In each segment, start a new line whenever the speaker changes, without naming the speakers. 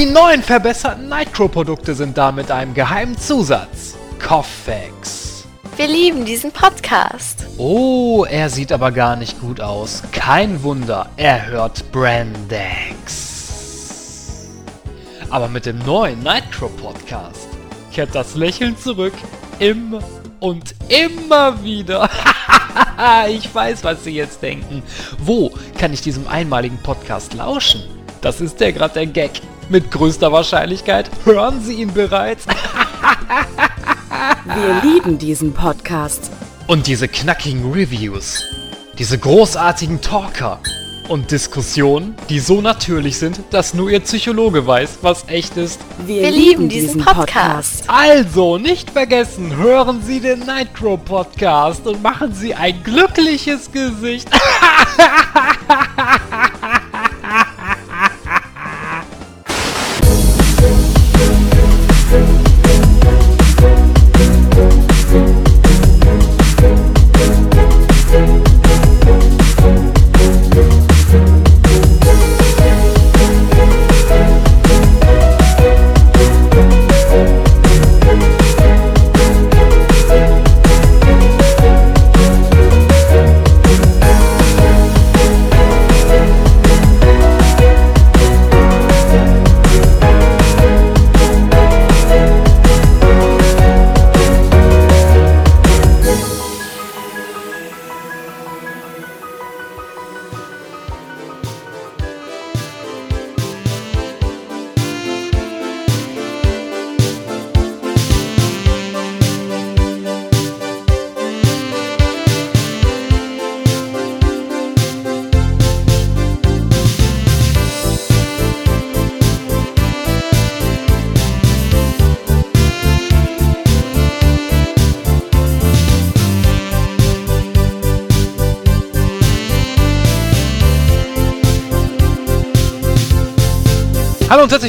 Die neuen verbesserten Nitro-Produkte sind da mit einem geheimen Zusatz. Coffex.
Wir lieben diesen Podcast.
Oh, er sieht aber gar nicht gut aus. Kein Wunder, er hört Brandex. Aber mit dem neuen Nitro-Podcast kehrt das Lächeln zurück. Immer und immer wieder. ich weiß, was Sie jetzt denken. Wo kann ich diesem einmaligen Podcast lauschen? Das ist der gerade der Gag. Mit größter Wahrscheinlichkeit hören Sie ihn bereits.
Wir lieben diesen Podcast.
Und diese knackigen Reviews. Diese großartigen Talker. Und Diskussionen, die so natürlich sind, dass nur Ihr Psychologe weiß, was echt ist.
Wir, Wir lieben diesen Podcast.
Also, nicht vergessen, hören Sie den Nitro Podcast und machen Sie ein glückliches Gesicht.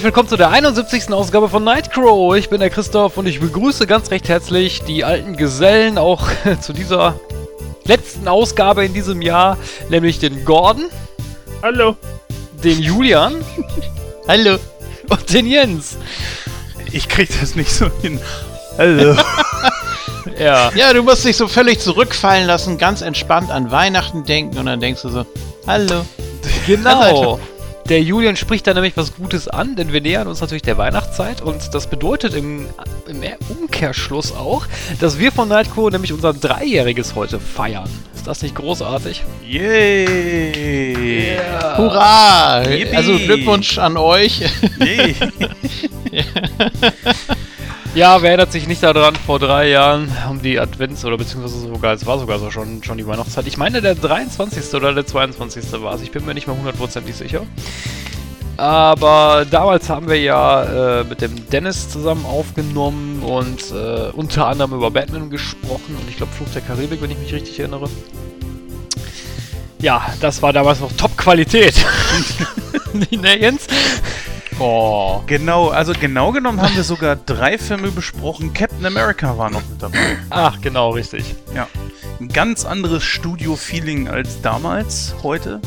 herzlich willkommen zu der 71. Ausgabe von Nightcrow. Ich bin der Christoph und ich begrüße ganz recht herzlich die alten Gesellen auch zu dieser letzten Ausgabe in diesem Jahr, nämlich den Gordon.
Hallo.
Den Julian.
Hallo.
Und den Jens.
Ich krieg das nicht so hin. Hallo.
ja.
Ja, du musst dich so völlig zurückfallen lassen, ganz entspannt an Weihnachten denken und dann denkst du so, hallo.
Genau. Der Julian spricht da nämlich was Gutes an, denn wir nähern uns natürlich der Weihnachtszeit und das bedeutet im, im Umkehrschluss auch, dass wir von Nightco nämlich unser Dreijähriges heute feiern. Ist das nicht großartig?
Yay!
Yeah.
Hurra! Yippie. Also Glückwunsch an euch. Yay!
Ja, wer erinnert sich nicht daran, vor drei Jahren um die Advents- oder beziehungsweise sogar, es war sogar so schon, schon die Weihnachtszeit. Ich meine, der 23. oder der 22. war es. Ich bin mir nicht mehr hundertprozentig sicher. Aber damals haben wir ja äh, mit dem Dennis zusammen aufgenommen und äh, unter anderem über Batman gesprochen und ich glaube Fluch der Karibik, wenn ich mich richtig erinnere. Ja, das war damals noch Top-Qualität. ne, Jens?
Oh. Genau, also genau genommen haben wir sogar drei Filme besprochen. Captain America war noch mit dabei.
Ach, genau, richtig.
Ja. Ein ganz anderes Studio-Feeling als damals, heute.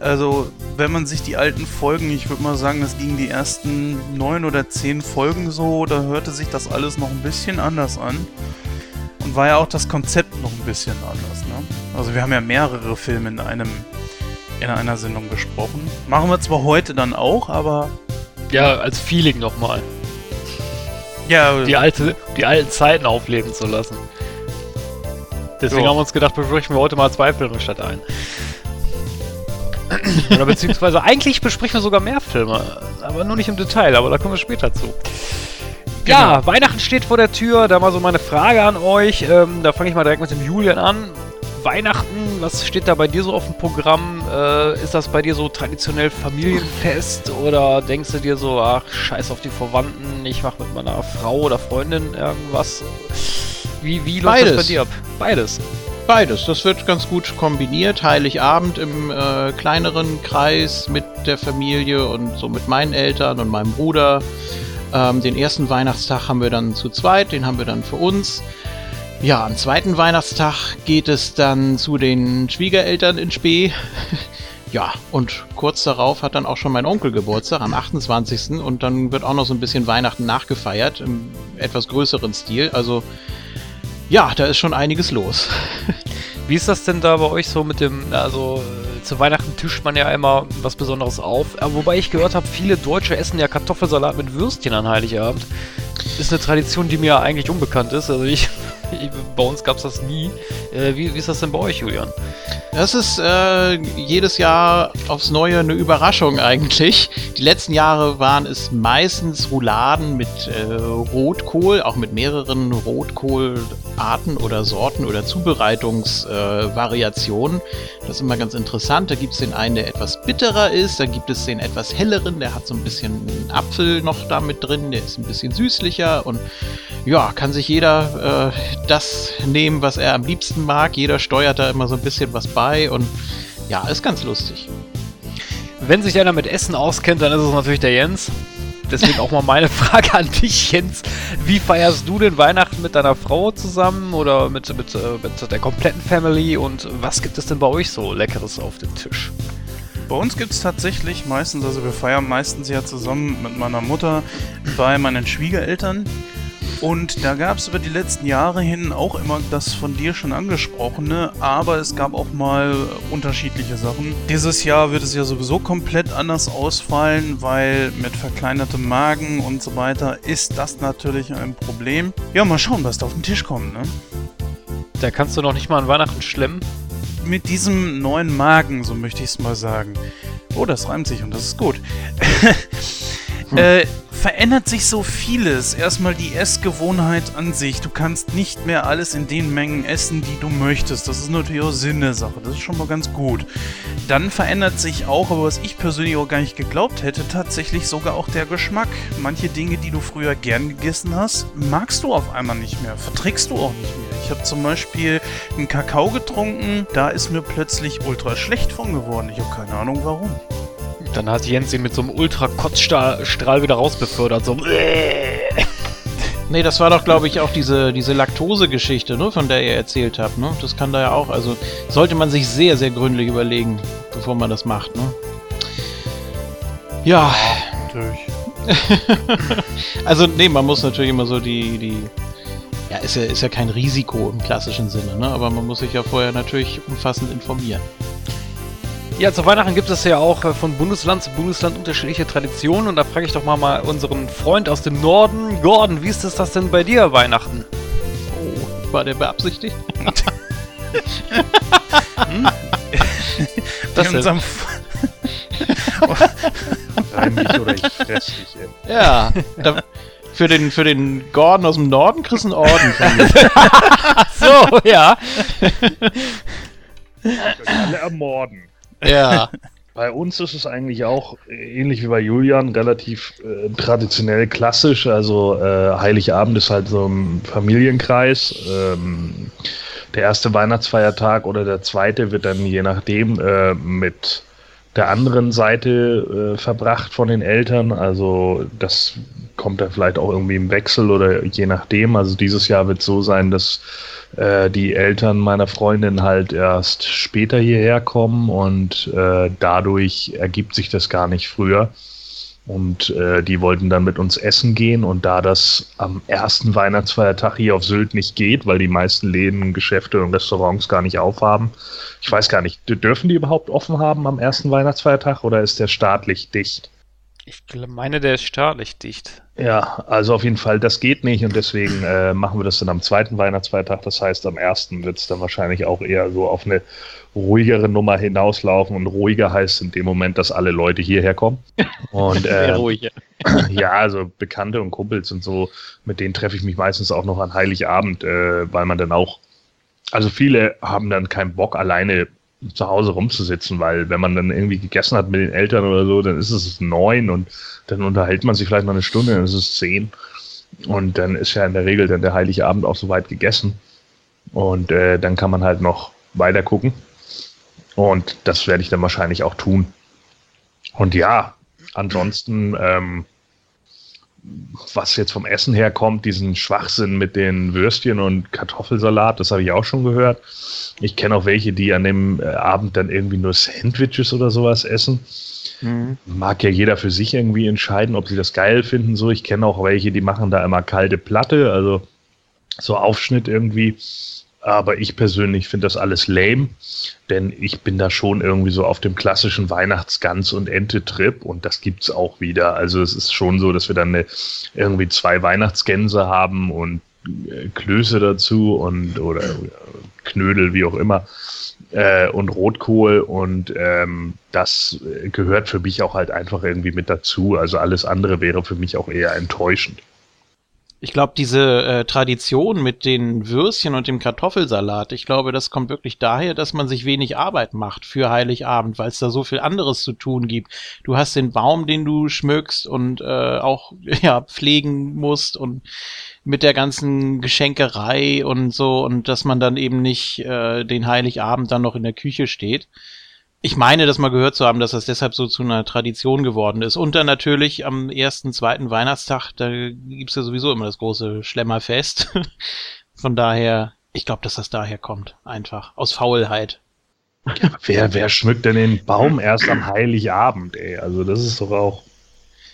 Also, wenn man sich die alten Folgen, ich würde mal sagen, das ging die ersten neun oder zehn Folgen so, da hörte sich das alles noch ein bisschen anders an. Und war ja auch das Konzept noch ein bisschen anders, ne? Also wir haben ja mehrere Filme in einem in einer Sendung besprochen. Machen wir zwar heute dann auch, aber.
Ja, als Feeling nochmal.
Ja.
Die, alte, die alten Zeiten aufleben zu lassen. Deswegen so. haben wir uns gedacht, besprechen wir heute mal zwei Filme statt ein. Oder beziehungsweise eigentlich besprechen wir sogar mehr Filme, aber nur nicht im Detail, aber da kommen wir später zu. Genau. Ja, Weihnachten steht vor der Tür, da mal so meine Frage an euch. Ähm, da fange ich mal direkt mit dem Julian an. Weihnachten, was steht da bei dir so auf dem Programm? Äh, ist das bei dir so traditionell Familienfest oder denkst du dir so, ach, scheiß auf die Verwandten, ich mach mit meiner Frau oder Freundin irgendwas? Wie, wie läuft Beides. das bei dir ab?
Beides. Beides. Das wird ganz gut kombiniert. Heiligabend im äh, kleineren Kreis mit der Familie und so mit meinen Eltern und meinem Bruder. Ähm, den ersten Weihnachtstag haben wir dann zu zweit, den haben wir dann für uns. Ja, am zweiten Weihnachtstag geht es dann zu den Schwiegereltern in Spee.
Ja, und kurz darauf hat dann auch schon mein Onkel Geburtstag am 28. und dann wird auch noch so ein bisschen Weihnachten nachgefeiert im etwas größeren Stil. Also ja, da ist schon einiges los.
Wie ist das denn da bei euch so mit dem, also äh, zu Weihnachten tischt man ja immer was Besonderes auf. Wobei ich gehört habe, viele Deutsche essen ja Kartoffelsalat mit Würstchen an Heiligabend. Ist eine Tradition, die mir eigentlich unbekannt ist. Also ich bei uns gab es das nie. Äh, wie, wie ist das denn bei euch, Julian?
Das ist äh, jedes Jahr aufs Neue eine Überraschung eigentlich. Die letzten Jahre waren es meistens Rouladen mit äh, Rotkohl, auch mit mehreren Rotkohlarten oder Sorten oder Zubereitungsvariationen. das ist immer ganz interessant. Da gibt es den einen, der etwas bitterer ist, dann gibt es den etwas helleren, der hat so ein bisschen Apfel noch da mit drin, der ist ein bisschen süßlicher und ja, kann sich jeder äh, das nehmen, was er am liebsten mag. Jeder steuert da immer so ein bisschen was bei und ja, ist ganz lustig.
Wenn sich einer mit Essen auskennt, dann ist es natürlich der Jens. Deswegen auch mal meine Frage an dich, Jens. Wie feierst du den Weihnachten mit deiner Frau zusammen oder mit, mit, äh, mit der kompletten Family und was gibt es denn bei euch so Leckeres auf dem Tisch?
Bei uns gibt es tatsächlich meistens, also wir feiern meistens ja zusammen mit meiner Mutter bei meinen Schwiegereltern. Und da gab es über die letzten Jahre hin auch immer das von dir schon angesprochene, aber es gab auch mal unterschiedliche Sachen. Dieses Jahr wird es ja sowieso komplett anders ausfallen, weil mit verkleinertem Magen und so weiter ist das natürlich ein Problem. Ja, mal schauen, was da auf den Tisch kommt, ne?
Da kannst du noch nicht mal an Weihnachten schlemmen.
Mit diesem neuen Magen, so möchte ich es mal sagen. Oh, das reimt sich und das ist gut. hm. äh, verändert sich so vieles. Erstmal die Essgewohnheit an sich. Du kannst nicht mehr alles in den Mengen essen, die du möchtest. Das ist natürlich auch Sinn der Sache. Das ist schon mal ganz gut. Dann verändert sich auch, aber was ich persönlich auch gar nicht geglaubt hätte, tatsächlich sogar auch der Geschmack. Manche Dinge, die du früher gern gegessen hast, magst du auf einmal nicht mehr. Verträgst du auch nicht mehr. Ich habe zum Beispiel einen Kakao getrunken, da ist mir plötzlich ultra schlecht von geworden. Ich habe keine Ahnung warum.
Dann hat Jens ihn mit so einem Ultra-Kotzstrahl wieder rausbefördert. So.
Nee, das war doch, glaube ich, auch diese, diese Laktose-Geschichte, ne, von der ihr erzählt habt. Ne? Das kann da ja auch, also sollte man sich sehr, sehr gründlich überlegen, bevor man das macht. Ne? Ja. Natürlich. also, nee, man muss natürlich immer so die, die ja, ist ja, ist ja kein Risiko im klassischen Sinne, ne? aber man muss sich ja vorher natürlich umfassend informieren.
Ja, zu Weihnachten gibt es ja auch äh, von Bundesland zu Bundesland unterschiedliche Traditionen und da frage ich doch mal, mal unseren Freund aus dem Norden, Gordon, wie ist das, das denn bei dir Weihnachten?
Oh, war der beabsichtigt? hm?
das ist am
Rein oder ich fress dich, ey. Ja, da, für den, für den Gordon aus dem Norden kriegst du einen Orden von mir.
so, ja.
alle ermorden.
Ja.
Bei uns ist es eigentlich auch ähnlich wie bei Julian relativ äh, traditionell klassisch. Also äh, Heiligabend ist halt so ein Familienkreis. Ähm, der erste Weihnachtsfeiertag oder der zweite wird dann je nachdem äh, mit der anderen Seite äh, verbracht von den Eltern. Also das kommt dann vielleicht auch irgendwie im Wechsel oder je nachdem. Also dieses Jahr wird so sein, dass äh, die Eltern meiner Freundin halt erst später hierher kommen und äh, dadurch ergibt sich das gar nicht früher. Und äh, die wollten dann mit uns essen gehen und da das am ersten Weihnachtsfeiertag hier auf Sylt nicht geht, weil die meisten Läden, Geschäfte und Restaurants gar nicht aufhaben. Ich weiß gar nicht, dürfen die überhaupt offen haben am ersten Weihnachtsfeiertag oder ist der staatlich dicht?
Ich meine, der ist staatlich dicht.
Ja, also auf jeden Fall, das geht nicht und deswegen äh, machen wir das dann am zweiten Weihnachtsfeiertag. Das heißt, am ersten wird es dann wahrscheinlich auch eher so auf eine ruhigere Nummer hinauslaufen und ruhiger heißt in dem Moment, dass alle Leute hierher kommen. Und äh, ja, also Bekannte und Kumpels und so, mit denen treffe ich mich meistens auch noch an Heiligabend, äh, weil man dann auch, also viele haben dann keinen Bock alleine zu Hause rumzusitzen, weil wenn man dann irgendwie gegessen hat mit den Eltern oder so, dann ist es neun und dann unterhält man sich vielleicht noch eine Stunde, dann ist es zehn. Und dann ist ja in der Regel dann der Heilige Abend auch soweit gegessen. Und äh, dann kann man halt noch weiter gucken. Und das werde ich dann wahrscheinlich auch tun. Und ja, ansonsten ähm, was jetzt vom Essen her kommt, diesen Schwachsinn mit den Würstchen und Kartoffelsalat, das habe ich auch schon gehört. Ich kenne auch welche, die an dem äh, Abend dann irgendwie nur Sandwiches oder sowas essen. Mhm. Mag ja jeder für sich irgendwie entscheiden, ob sie das geil finden. So, ich kenne auch welche, die machen da immer kalte Platte, also so Aufschnitt irgendwie. Aber ich persönlich finde das alles lame, denn ich bin da schon irgendwie so auf dem klassischen Weihnachtsgans- und Ente-Trip und das gibt es auch wieder. Also es ist schon so, dass wir dann eine, irgendwie zwei Weihnachtsgänse haben und äh, Klöße dazu und oder Knödel, wie auch immer, äh, und Rotkohl und ähm, das gehört für mich auch halt einfach irgendwie mit dazu. Also alles andere wäre für mich auch eher enttäuschend.
Ich glaube, diese äh, Tradition mit den Würstchen und dem Kartoffelsalat, ich glaube, das kommt wirklich daher, dass man sich wenig Arbeit macht für Heiligabend, weil es da so viel anderes zu tun gibt. Du hast den Baum, den du schmückst und äh, auch ja pflegen musst und mit der ganzen Geschenkerei und so und dass man dann eben nicht äh, den Heiligabend dann noch in der Küche steht. Ich meine, das mal gehört zu haben, dass das deshalb so zu einer Tradition geworden ist. Und dann natürlich am ersten, zweiten Weihnachtstag, da gibt's ja sowieso immer das große Schlemmerfest. Von daher, ich glaube, dass das daher kommt. Einfach. Aus Faulheit.
Ja, wer, wer schmückt denn den Baum erst am Heiligabend, ey? Also das ist doch auch.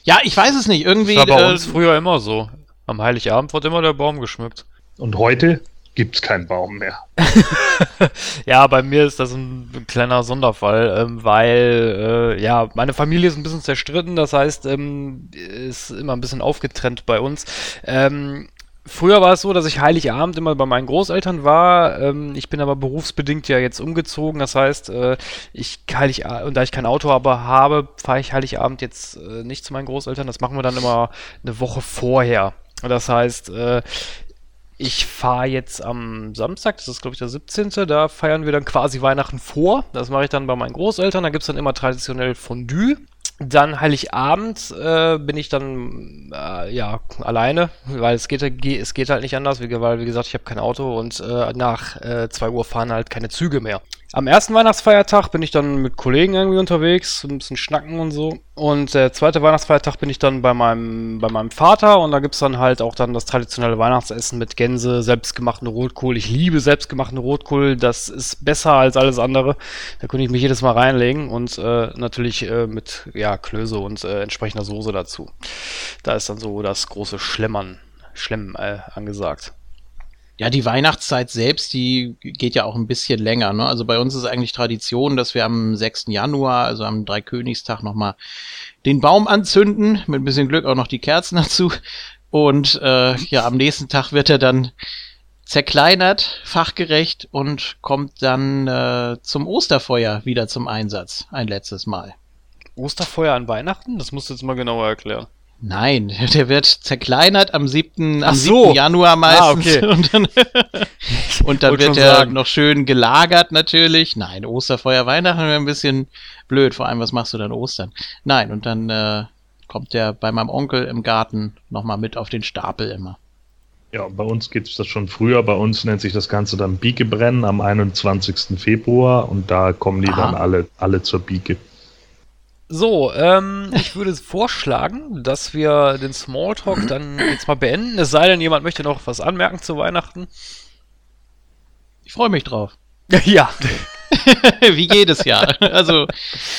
Ja, ich weiß es nicht. Irgendwie.
Das war bei äh, uns früher immer so. Am Heiligabend wird immer der Baum geschmückt.
Und heute? Gibt es keinen Baum mehr.
ja, bei mir ist das ein, kleiner Sonderfall, ähm, weil äh, ja meine Familie ist ein bisschen zerstritten, das heißt, ähm, ist immer ein bisschen aufgetrennt bei uns. Ähm, Früher war es so, dass ich Heiligabend immer bei meinen Großeltern war. Ähm, ich bin aber berufsbedingt ja jetzt umgezogen. Das heißt, äh, ich Heilig und da ich kein Auto aber habe, fahre ich Heiligabend jetzt äh, nicht zu meinen Großeltern. Das machen wir dann immer eine Woche vorher. Das heißt, äh, ich fahre jetzt am Samstag, das ist glaube ich der 17. Da feiern wir dann quasi Weihnachten vor. Das mache ich dann bei meinen Großeltern. Da gibt es dann immer traditionell Fondue. Dann Heiligabend äh, bin ich dann äh, ja alleine, weil es geht, es geht halt nicht anders, weil wie gesagt, ich habe kein Auto und äh, nach 2 Uhr fahren halt keine Züge mehr. Am ersten Weihnachtsfeiertag bin ich dann mit Kollegen irgendwie unterwegs, ein bisschen schnacken und so. Und der zweite Weihnachtsfeiertag bin ich dann bei meinem, bei meinem Vater und da gibt es dann halt auch dann das traditionelle Weihnachtsessen mit Gänse, selbstgemachten Rotkohl. Ich liebe selbstgemachten Rotkohl, das ist besser als alles andere. Da könnte ich mich jedes Mal reinlegen und äh, natürlich äh, mit ja, Klöße und äh, entsprechender Soße dazu. Da ist dann so das große Schlemmern, Schlemmen äh, angesagt.
Ja, die Weihnachtszeit selbst, die geht ja auch ein bisschen länger. Ne? Also bei uns ist eigentlich Tradition, dass wir am 6. Januar, also am Dreikönigstag, nochmal den Baum anzünden. Mit ein bisschen Glück auch noch die Kerzen dazu. Und äh, ja, am nächsten Tag wird er dann zerkleinert, fachgerecht und kommt dann äh, zum Osterfeuer wieder zum Einsatz. Ein letztes Mal.
Osterfeuer an Weihnachten? Das musst du jetzt mal genauer erklären.
Nein, der wird zerkleinert am 7. Am so. 7. Januar meistens. Ah, okay. Und dann, und dann wird er sagen. noch schön gelagert natürlich. Nein, Osterfeuer, Weihnachten wäre ein bisschen blöd. Vor allem, was machst du dann Ostern? Nein, und dann äh, kommt der bei meinem Onkel im Garten nochmal mit auf den Stapel immer.
Ja, bei uns gibt es das schon früher. Bei uns nennt sich das Ganze dann Biekebrennen am 21. Februar und da kommen die Aha. dann alle, alle zur Bieke.
So, ähm, ich würde vorschlagen, dass wir den Smalltalk dann jetzt mal beenden. Es sei denn, jemand möchte noch was anmerken zu Weihnachten.
Ich freue mich drauf.
ja.
Wie jedes Jahr. Also,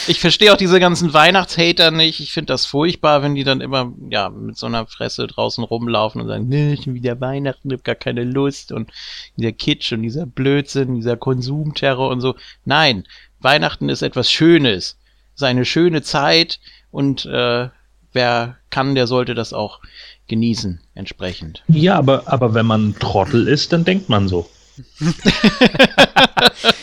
ich verstehe auch diese ganzen Weihnachtshater nicht. Ich finde das furchtbar, wenn die dann immer, ja, mit so einer Fresse draußen rumlaufen und sagen, ich bin wieder Weihnachten, hab gar keine Lust und dieser Kitsch und dieser Blödsinn, dieser Konsumterror und so. Nein, Weihnachten ist etwas Schönes seine schöne Zeit und äh, wer kann, der sollte das auch genießen, entsprechend.
Ja, aber, aber wenn man Trottel ist, dann denkt man so.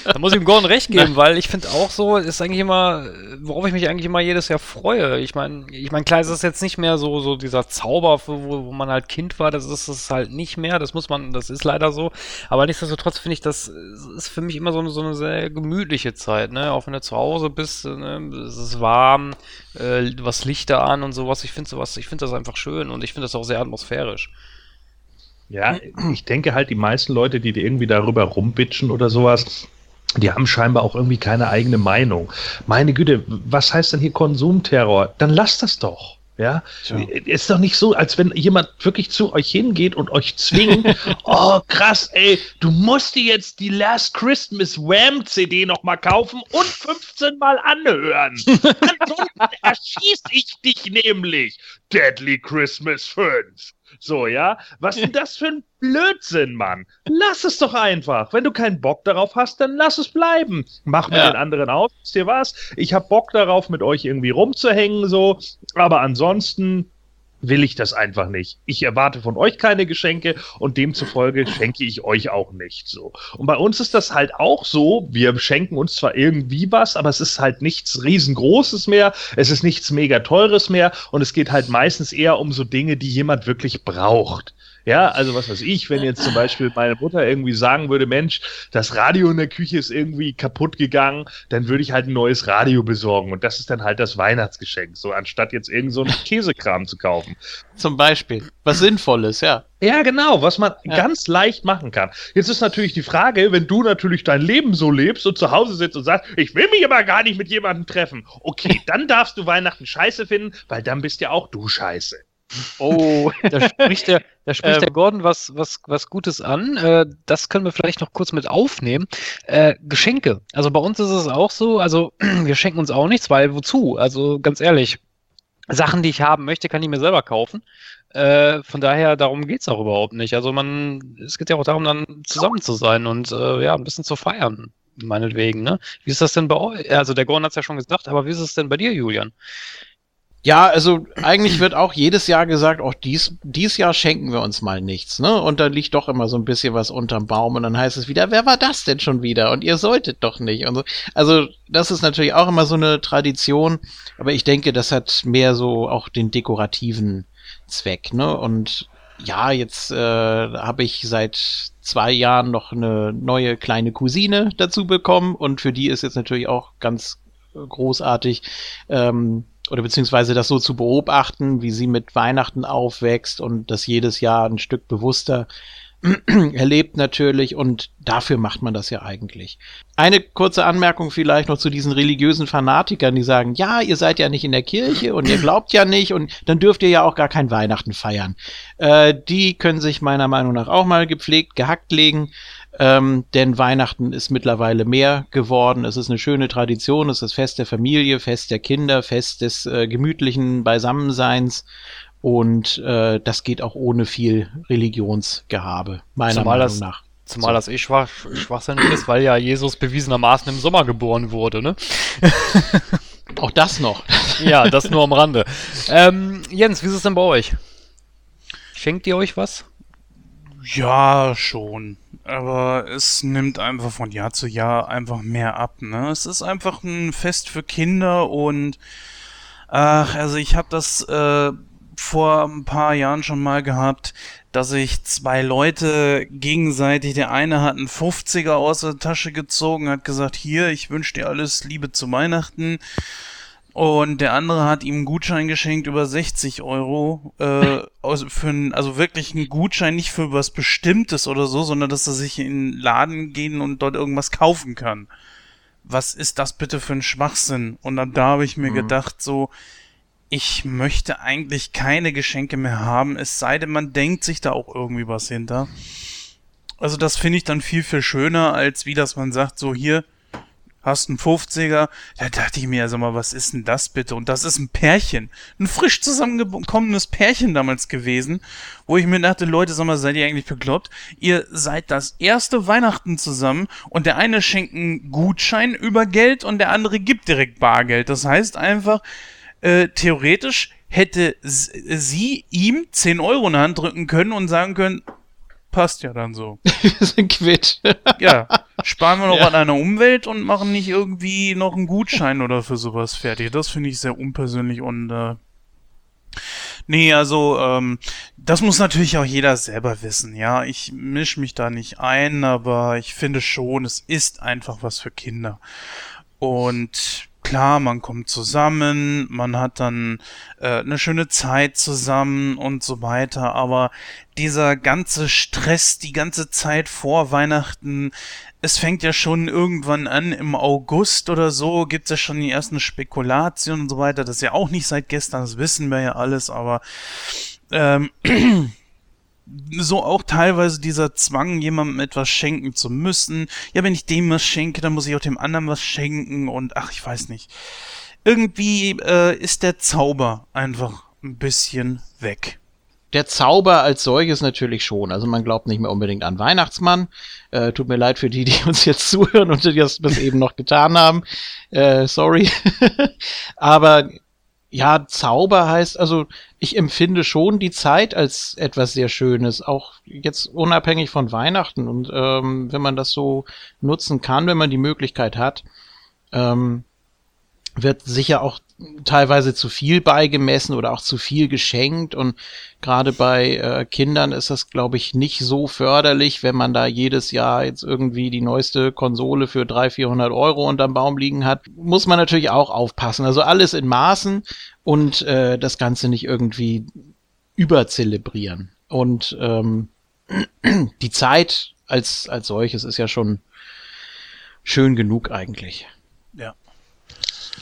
da muss ich ihm Gordon recht geben, weil ich finde auch so, ist eigentlich immer, worauf ich mich eigentlich immer jedes Jahr freue. Ich meine, ich meine, klar, es ist jetzt nicht mehr so, so dieser Zauber, wo, wo man halt Kind war, das ist es halt nicht mehr, das muss man, das ist leider so. Aber nichtsdestotrotz finde ich, das ist für mich immer so eine, so eine sehr gemütliche Zeit, ne? Auch wenn du zu Hause bist, ne? es ist warm, äh, was Lichter an und sowas. Ich finde sowas, ich finde das einfach schön und ich finde das auch sehr atmosphärisch.
Ja, ich denke halt, die meisten Leute, die irgendwie darüber rumbitschen oder sowas, die haben scheinbar auch irgendwie keine eigene Meinung. Meine Güte, was heißt denn hier Konsumterror? Dann lass das doch. Ja, Tja. ist doch nicht so, als wenn jemand wirklich zu euch hingeht und euch zwingt. oh, krass, ey, du musst dir jetzt die Last Christmas Wham CD nochmal kaufen und 15 Mal anhören. Ansonsten erschieß ich dich nämlich. Deadly Christmas 5. So, ja? Was ist denn das für ein Blödsinn, Mann? Lass es doch einfach. Wenn du keinen Bock darauf hast, dann lass es bleiben. Mach mit ja. den anderen aus. Wisst ihr was? Ich hab Bock darauf, mit euch irgendwie rumzuhängen, so. Aber ansonsten will ich das einfach nicht. Ich erwarte von euch keine Geschenke und demzufolge schenke ich euch auch nicht so. Und bei uns ist das halt auch so, wir schenken uns zwar irgendwie was, aber es ist halt nichts riesengroßes mehr, es ist nichts mega teures mehr und es geht halt meistens eher um so Dinge, die jemand wirklich braucht. Ja, also was weiß ich, wenn jetzt zum Beispiel meine Mutter irgendwie sagen würde, Mensch, das Radio in der Küche ist irgendwie kaputt gegangen, dann würde ich halt ein neues Radio besorgen und das ist dann halt das Weihnachtsgeschenk, so anstatt jetzt irgend so einen Käsekram zu kaufen.
Zum Beispiel, was Sinnvolles, ja.
Ja, genau, was man ja. ganz leicht machen kann. Jetzt ist natürlich die Frage, wenn du natürlich dein Leben so lebst und zu Hause sitzt und sagst, ich will mich aber gar nicht mit jemandem treffen. Okay, dann darfst du Weihnachten scheiße finden, weil dann bist ja auch du scheiße.
Oh, da spricht der, da spricht ähm, der Gordon was, was, was Gutes an. Äh, das können wir vielleicht noch kurz mit aufnehmen. Äh, Geschenke. Also bei uns ist es auch so, also wir schenken uns auch nichts, weil wozu? Also ganz ehrlich, Sachen, die ich haben möchte, kann ich mir selber kaufen. Äh, von daher, darum geht es auch überhaupt nicht. Also man, es geht ja auch darum, dann zusammen zu sein und äh, ja, ein bisschen zu feiern, meinetwegen. Ne? Wie ist das denn bei euch? Also der Gordon hat es ja schon gesagt, aber wie ist es denn bei dir, Julian?
Ja, also eigentlich wird auch jedes Jahr gesagt, auch dies, dies Jahr schenken wir uns mal nichts, ne? Und dann liegt doch immer so ein bisschen was unterm Baum und dann heißt es wieder, wer war das denn schon wieder? Und ihr solltet doch nicht. Und so. Also das ist natürlich auch immer so eine Tradition, aber ich denke, das hat mehr so auch den dekorativen Zweck, ne? Und ja, jetzt äh, habe ich seit zwei Jahren noch eine neue kleine Cousine dazu bekommen und für die ist jetzt natürlich auch ganz großartig. Ähm, oder beziehungsweise das so zu beobachten, wie sie mit Weihnachten aufwächst und das jedes Jahr ein Stück bewusster erlebt natürlich und dafür macht man das ja eigentlich. Eine kurze Anmerkung vielleicht noch zu diesen religiösen Fanatikern, die sagen, ja, ihr seid ja nicht in der Kirche und ihr glaubt ja nicht und dann dürft ihr ja auch gar kein Weihnachten feiern. Äh, die können sich meiner Meinung nach auch mal gepflegt, gehackt legen. Ähm, denn Weihnachten ist mittlerweile mehr geworden. Es ist eine schöne Tradition. Es ist Fest der Familie, Fest der Kinder, Fest des äh, gemütlichen Beisammenseins. Und äh, das geht auch ohne viel Religionsgehabe, meiner zumal Meinung
das,
nach.
Zumal so. das eh schwach, schwachsinnig ist, weil ja Jesus bewiesenermaßen im Sommer geboren wurde, ne?
auch das noch.
ja, das nur am Rande. Ähm, Jens, wie ist es denn bei euch? Schenkt ihr euch was?
Ja, schon. Aber es nimmt einfach von Jahr zu Jahr einfach mehr ab, ne? Es ist einfach ein Fest für Kinder und ach, also ich habe das äh, vor ein paar Jahren schon mal gehabt, dass sich zwei Leute gegenseitig, der eine hat einen 50er aus der Tasche gezogen, hat gesagt, hier, ich wünsche dir alles Liebe zu Weihnachten. Und der andere hat ihm einen Gutschein geschenkt über 60 Euro. Äh, also, für ein, also wirklich einen Gutschein, nicht für was Bestimmtes oder so, sondern dass er sich in den Laden gehen und dort irgendwas kaufen kann. Was ist das bitte für ein Schwachsinn? Und dann da habe ich mir mhm. gedacht, so, ich möchte eigentlich keine Geschenke mehr haben, es sei denn, man denkt sich da auch irgendwie was hinter. Also das finde ich dann viel, viel schöner, als wie dass man sagt, so hier, hast einen 50er. Da dachte ich mir, sag mal, was ist denn das bitte? Und das ist ein Pärchen. Ein frisch zusammengekommenes Pärchen damals gewesen, wo ich mir dachte, Leute, sag mal, seid ihr eigentlich bekloppt? Ihr seid das erste Weihnachten zusammen und der eine schenkt einen Gutschein über Geld und der andere gibt direkt Bargeld. Das heißt einfach, äh, theoretisch hätte sie ihm 10 Euro in die Hand drücken können und sagen können, passt ja dann so.
Wir sind quitt.
ja, sparen wir noch ja. an einer Umwelt und machen nicht irgendwie noch einen Gutschein oder für sowas fertig. Das finde ich sehr unpersönlich und äh, Nee, also ähm, das muss natürlich auch jeder selber wissen, ja. Ich mische mich da nicht ein, aber ich finde schon, es ist einfach was für Kinder. Und klar, man kommt zusammen, man hat dann äh, eine schöne Zeit zusammen und so weiter, aber dieser ganze Stress, die ganze Zeit vor Weihnachten, es fängt ja schon irgendwann an, im August oder so, gibt's ja schon die ersten Spekulationen und so weiter, das ist ja auch nicht seit gestern, das wissen wir ja alles, aber ähm, so auch teilweise dieser Zwang, jemandem etwas schenken zu müssen. Ja, wenn ich dem was schenke, dann muss ich auch dem anderen was schenken und ach, ich weiß nicht. Irgendwie äh, ist der Zauber einfach ein bisschen weg.
Der Zauber als solches natürlich schon. Also man glaubt nicht mehr unbedingt an Weihnachtsmann. Äh, tut mir leid für die, die uns jetzt zuhören und die das bis eben noch getan haben. Äh, sorry. Aber ja, Zauber heißt, also ich empfinde schon die Zeit als etwas sehr Schönes, auch jetzt unabhängig von Weihnachten. Und ähm, wenn man das so nutzen kann, wenn man die Möglichkeit hat, ähm, wird sicher auch teilweise zu viel beigemessen oder auch zu viel geschenkt und gerade bei äh, Kindern ist das glaube ich nicht so förderlich, wenn man da jedes Jahr jetzt irgendwie die neueste Konsole für 300, 400 Euro unterm Baum liegen hat, muss man natürlich auch aufpassen. Also alles in Maßen und äh, das Ganze nicht irgendwie überzelebrieren. Und ähm, die Zeit als, als solches ist ja schon schön genug eigentlich.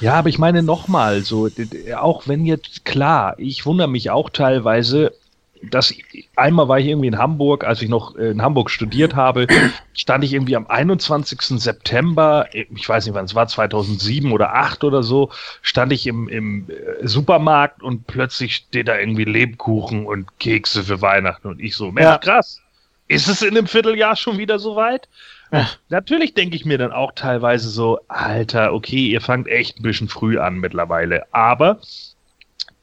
Ja.
Aber ich meine nochmal, so, auch wenn jetzt, klar, ich wundere mich auch teilweise, dass einmal war ich irgendwie in Hamburg, als ich noch in Hamburg studiert habe, stand ich irgendwie am 21. September, ich weiß nicht wann es war, 2007 oder 8 oder so, stand ich im, im äh, Supermarkt und plötzlich steht da irgendwie Lebkuchen und Kekse für Weihnachten und ich so, Mensch, ja. krass, ist es in einem Vierteljahr schon wieder soweit? Ja. Natürlich denke ich mir dann auch teilweise so, Alter, okay, ihr fangt echt ein bisschen früh an mittlerweile. Aber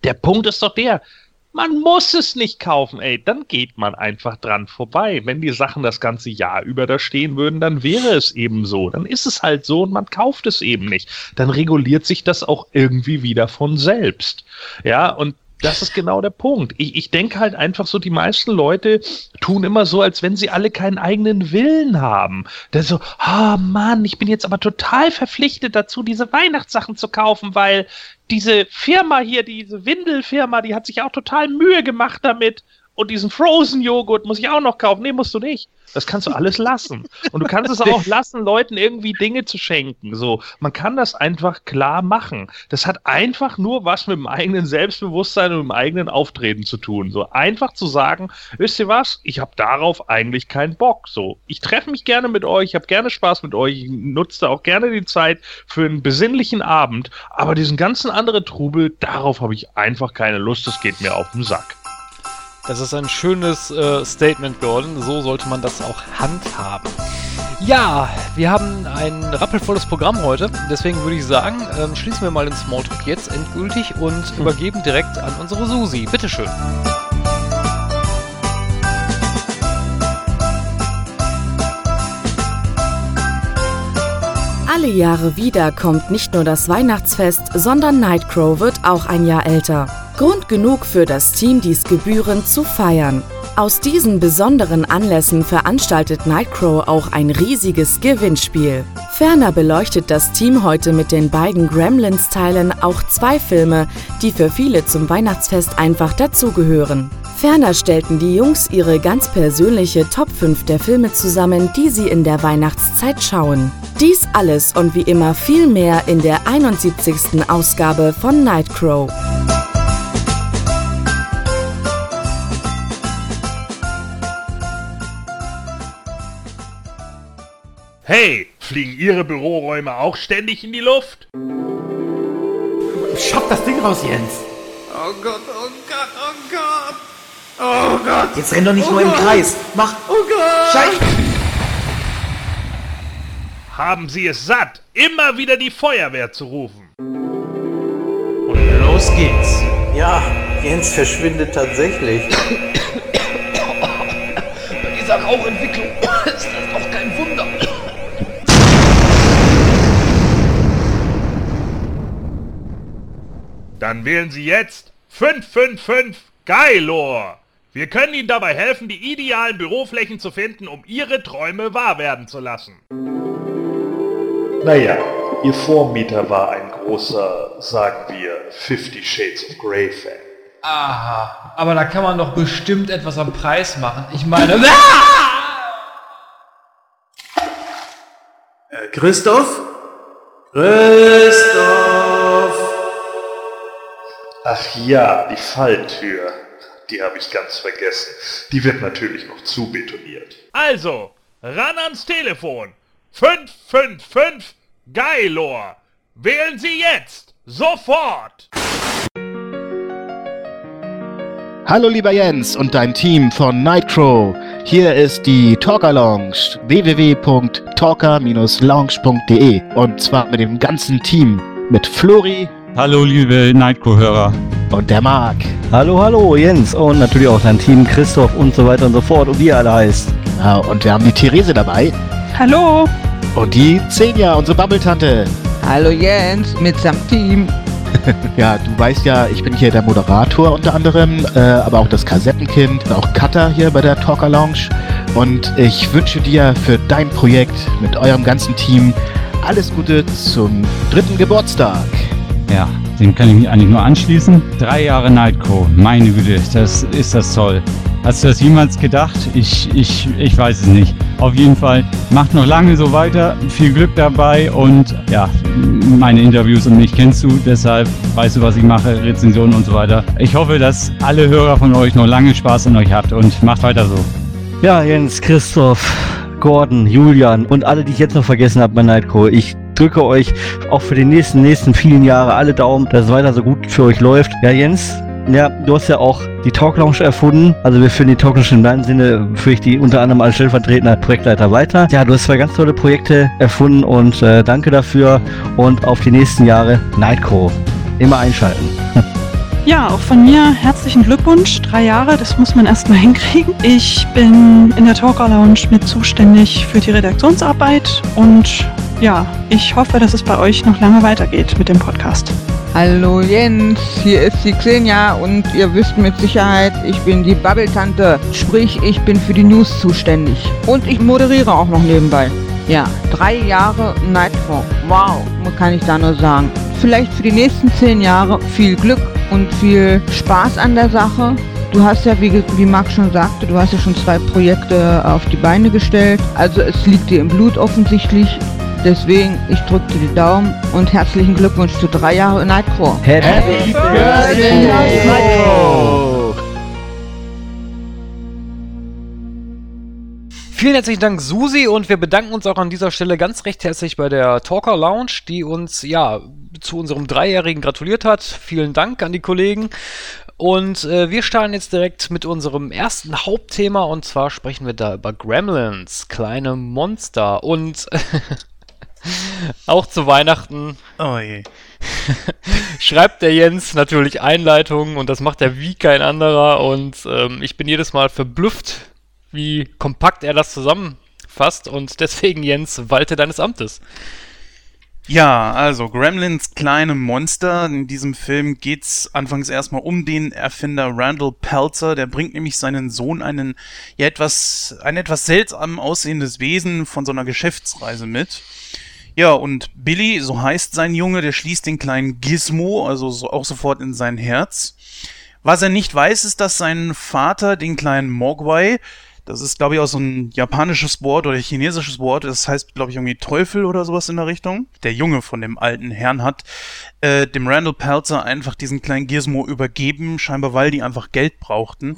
der Punkt ist doch der, man muss es nicht kaufen, ey. Dann geht man einfach dran vorbei. Wenn die Sachen das ganze Jahr über da stehen würden, dann wäre es eben so. Dann ist es halt so und man kauft es eben nicht. Dann reguliert sich das auch irgendwie wieder von selbst. Ja, und das ist genau der Punkt. Ich, ich denke halt einfach so, die meisten Leute tun immer so, als wenn sie alle keinen eigenen Willen haben. Der so, ah oh Mann, ich bin jetzt aber total verpflichtet dazu, diese Weihnachtssachen zu kaufen, weil diese Firma hier, diese Windelfirma, die hat sich auch total Mühe gemacht damit. Und diesen Frozen Joghurt muss ich auch noch kaufen. Nee, musst du nicht. Das kannst du alles lassen. Und du kannst es auch lassen, Leuten irgendwie Dinge zu schenken. So, man kann das einfach klar machen. Das hat einfach nur was mit dem eigenen Selbstbewusstsein und dem eigenen Auftreten zu tun. So einfach zu sagen, wisst ihr was? Ich habe darauf eigentlich keinen Bock. So, ich treffe mich gerne mit euch, ich habe gerne Spaß mit euch, ich nutze auch gerne die Zeit für einen besinnlichen Abend. Aber diesen ganzen anderen Trubel, darauf habe ich einfach keine Lust. Das geht mir auf den Sack.
Das ist ein schönes äh, Statement, Gordon. So sollte man das auch handhaben. Ja, wir haben ein rappelvolles Programm heute. Deswegen würde ich sagen, ähm, schließen wir mal den Smalltalk jetzt endgültig und hm. übergeben direkt an unsere Susi. Bitteschön.
Alle Jahre wieder kommt nicht nur das Weihnachtsfest, sondern Nightcrow wird auch ein Jahr älter. Grund genug für das Team, dies gebührend zu feiern. Aus diesen besonderen Anlässen veranstaltet Nightcrow auch ein riesiges Gewinnspiel. Ferner beleuchtet das Team heute mit den beiden Gremlins-Teilen auch zwei Filme, die für viele zum Weihnachtsfest einfach dazugehören. Ferner stellten die Jungs ihre ganz persönliche Top 5 der Filme zusammen, die sie in der Weihnachtszeit schauen. Dies alles und wie immer viel mehr in der 71. Ausgabe von Nightcrow.
Hey, fliegen Ihre Büroräume auch ständig in die Luft?
Schopp das Ding raus, Jens.
Oh Gott, oh Gott, oh Gott.
Oh Gott. Jetzt renn doch nicht oh nur Gott. im Kreis. Mach.
Oh Gott.
Scheiße.
Haben Sie es satt, immer wieder die Feuerwehr zu rufen?
Und los geht's.
Ja, Jens verschwindet tatsächlich.
Bei dieser Rauchentwicklung ist
Dann wählen Sie jetzt 555 Geilor. Wir können Ihnen dabei helfen, die idealen Büroflächen zu finden, um Ihre Träume wahr werden zu lassen. Naja, Ihr Vormieter war ein großer, sagen wir, Fifty Shades of Grey Fan.
Aha, aber da kann man doch bestimmt etwas am Preis machen. Ich meine...
Äh, Christoph? Christoph!
Ach ja, die Falltür. Die habe ich ganz vergessen. Die wird natürlich noch zubetoniert.
Also, ran ans Telefon. 555 Gailor. Wählen Sie jetzt. Sofort.
Hallo lieber Jens und dein Team von Nightcrow. Hier ist die Talker Lounge www.talker-lounge.de und zwar mit dem ganzen Team mit Flori.
Hallo liebe Nightcrow-Hörer.
Und der Marc.
Hallo, hallo Jens und natürlich auch dein Team Christoph und so weiter und so fort und wie ihr alle heißt.
Genau, und wir haben die Therese dabei.
Hallo.
Und die Xenia, unsere Babbeltante.
Hallo Jens, mitsamt Team.
ja, du weißt ja, ich bin hier der Moderator unter anderem, äh, aber auch das Kassettenkind und auch Cutter hier bei der Talker Lounge. Und ich wünsche dir für dein Projekt mit eurem ganzen Team alles Gute zum dritten Geburtstag.
Ja, dem kann ich mich eigentlich nur anschließen. Drei Jahre Nightco, meine Güte, das ist das toll. Hast du das jemals gedacht? Ich, ich, ich weiß es nicht. Auf jeden Fall, macht noch lange so weiter. Viel Glück dabei und ja, meine Interviews und mich kennst du, deshalb weißt du, was ich mache, Rezensionen und so weiter. Ich hoffe, dass alle Hörer von euch noch lange Spaß an euch habt und macht weiter so.
Ja, Jens, Christoph, Gordon, Julian und alle, die ich jetzt noch vergessen habe bei Nightco. Ich drücke euch auch für die nächsten, nächsten vielen Jahre alle Daumen, dass es weiter so gut für euch läuft. Ja, Jens, ja, du hast ja auch die Talk Lounge erfunden. Also wir führen die Talk Lounge in deinem Sinne, führe ich die unter anderem als stellvertretender Projektleiter weiter. Ja, du hast zwei ganz tolle Projekte erfunden und äh, danke dafür und auf die nächsten Jahre Nightcrow. Immer einschalten.
Ja, auch von mir herzlichen Glückwunsch. Drei Jahre, das muss man erstmal hinkriegen. Ich bin in der Talker Lounge mit zuständig für die Redaktionsarbeit und ja, ich hoffe, dass es bei euch noch lange weitergeht mit dem Podcast.
Hallo Jens, hier ist die Xenia und ihr wisst mit Sicherheit, ich bin die Bubble-Tante. Sprich, ich bin für die News zuständig. Und ich moderiere auch noch nebenbei. Ja, drei Jahre Nightfall. Wow, kann ich da nur sagen. Vielleicht für die nächsten zehn Jahre viel Glück und viel Spaß an der Sache. Du hast ja, wie, wie Marc schon sagte, du hast ja schon zwei Projekte auf die Beine gestellt. Also es liegt dir im Blut offensichtlich. Deswegen, ich drücke dir die Daumen und herzlichen Glückwunsch zu drei Jahre Nightcrow.
Happy, Happy Birthday, Nightcrow!
Vielen herzlichen Dank, Susi, und wir bedanken uns auch an dieser Stelle ganz recht herzlich bei der Talker Lounge, die uns ja zu unserem Dreijährigen gratuliert hat. Vielen Dank an die Kollegen. Und äh, wir starten jetzt direkt mit unserem ersten Hauptthema und zwar sprechen wir da über Gremlins, kleine Monster. Und auch zu Weihnachten
Oh je.
schreibt der Jens natürlich Einleitungen und das macht er wie kein anderer und ähm, ich bin jedes Mal verblüfft, wie kompakt er das zusammenfasst und deswegen Jens, walte deines Amtes.
Ja, also Gremlins kleine Monster. In diesem Film geht's anfangs erstmal um den Erfinder Randall Pelzer. Der bringt nämlich seinen Sohn einen ja etwas ein etwas seltsam aussehendes Wesen von so einer Geschäftsreise mit. Ja, und Billy, so heißt sein Junge, der schließt den kleinen Gizmo, also so auch sofort in sein Herz. Was er nicht weiß, ist, dass sein Vater den kleinen Mogwai, das ist, glaube ich, auch so ein japanisches Wort oder chinesisches Wort. Das heißt, glaube ich, irgendwie Teufel oder sowas in der Richtung. Der Junge von dem alten Herrn hat äh, dem Randall Pelzer einfach diesen kleinen Gizmo übergeben, scheinbar weil die einfach Geld brauchten.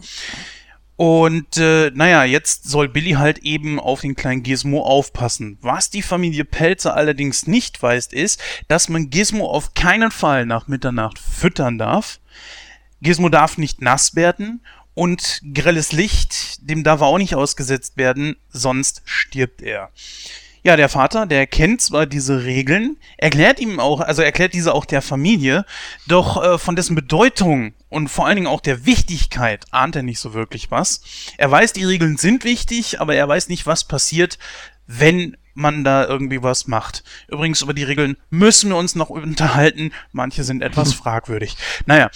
Und äh, naja, jetzt soll Billy halt eben auf den kleinen Gizmo aufpassen. Was die Familie Pelzer allerdings nicht weiß, ist, dass man Gizmo auf keinen Fall nach Mitternacht füttern darf. Gizmo darf nicht nass werden und grelles Licht, dem darf er auch nicht ausgesetzt werden, sonst stirbt er. Ja, der Vater, der kennt zwar diese Regeln, erklärt ihm auch, also erklärt diese auch der Familie, doch äh, von dessen Bedeutung und vor allen Dingen auch der Wichtigkeit ahnt er nicht so wirklich was. Er weiß, die Regeln sind wichtig, aber er weiß nicht, was passiert, wenn man da irgendwie was macht. Übrigens, über die Regeln müssen wir uns noch unterhalten. Manche sind etwas fragwürdig. Naja,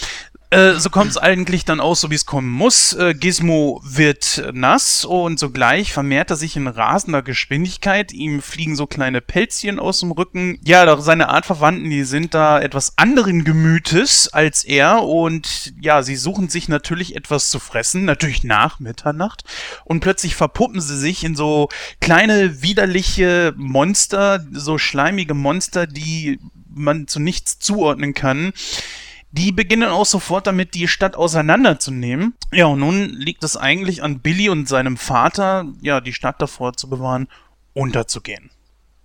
Äh, so kommt es eigentlich dann aus, so wie es kommen muss. Äh, Gizmo wird nass und sogleich vermehrt er sich in rasender Geschwindigkeit. Ihm fliegen so kleine Pelzchen aus dem Rücken. Ja, doch seine Artverwandten, die sind da etwas anderen Gemütes als er und ja, sie suchen sich natürlich etwas zu fressen, natürlich nach Mitternacht. Und plötzlich verpuppen sie sich in so kleine widerliche Monster, so schleimige Monster, die man zu nichts zuordnen kann. Die beginnen auch sofort damit, die Stadt auseinanderzunehmen. Ja, und nun liegt es eigentlich an Billy und seinem Vater, ja, die Stadt davor zu bewahren, unterzugehen.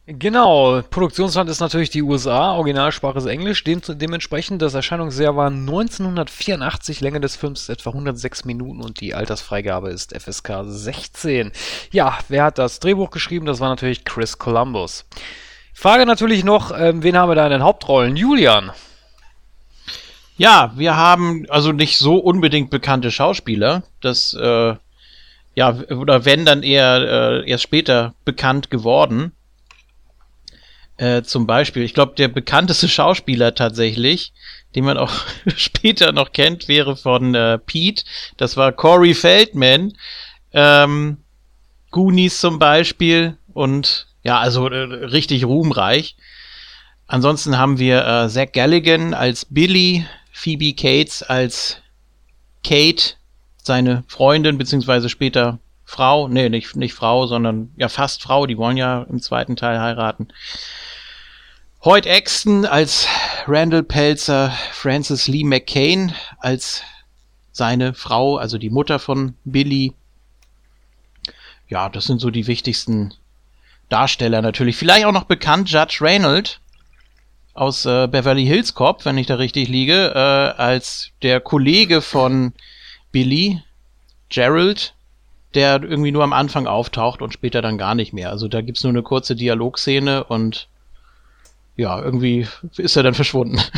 Genau, Produktionsland ist natürlich die USA, Originalsprache ist Englisch, dem, dementsprechend das Erscheinungsjahr war 1984, Länge des Films ist etwa 106 Minuten und die Altersfreigabe ist FSK 16. Ja, wer hat das Drehbuch geschrieben? Das war natürlich Chris Columbus. Frage natürlich noch, ähm, wen haben wir da in den Hauptrollen? Julian.
Ja, wir haben also nicht so unbedingt bekannte Schauspieler. Das, äh, ja, oder wenn dann eher äh, erst später bekannt geworden. Äh, zum Beispiel, ich glaube, der bekannteste Schauspieler tatsächlich, den man auch später noch kennt, wäre von äh, Pete. Das war Corey Feldman. Ähm, Goonies zum Beispiel und ja, also äh, richtig ruhmreich. Ansonsten haben wir äh, Zach Galligan als Billy, Phoebe Cates als Kate, seine Freundin, beziehungsweise später Frau, nee, nicht, nicht Frau, sondern ja fast Frau, die wollen ja im zweiten Teil heiraten. Hoyt Exton als Randall Pelzer, Francis Lee McCain als seine Frau, also die Mutter von Billy. Ja, das sind so die wichtigsten Darsteller natürlich. Vielleicht auch noch bekannt Judge Reynolds aus äh, Beverly Hills Cop, wenn ich da richtig liege, äh, als der Kollege von Billy, Gerald, der irgendwie nur am Anfang auftaucht und später dann gar nicht mehr. Also da gibt's nur eine kurze Dialogszene und ja, irgendwie ist er dann verschwunden.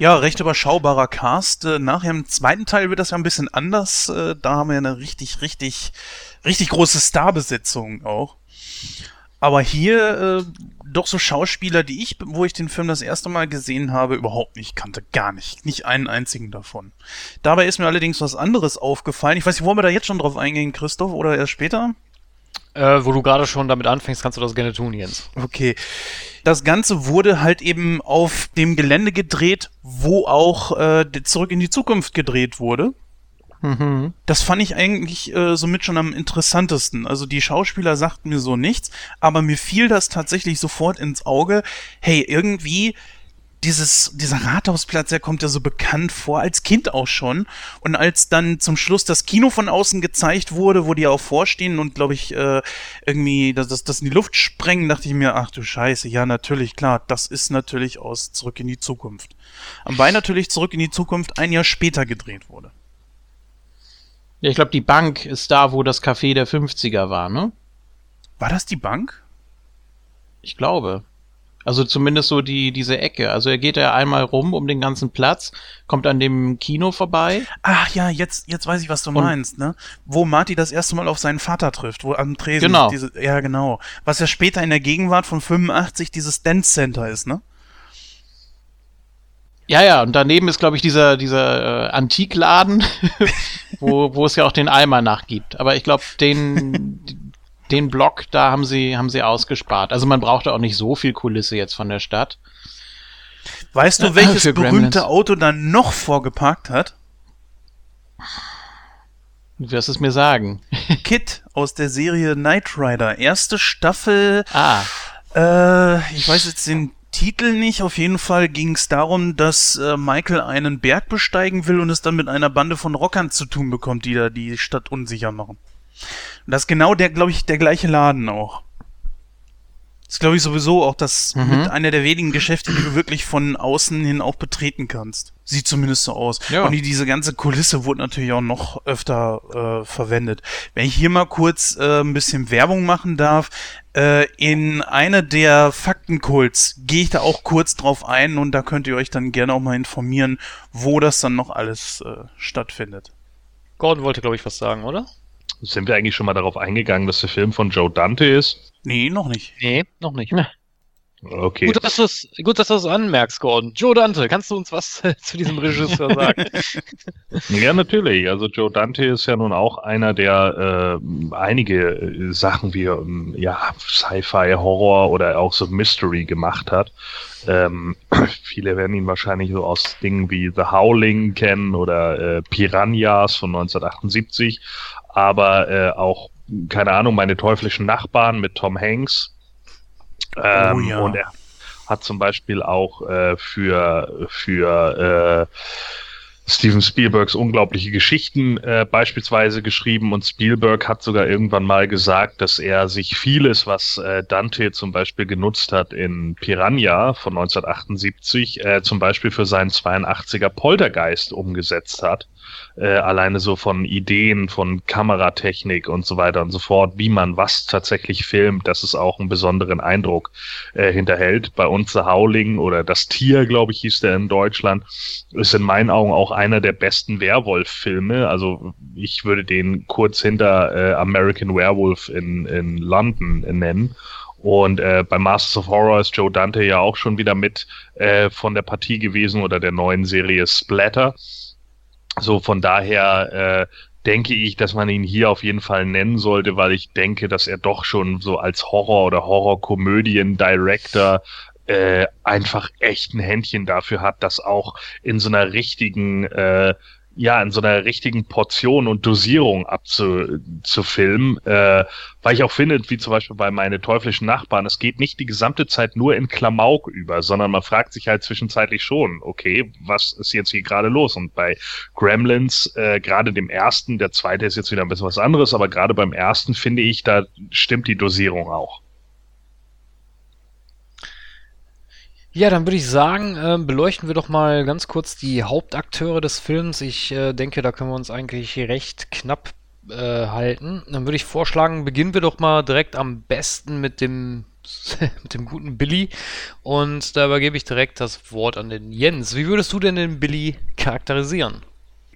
Ja, recht überschaubarer Cast. Äh, nachher im zweiten Teil wird das ja ein bisschen anders. Äh, da haben wir eine richtig, richtig, richtig große Starbesetzung auch. Aber hier äh, doch so Schauspieler, die ich, wo ich den Film das erste Mal gesehen habe, überhaupt nicht kannte. Gar nicht. Nicht einen einzigen davon. Dabei ist mir allerdings was anderes aufgefallen. Ich weiß nicht, wollen wir da jetzt schon drauf eingehen, Christoph, oder erst später?
Äh, wo du gerade schon damit anfängst, kannst du das gerne tun, Jens.
Okay. Das Ganze wurde halt eben auf dem Gelände gedreht, wo auch äh, zurück in die Zukunft gedreht wurde.
Mhm.
Das fand ich eigentlich äh, somit schon am interessantesten. Also die Schauspieler sagten mir so nichts, aber mir fiel das tatsächlich sofort ins Auge. Hey, irgendwie dieses, dieser Rathausplatz, der kommt ja so bekannt vor, als Kind auch schon. Und als dann zum Schluss das Kino von außen gezeigt wurde, wo die auch vorstehen und, glaube ich, äh, irgendwie das, das, das in die Luft sprengen, dachte ich mir, ach du Scheiße, ja, natürlich, klar, das ist natürlich aus Zurück in die Zukunft. Am Bein natürlich Zurück in die Zukunft ein Jahr später gedreht wurde.
Ja, ich glaube, die Bank ist da, wo das Café der 50er war, ne?
War das die Bank?
Ich glaube. Also zumindest so die, diese Ecke. Also er geht ja einmal rum um den ganzen Platz, kommt an dem Kino vorbei.
Ach ja, jetzt, jetzt weiß ich, was du
Und-
meinst, ne? Wo Marty das erste Mal auf seinen Vater trifft, wo am Tresen.
Genau.
Diese, ja, genau. Was ja später in der Gegenwart von 85 dieses Dance Center ist, ne?
Ja, ja, und daneben ist, glaube ich, dieser, dieser äh, Antikladen, wo, wo es ja auch den Eimer nachgibt. Aber ich glaube, den, den Block, da haben sie, haben sie ausgespart. Also man brauchte auch nicht so viel Kulisse jetzt von der Stadt.
Weißt du,
Äh,
welches berühmte. Auto dann noch vorgeparkt hat?
Du wirst es mir sagen.
Kit aus der Serie Knight Rider. Erste Staffel.
Ah.
Äh, ich weiß jetzt den Titel nicht. Auf jeden Fall ging es darum, dass äh, Michael einen Berg besteigen will und es dann mit einer Bande von Rockern zu tun bekommt, die da die Stadt unsicher machen. Und das ist genau der, glaube ich, der gleiche Laden auch. Das ist, glaube ich, sowieso auch das
Mhm.
mit einer der wenigen Geschäfte, die du wirklich von außen hin auch betreten kannst. Sieht zumindest so aus.
Ja.
Und die, diese ganze Kulisse wurde natürlich auch noch öfter äh, verwendet. Wenn ich hier mal kurz äh, ein bisschen Werbung machen darf, äh, in einer der Faktenkults gehe ich da auch kurz drauf ein und da könnt ihr euch dann gerne auch mal informieren, wo das dann noch alles äh, stattfindet.
Gordon wollte, glaube ich, was sagen, oder?
Sind wir eigentlich schon mal darauf eingegangen, dass der Film von Joe Dante ist?
Nee, noch nicht.
Nee, noch nicht.
Okay.
Gut, dass du es gut, dass du es anmerkst, Gordon. Joe Dante, kannst du uns was zu diesem Regisseur sagen?
Ja, natürlich. Also Joe Dante ist ja nun auch einer, der äh, einige äh, Sachen wie ähm, ja, Sci-Fi, Horror oder auch so Mystery gemacht hat. Ähm, viele werden ihn wahrscheinlich so aus Dingen wie The Howling kennen oder äh, Piranhas von 1978, aber äh, auch, keine Ahnung, meine teuflischen Nachbarn mit Tom Hanks. Ähm,
Oh ja.
Und er hat zum Beispiel auch äh, für, für äh, Steven Spielbergs unglaubliche Geschichten äh, beispielsweise geschrieben und Spielberg hat sogar irgendwann mal gesagt, dass er sich vieles, was äh, Dante zum Beispiel genutzt hat in Piranha von 1978, äh, zum Beispiel für seinen 82er Poltergeist umgesetzt hat. Äh, alleine so von Ideen, von Kameratechnik und so weiter und so fort, wie man was tatsächlich filmt, dass es auch einen besonderen Eindruck äh, hinterhält. Bei uns The Howling oder Das Tier, glaube ich, hieß der in Deutschland, ist in meinen Augen auch einer der besten Werwolf-Filme. Also ich würde den kurz hinter äh, American Werewolf in, in London äh, nennen. Und äh, bei Masters of Horror ist Joe Dante ja auch schon wieder mit äh, von der Partie gewesen oder der neuen Serie Splatter. So von daher äh, denke ich, dass man ihn hier auf jeden Fall nennen sollte, weil ich denke, dass er doch schon so als Horror- oder Horrorkomödien-Director äh, einfach echt ein Händchen dafür hat, das auch in so einer richtigen, äh, ja, in so einer richtigen Portion und Dosierung abzu zu filmen, äh, weil ich auch finde, wie zum Beispiel bei meine teuflischen Nachbarn, es geht nicht die gesamte Zeit nur in Klamauk über, sondern man fragt sich halt zwischenzeitlich schon, okay, was ist jetzt hier gerade los? Und bei Gremlins, äh, gerade dem ersten, der zweite ist jetzt wieder ein bisschen was anderes, aber gerade beim ersten finde ich, da stimmt die Dosierung auch.
Ja, dann würde ich sagen, ähm, beleuchten wir doch mal ganz kurz die Hauptakteure des Films. Ich äh, denke, da können wir uns eigentlich recht knapp äh, halten. Dann würde ich vorschlagen, beginnen wir doch mal direkt am besten mit dem mit dem guten Billy. Und da übergebe ich direkt das Wort an den Jens. Wie würdest du denn den Billy charakterisieren?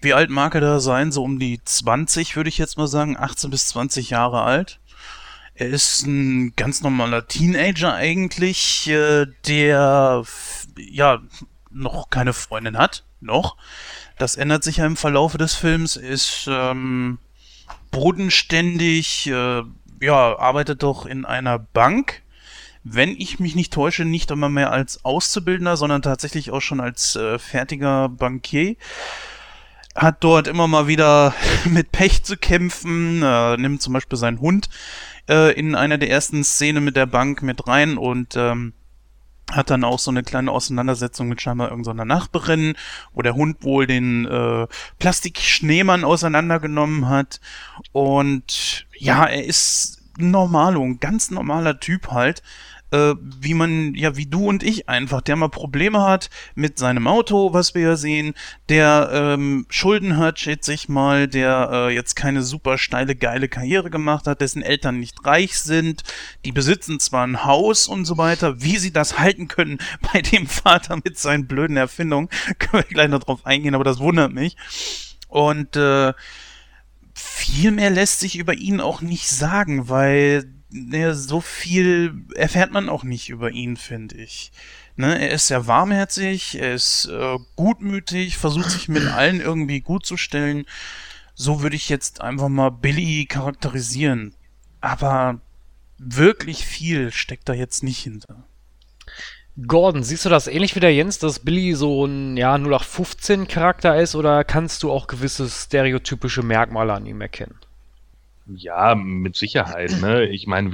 Wie alt mag er da sein? So um die 20, würde ich jetzt mal sagen. 18 bis 20 Jahre alt. Er ist ein ganz normaler Teenager eigentlich, äh, der ja noch keine Freundin hat. Noch. Das ändert sich ja im Verlaufe des Films. Ist ähm, bodenständig, äh, ja, arbeitet doch in einer Bank. Wenn ich mich nicht täusche, nicht immer mehr als Auszubildender, sondern tatsächlich auch schon als äh, fertiger Bankier hat dort immer mal wieder mit Pech zu kämpfen, äh, nimmt zum Beispiel seinen Hund äh, in einer der ersten Szenen mit der Bank mit rein und ähm, hat dann auch so eine kleine Auseinandersetzung mit scheinbar irgendeiner Nachbarin, wo der Hund wohl den äh, Plastikschneemann auseinandergenommen hat. Und ja, er ist normaler, ein ganz normaler Typ halt, äh, wie man, ja, wie du und ich einfach, der mal Probleme hat mit seinem Auto, was wir ja sehen, der ähm, Schulden hat, schätze ich mal, der äh, jetzt keine super steile, geile Karriere gemacht hat, dessen Eltern nicht reich sind, die besitzen zwar ein Haus und so weiter, wie sie das halten können bei dem Vater mit seinen blöden Erfindungen, können wir gleich noch drauf eingehen, aber das wundert mich. Und äh, viel mehr lässt sich über ihn auch nicht sagen, weil ne, so viel erfährt man auch nicht über ihn, finde ich. Ne, er ist sehr warmherzig, er ist äh, gutmütig, versucht sich mit allen irgendwie gut zu stellen. So würde ich jetzt einfach mal Billy charakterisieren. Aber wirklich viel steckt da jetzt nicht hinter.
Gordon, siehst du das ähnlich wie der Jens, dass Billy so ein ja, 0815 Charakter ist oder kannst du auch gewisse stereotypische Merkmale an ihm erkennen?
Ja, mit Sicherheit. Ne? Ich meine,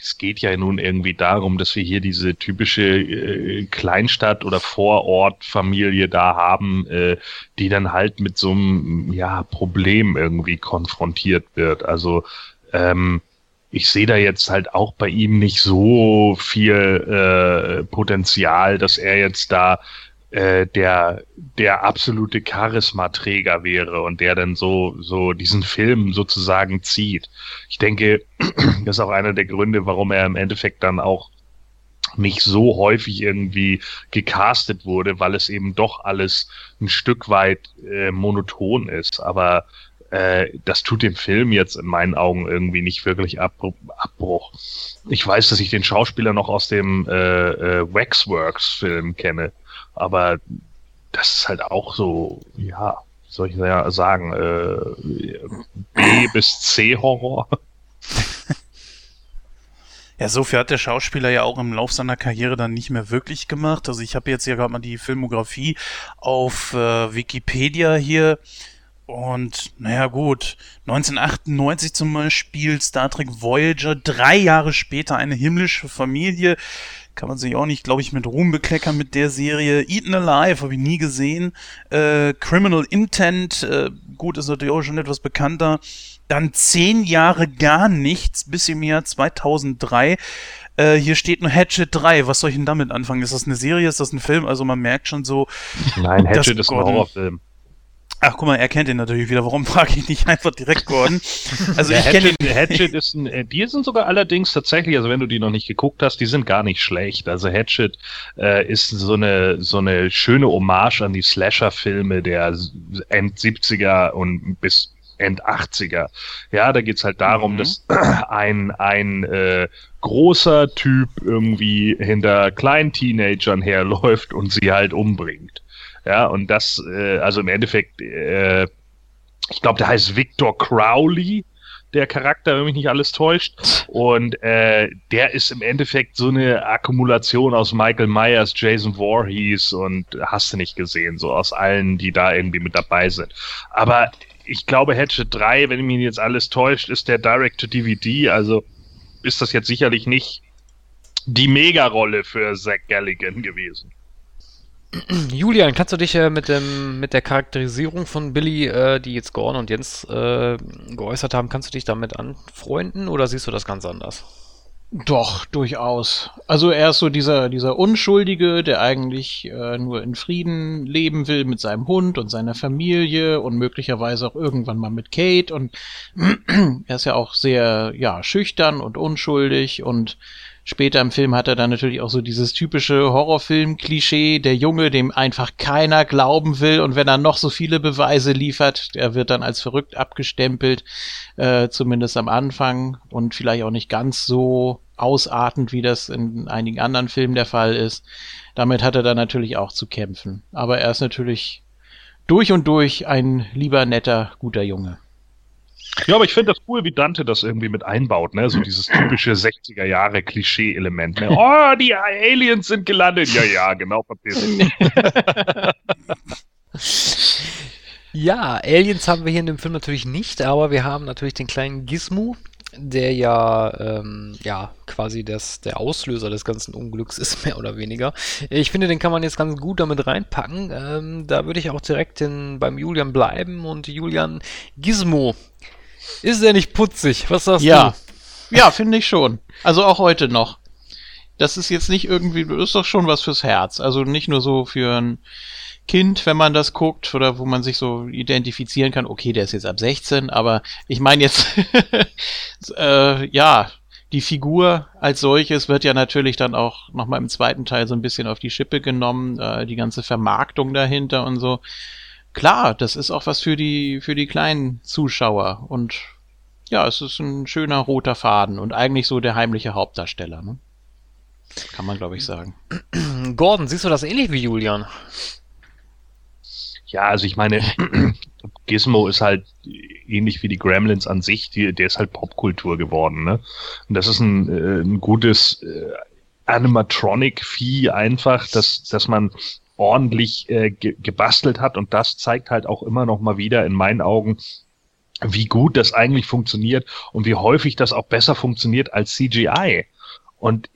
es geht ja nun irgendwie darum, dass wir hier diese typische äh, Kleinstadt- oder Vorortfamilie da haben, äh, die dann halt mit so einem ja, Problem irgendwie konfrontiert wird. Also ähm, ich sehe da jetzt halt auch bei ihm nicht so viel äh, Potenzial, dass er jetzt da äh, der der absolute Charismaträger wäre und der dann so so diesen Film sozusagen zieht. Ich denke, das ist auch einer der Gründe, warum er im Endeffekt dann auch nicht so häufig irgendwie gecastet wurde, weil es eben doch alles ein Stück weit äh, monoton ist. Aber äh, das tut dem Film jetzt in meinen Augen irgendwie nicht wirklich Ab Abbruch. Ich weiß, dass ich den Schauspieler noch aus dem äh, äh, Waxworks-Film kenne, aber das ist halt auch so, ja, soll ich ja sagen, äh, B bis C Horror.
Ja, so viel hat der Schauspieler ja auch im Lauf seiner Karriere dann nicht mehr wirklich gemacht. Also ich habe jetzt hier gerade mal die Filmografie auf äh, Wikipedia hier. Und naja gut, 1998 zum Beispiel Star Trek Voyager, drei Jahre später eine himmlische Familie. Kann man sich auch nicht, glaube ich, mit Ruhm bekleckern mit der Serie. Eaten Alive habe ich nie gesehen. Äh, Criminal Intent, äh, gut, ist natürlich auch schon etwas bekannter. Dann zehn Jahre gar nichts bis im Jahr 2003. Äh, hier steht nur Hatchet 3. Was soll ich denn damit anfangen? Ist das eine Serie? Ist das ein Film? Also man merkt schon so.
Nein, Hatchet ist ein Horrorfilm.
Ach, guck mal, er kennt ihn natürlich wieder. Warum frage ich nicht einfach direkt Gordon?
Also ja, ich kenne ihn. Hatchet ist ein, äh, die sind sogar allerdings tatsächlich, also wenn du die noch nicht geguckt hast, die sind gar nicht schlecht. Also Hatchet äh, ist so eine so eine schöne Hommage an die Slasher-Filme der End 70er und bis End 80er. Ja, da geht's halt darum, mhm. dass ein, ein äh, großer Typ irgendwie hinter kleinen Teenagern herläuft und sie halt umbringt. Ja, und das, äh, also im Endeffekt, äh, ich glaube, der heißt Victor Crowley, der Charakter, wenn mich nicht alles täuscht. Und äh, der ist im Endeffekt so eine Akkumulation aus Michael Myers, Jason Voorhees und hast du nicht gesehen, so aus allen, die da irgendwie mit dabei sind. Aber ich glaube, Hatchet 3, wenn mich jetzt alles täuscht, ist der Direct-to-DVD, also ist das jetzt sicherlich nicht die Mega-Rolle für Zach Galligan gewesen.
Julian, kannst du dich äh, mit, dem, mit der Charakterisierung von Billy, äh, die jetzt Gorn und Jens äh, geäußert haben, kannst du dich damit anfreunden oder siehst du das ganz anders?
Doch, durchaus. Also er ist so dieser, dieser Unschuldige, der eigentlich äh, nur in Frieden leben will mit seinem Hund und seiner Familie und möglicherweise auch irgendwann mal mit Kate. Und er ist ja auch sehr, ja, schüchtern und unschuldig und Später im Film hat er dann natürlich auch so dieses typische Horrorfilm-Klischee, der Junge, dem einfach keiner glauben will und wenn er noch so viele Beweise liefert, der wird dann als verrückt abgestempelt, äh, zumindest am Anfang und vielleicht auch nicht ganz so ausartend, wie das in einigen anderen Filmen der Fall ist. Damit hat er dann natürlich auch zu kämpfen. Aber er ist natürlich durch und durch ein lieber, netter, guter Junge.
Ja, aber ich finde das cool, wie Dante das irgendwie mit einbaut, ne? So dieses typische 60er Jahre Klischee-Element. Ne? Oh, die Aliens sind gelandet. Ja, ja, genau, verpiss
Ja, Aliens haben wir hier in dem Film natürlich nicht, aber wir haben natürlich den kleinen Gizmo, der ja, ähm, ja quasi das, der Auslöser des ganzen Unglücks ist, mehr oder weniger. Ich finde, den kann man jetzt ganz gut damit reinpacken. Ähm, da würde ich auch direkt in, beim Julian bleiben und Julian Gizmo ist er nicht putzig? Was sagst
ja. du? Ja, finde ich schon. Also auch heute noch. Das ist jetzt nicht irgendwie, das ist doch schon was fürs Herz. Also nicht nur so für ein Kind, wenn man das guckt, oder wo man sich so identifizieren kann, okay, der ist jetzt ab 16, aber ich meine jetzt, äh, ja, die Figur als solches wird ja natürlich dann auch nochmal im zweiten Teil so ein bisschen auf die Schippe genommen, äh, die ganze Vermarktung dahinter und so klar, das ist auch was für die, für die kleinen Zuschauer. Und ja, es ist ein schöner roter Faden und eigentlich so der heimliche Hauptdarsteller. Ne? Kann man, glaube ich, sagen.
Gordon, siehst du das ähnlich wie Julian?
Ja, also ich meine, Gizmo ist halt ähnlich wie die Gremlins an sich, die, der ist halt Popkultur geworden, ne? Und das ist ein, äh, ein gutes äh, Animatronic-Vieh einfach, dass, dass man ordentlich äh, ge gebastelt hat und das zeigt halt auch immer noch mal wieder in meinen Augen, wie gut das eigentlich funktioniert und wie häufig das auch besser funktioniert als CGI. Und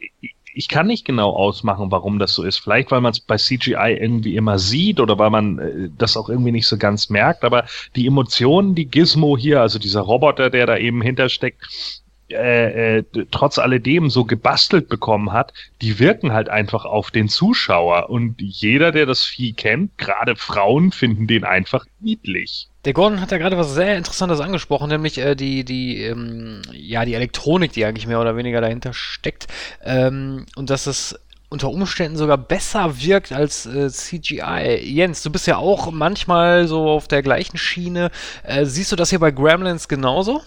ich kann nicht genau ausmachen, warum das so ist. Vielleicht, weil man es bei CGI irgendwie immer sieht oder weil man äh, das auch irgendwie nicht so ganz merkt. Aber die Emotionen, die Gizmo hier, also dieser Roboter, der da eben hintersteckt, äh, äh, trotz alledem so gebastelt bekommen hat, die wirken halt einfach auf den Zuschauer. Und jeder, der das Vieh kennt, gerade Frauen, finden den einfach niedlich.
Der Gordon hat ja gerade was sehr Interessantes angesprochen, nämlich äh, die, die, ähm, ja, die Elektronik, die eigentlich mehr oder weniger dahinter steckt. Ähm, und dass es unter Umständen sogar besser wirkt als äh, CGI. Jens, du bist ja auch manchmal so auf der gleichen Schiene. Äh, siehst du das hier bei Gremlins genauso?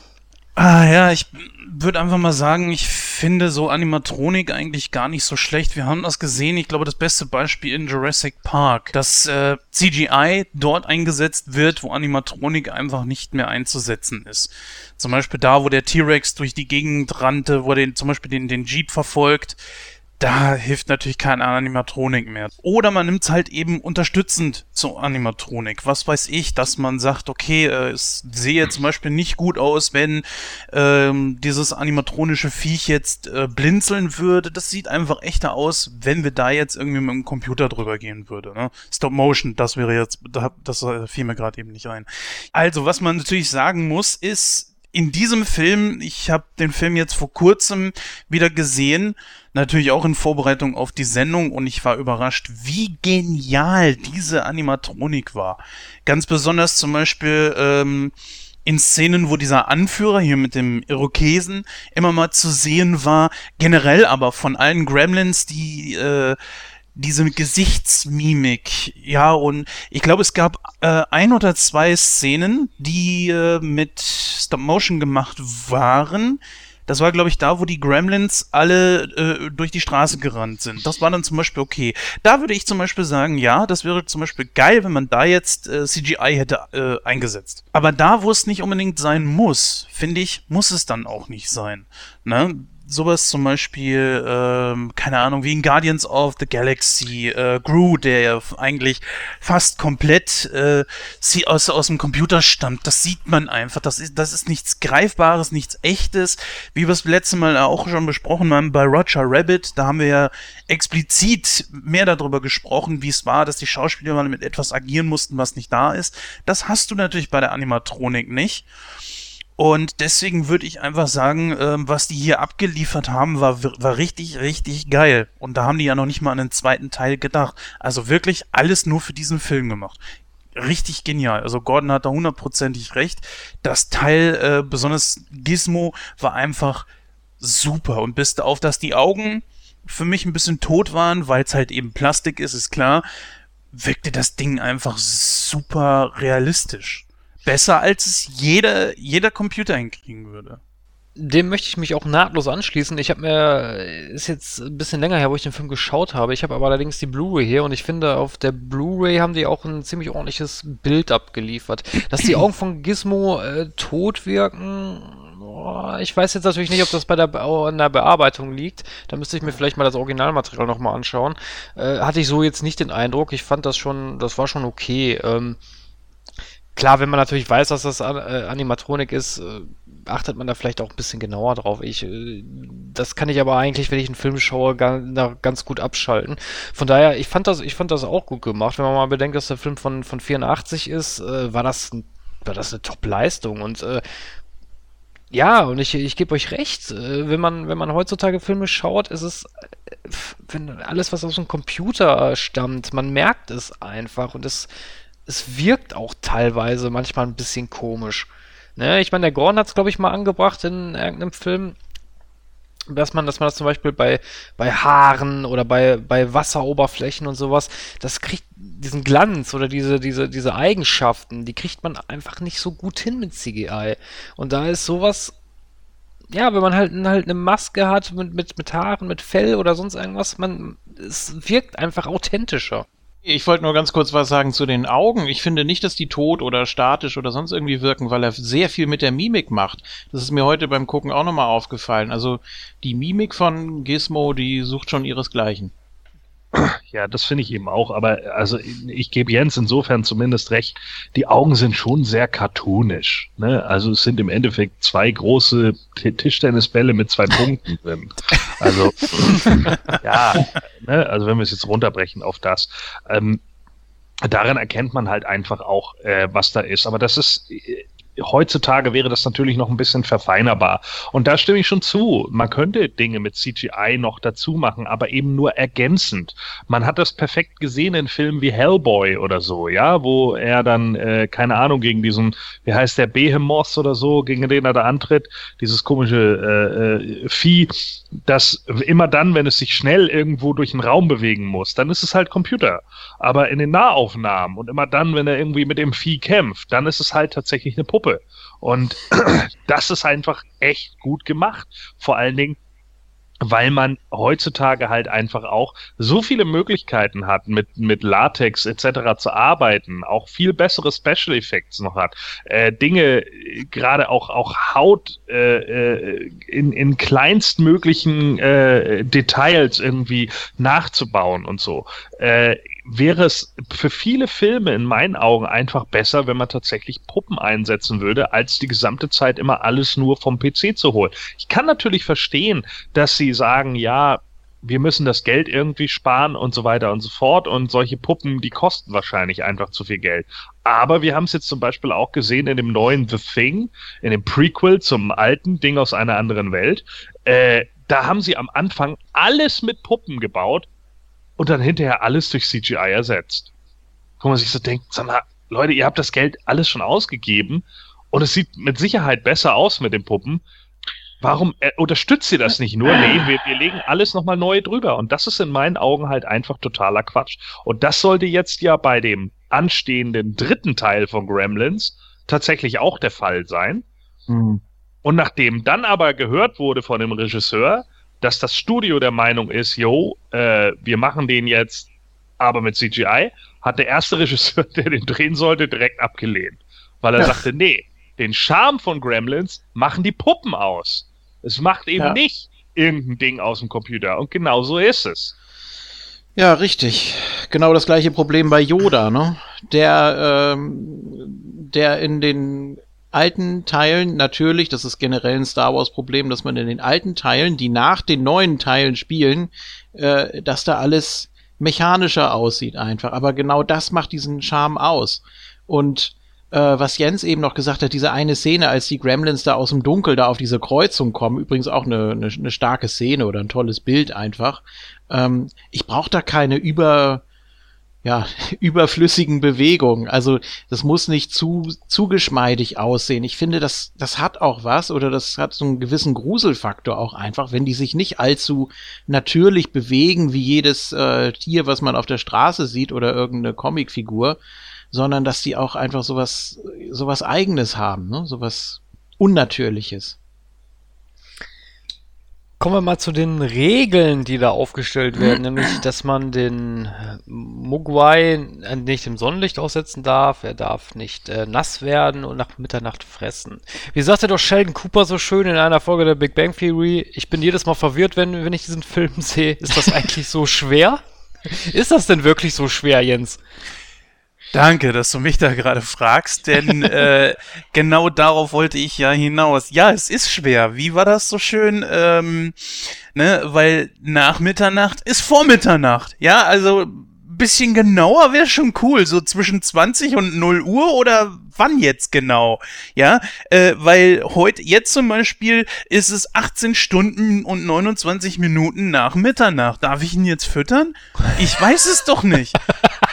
Ah ja, ich würde einfach mal sagen, ich finde so Animatronik eigentlich gar nicht so schlecht. Wir haben das gesehen, ich glaube, das beste Beispiel in Jurassic Park, dass äh, CGI dort eingesetzt wird, wo Animatronik einfach nicht mehr einzusetzen ist. Zum Beispiel da, wo der T-Rex durch die Gegend rannte, wo er den, zum Beispiel den, den Jeep verfolgt da hilft natürlich keine Animatronik mehr. Oder man nimmt es halt eben unterstützend zur Animatronik. Was weiß ich, dass man sagt, okay, äh, es sehe zum Beispiel nicht gut aus, wenn ähm, dieses animatronische Viech jetzt äh, blinzeln würde. Das sieht einfach echter aus, wenn wir da jetzt irgendwie mit dem Computer drüber gehen würde. Ne? Stop Motion, das wäre jetzt, das fiel mir gerade eben nicht ein. Also, was man natürlich sagen muss, ist, in diesem Film, ich habe den Film jetzt vor kurzem wieder gesehen, natürlich auch in Vorbereitung auf die Sendung und ich war überrascht, wie genial diese Animatronik war. Ganz besonders zum Beispiel ähm, in Szenen, wo dieser Anführer hier mit dem Irokesen immer mal zu sehen war, generell aber von allen Gremlins, die äh, diese Gesichtsmimik, ja, und ich glaube, es gab äh, ein oder zwei Szenen, die äh, mit Stop Motion gemacht waren. Das war, glaube ich, da, wo die Gremlins alle äh, durch die Straße gerannt sind. Das war dann zum Beispiel okay. Da würde ich zum Beispiel sagen, ja, das wäre zum Beispiel geil, wenn man da jetzt äh, CGI hätte äh, eingesetzt. Aber da, wo es nicht unbedingt sein muss, finde ich, muss es dann auch nicht sein. Ne? Sowas zum Beispiel, ähm, keine Ahnung, wie in Guardians of the Galaxy, äh, Gru, der ja eigentlich fast komplett äh, sie aus, aus dem Computer stammt. Das sieht man einfach. Das ist, das ist nichts Greifbares, nichts Echtes. Wie wir es letzte Mal auch schon besprochen haben bei Roger Rabbit, da haben wir ja explizit mehr darüber gesprochen, wie es war, dass die Schauspieler mal mit etwas agieren mussten, was nicht da ist. Das hast du natürlich bei der Animatronik nicht. Und deswegen würde ich einfach sagen, ähm, was die hier abgeliefert haben, war, war richtig, richtig geil. Und da haben die ja noch nicht mal an den zweiten Teil gedacht. Also wirklich alles nur für diesen Film gemacht. Richtig genial. Also Gordon hat da hundertprozentig recht. Das Teil, äh, besonders Gizmo, war einfach super. Und bis auf, dass die Augen für mich ein bisschen tot waren, weil es halt eben Plastik ist, ist klar, wirkte das Ding einfach super realistisch besser, als es jeder, jeder Computer hinkriegen würde.
Dem möchte ich mich auch nahtlos anschließen. Ich habe mir, ist jetzt ein bisschen länger her, wo ich den Film geschaut habe. Ich habe aber allerdings die Blu-ray hier und ich finde, auf der Blu-ray haben die auch ein ziemlich ordentliches Bild abgeliefert. Dass die Augen von Gizmo äh, tot wirken, ich weiß jetzt natürlich nicht, ob das bei der, Be an der Bearbeitung liegt. Da müsste ich mir vielleicht mal das Originalmaterial nochmal anschauen. Äh, hatte ich so jetzt nicht den Eindruck. Ich fand das schon, das war schon okay. Ähm, Klar, wenn man natürlich weiß, dass das äh, Animatronik ist, äh, achtet man da vielleicht auch ein bisschen genauer drauf. Ich, äh, das kann ich aber eigentlich, wenn ich einen Film schaue, ganz gut abschalten. Von daher, ich fand das, ich fand das auch gut gemacht. Wenn man mal bedenkt, dass der Film von, von 84 ist, war das, war das eine Top-Leistung und ja, und ich, ich gebe euch recht, wenn man, wenn man heutzutage Filme schaut, ist es, wenn alles, was aus dem Computer stammt, man merkt es einfach und es es wirkt auch teilweise manchmal ein bisschen komisch. Ne? Ich meine, der Gorn hat es, glaube ich, mal angebracht in irgendeinem Film, dass man, dass man das zum Beispiel bei, bei Haaren oder bei, bei Wasseroberflächen und sowas, das kriegt diesen Glanz oder diese, diese, diese Eigenschaften, die kriegt man einfach nicht so gut hin mit CGI. Und da ist sowas, ja, wenn man halt, halt eine Maske hat mit, mit, mit Haaren, mit Fell oder sonst irgendwas, man, es wirkt einfach authentischer.
Ich wollte nur ganz kurz was sagen zu den Augen. Ich finde nicht, dass die tot oder statisch oder sonst irgendwie wirken, weil er sehr viel mit der Mimik macht. Das ist mir heute beim Gucken auch nochmal aufgefallen. Also die Mimik von Gizmo, die sucht schon ihresgleichen.
Ja, das finde ich eben auch. Aber also ich gebe Jens insofern zumindest recht. Die Augen sind schon sehr cartoonisch. Ne? Also es sind im Endeffekt zwei große Tischtennisbälle mit zwei Punkten drin. Also ja, ne? also wenn wir es jetzt runterbrechen auf das. Ähm, daran erkennt man halt einfach auch, äh, was da ist. Aber das ist heutzutage wäre das natürlich noch ein bisschen verfeinerbar. Und da stimme ich schon zu. Man könnte Dinge mit CGI noch dazu machen, aber eben nur ergänzend. Man hat das perfekt gesehen in Filmen wie Hellboy oder so, ja, wo er dann, äh, keine Ahnung, gegen diesen, wie heißt der, Behemoth oder so, gegen den er da antritt, dieses komische äh, äh, Vieh, das immer dann, wenn es sich schnell irgendwo durch den Raum bewegen muss, dann ist es halt Computer. Aber in den Nahaufnahmen und immer dann, wenn er irgendwie mit dem Vieh kämpft, dann ist es halt tatsächlich eine Puppe. Und das ist einfach echt gut gemacht. Vor allen Dingen, weil man heutzutage halt einfach auch so viele Möglichkeiten hat, mit, mit Latex etc. zu arbeiten, auch viel bessere Special Effects noch hat, äh, Dinge, gerade auch, auch Haut äh, äh, in, in kleinstmöglichen äh, Details irgendwie nachzubauen und so. Äh, wäre es für viele Filme in meinen Augen einfach besser, wenn man tatsächlich Puppen einsetzen würde, als die gesamte Zeit immer alles nur vom PC zu holen. Ich kann natürlich verstehen, dass sie sagen, ja, wir müssen das Geld irgendwie sparen und so weiter und so fort. Und solche Puppen, die kosten wahrscheinlich einfach zu viel Geld. Aber wir haben es jetzt zum Beispiel auch gesehen in dem neuen The Thing, in dem Prequel zum alten Ding aus einer anderen Welt. Äh, da haben sie am Anfang alles mit Puppen gebaut und dann hinterher alles durch CGI ersetzt. Wo man sich so denkt, sag mal, Leute, ihr habt das Geld alles schon ausgegeben und es sieht mit Sicherheit besser aus mit den Puppen. Warum äh, unterstützt ihr das nicht nur? Nee, wir, wir legen alles nochmal neu drüber. Und das ist in meinen Augen halt einfach totaler Quatsch. Und das sollte jetzt ja bei dem anstehenden dritten Teil von Gremlins tatsächlich auch der Fall sein.
Mhm.
Und nachdem dann aber gehört wurde von dem Regisseur, dass das Studio der Meinung ist, yo, äh, wir machen den jetzt aber mit CGI, hat der erste Regisseur, der den drehen sollte, direkt abgelehnt. Weil er
Ja.
sagte, nee, den Charme von Gremlins machen die Puppen aus. Es macht eben
Ja.
nicht irgendein Ding aus dem Computer. Und genau so ist es.
Ja, richtig. Genau das gleiche Problem bei Yoda, ne? Der, ähm, der in den alten Teilen, natürlich, das ist generell ein Star Wars-Problem, dass man in den alten Teilen, die nach den neuen Teilen spielen, äh, dass da alles mechanischer aussieht einfach. Aber genau das macht diesen Charme aus. Und äh, was Jens eben noch gesagt hat, diese eine Szene, als die Gremlins da aus dem Dunkel da auf diese Kreuzung kommen, übrigens auch eine, eine, eine starke Szene oder ein tolles Bild einfach. Ähm, ich brauche da keine über ja, überflüssigen Bewegungen. Also das muss nicht zu, zu geschmeidig aussehen. Ich finde, das, das hat auch was oder das hat so einen gewissen Gruselfaktor auch einfach, wenn die sich nicht allzu natürlich bewegen wie jedes äh, Tier, was man auf der Straße sieht oder irgendeine Comicfigur, sondern dass die auch einfach sowas, sowas Eigenes haben, ne? sowas Unnatürliches.
Kommen wir mal zu den Regeln, die da aufgestellt werden, nämlich, dass man den äh, Mugwai äh, nicht im Sonnenlicht aussetzen darf, er darf nicht äh, nass werden und nach Mitternacht fressen. Wie sagte doch Sheldon Cooper so schön in einer Folge der Big Bang Theory, ich bin jedes Mal verwirrt, wenn, wenn ich diesen Film sehe. Ist das eigentlich so schwer? Ist das denn wirklich so schwer, Jens?
Danke, dass du mich da gerade fragst, denn äh, genau darauf wollte ich ja hinaus. Ja, es ist schwer. Wie war das so schön? Ähm, ne, weil nach Mitternacht ist vor Mitternacht. Ja, also bisschen genauer wäre schon cool, so zwischen 20 und 0 Uhr oder wann jetzt genau? Ja, äh, weil heute, jetzt zum Beispiel, ist es 18 Stunden und 29 Minuten nach Mitternacht. Darf ich ihn jetzt füttern? Ich weiß es doch nicht.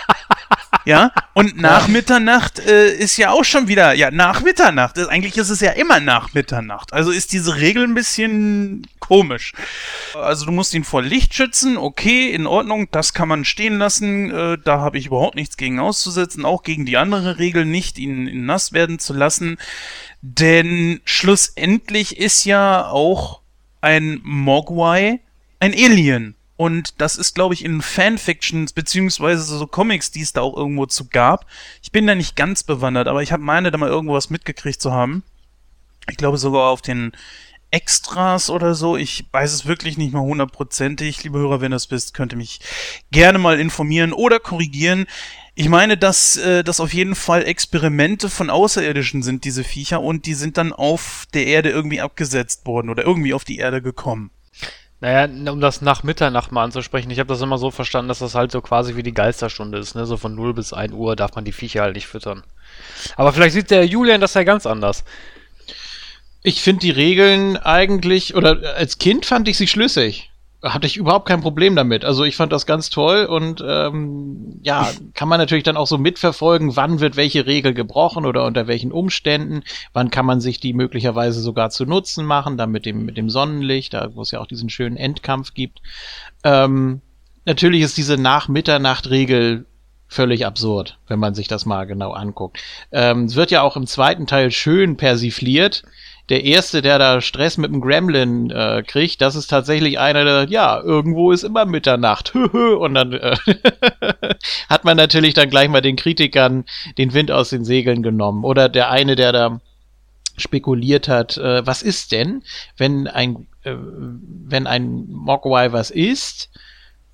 Ja, und nach Mitternacht äh, ist ja auch schon wieder, ja, nach Mitternacht. Äh, Eigentlich ist es ja immer nach Mitternacht. Also ist diese Regel ein bisschen komisch. Also du musst ihn vor Licht schützen, okay, in Ordnung, das kann man stehen lassen. Äh, da habe ich überhaupt nichts gegen auszusetzen. Auch gegen die andere Regel nicht, ihn, ihn nass werden zu lassen. Denn schlussendlich ist ja auch ein Mogwai ein Alien. Und das ist, glaube ich, in Fanfictions beziehungsweise so Comics, die es da auch irgendwo zu gab. Ich bin da nicht ganz bewandert, aber ich habe meine da mal irgendwo was mitgekriegt zu haben. Ich glaube sogar auf den Extras oder so. Ich weiß es wirklich nicht mal hundertprozentig. Liebe Hörer, wenn ihr es wisst, könnt ihr mich gerne mal informieren oder korrigieren. Ich meine, dass äh, das auf jeden Fall Experimente von Außerirdischen sind, diese Viecher, und die sind dann auf der Erde irgendwie abgesetzt worden oder irgendwie auf die Erde gekommen.
Naja, um das nach Mitternacht mal anzusprechen, ich habe das immer so verstanden, dass das halt so quasi wie die Geisterstunde ist, ne? So von 0 bis 1 Uhr darf man die Viecher halt nicht füttern. Aber vielleicht sieht der Julian das ja ganz anders.
Ich finde die Regeln eigentlich, oder als Kind fand ich sie schlüssig. Hatte ich überhaupt kein Problem damit. Also ich fand das ganz toll und ähm, ja, kann man natürlich dann auch so mitverfolgen, wann wird welche Regel gebrochen oder unter welchen Umständen, wann kann man sich die möglicherweise sogar zu Nutzen machen, dann mit dem, mit dem Sonnenlicht, da wo es ja auch diesen schönen Endkampf gibt. Ähm, natürlich ist diese Nach-Mitternacht-Regel völlig absurd, wenn man sich das mal genau anguckt. Ähm, es wird ja auch im zweiten Teil schön persifliert der Erste, der da Stress mit dem Gremlin äh, kriegt, das ist tatsächlich einer, der, ja, irgendwo ist immer Mitternacht. Und dann äh, hat man natürlich dann gleich mal den Kritikern den Wind aus den Segeln genommen. Oder der eine, der da spekuliert hat, äh, was ist denn, wenn ein, äh, wenn ein Mogwai was isst,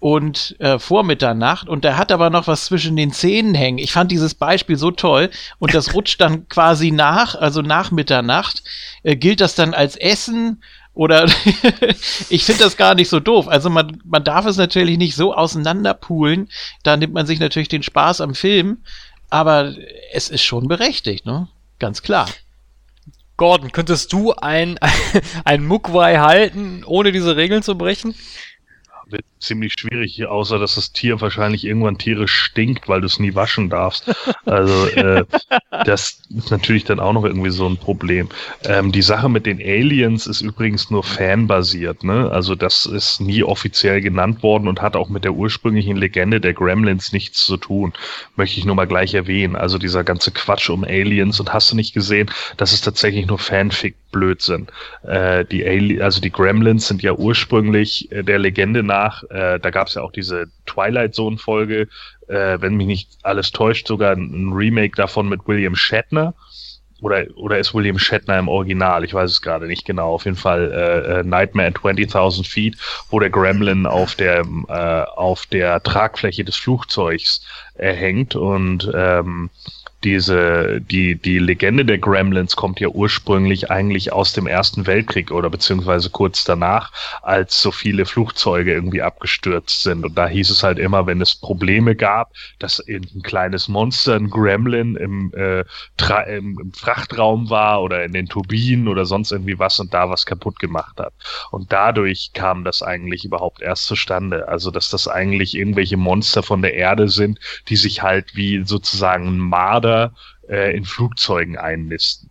und äh, vor Mitternacht und der hat aber noch was zwischen den Zähnen hängen. Ich fand dieses Beispiel so toll und das rutscht dann quasi nach, also nach Mitternacht. Äh, gilt das dann als Essen oder ich finde das gar nicht so doof. Also man, man darf es natürlich nicht so auseinanderpulen. Da nimmt man sich natürlich den Spaß am Film, aber es ist schon berechtigt, ne? Ganz klar.
Gordon, könntest du ein, ein Mugwai halten, ohne diese Regeln zu brechen?
Ziemlich schwierig, außer dass das Tier wahrscheinlich irgendwann tierisch stinkt, weil du es nie waschen darfst. Also äh, das ist natürlich dann auch noch irgendwie so ein Problem. Ähm, die Sache mit den Aliens ist übrigens nur fanbasiert. Ne? Also das ist nie offiziell genannt worden und hat auch mit der ursprünglichen Legende der Gremlins nichts zu tun. Möchte ich nur mal gleich erwähnen. Also dieser ganze Quatsch um Aliens und hast du nicht gesehen, das ist tatsächlich nur Fanfic-Blödsinn. Äh, die Ali also die Gremlins sind ja ursprünglich äh, der Legende nach äh, da gab es ja auch diese Twilight Zone Folge, äh, wenn mich nicht alles täuscht, sogar ein Remake davon mit William Shatner. Oder, oder ist William Shatner im Original? Ich weiß es gerade nicht genau. Auf jeden Fall äh, äh Nightmare at 20.000 Feet, wo der Gremlin auf der, äh, auf der Tragfläche des Flugzeugs äh, hängt und ähm, diese, die, die Legende der Gremlins kommt ja ursprünglich eigentlich aus dem Ersten Weltkrieg oder beziehungsweise kurz danach, als so viele Flugzeuge irgendwie abgestürzt sind. Und da hieß es halt immer, wenn es Probleme gab, dass ein kleines Monster, ein Gremlin im, äh, im, im Frachtraum war oder in den Turbinen oder sonst irgendwie was und da was kaputt gemacht hat. Und dadurch kam das eigentlich überhaupt erst zustande. Also, dass das eigentlich irgendwelche Monster von der Erde sind, die sich halt wie sozusagen ein Marder oder äh, in Flugzeugen einnisten.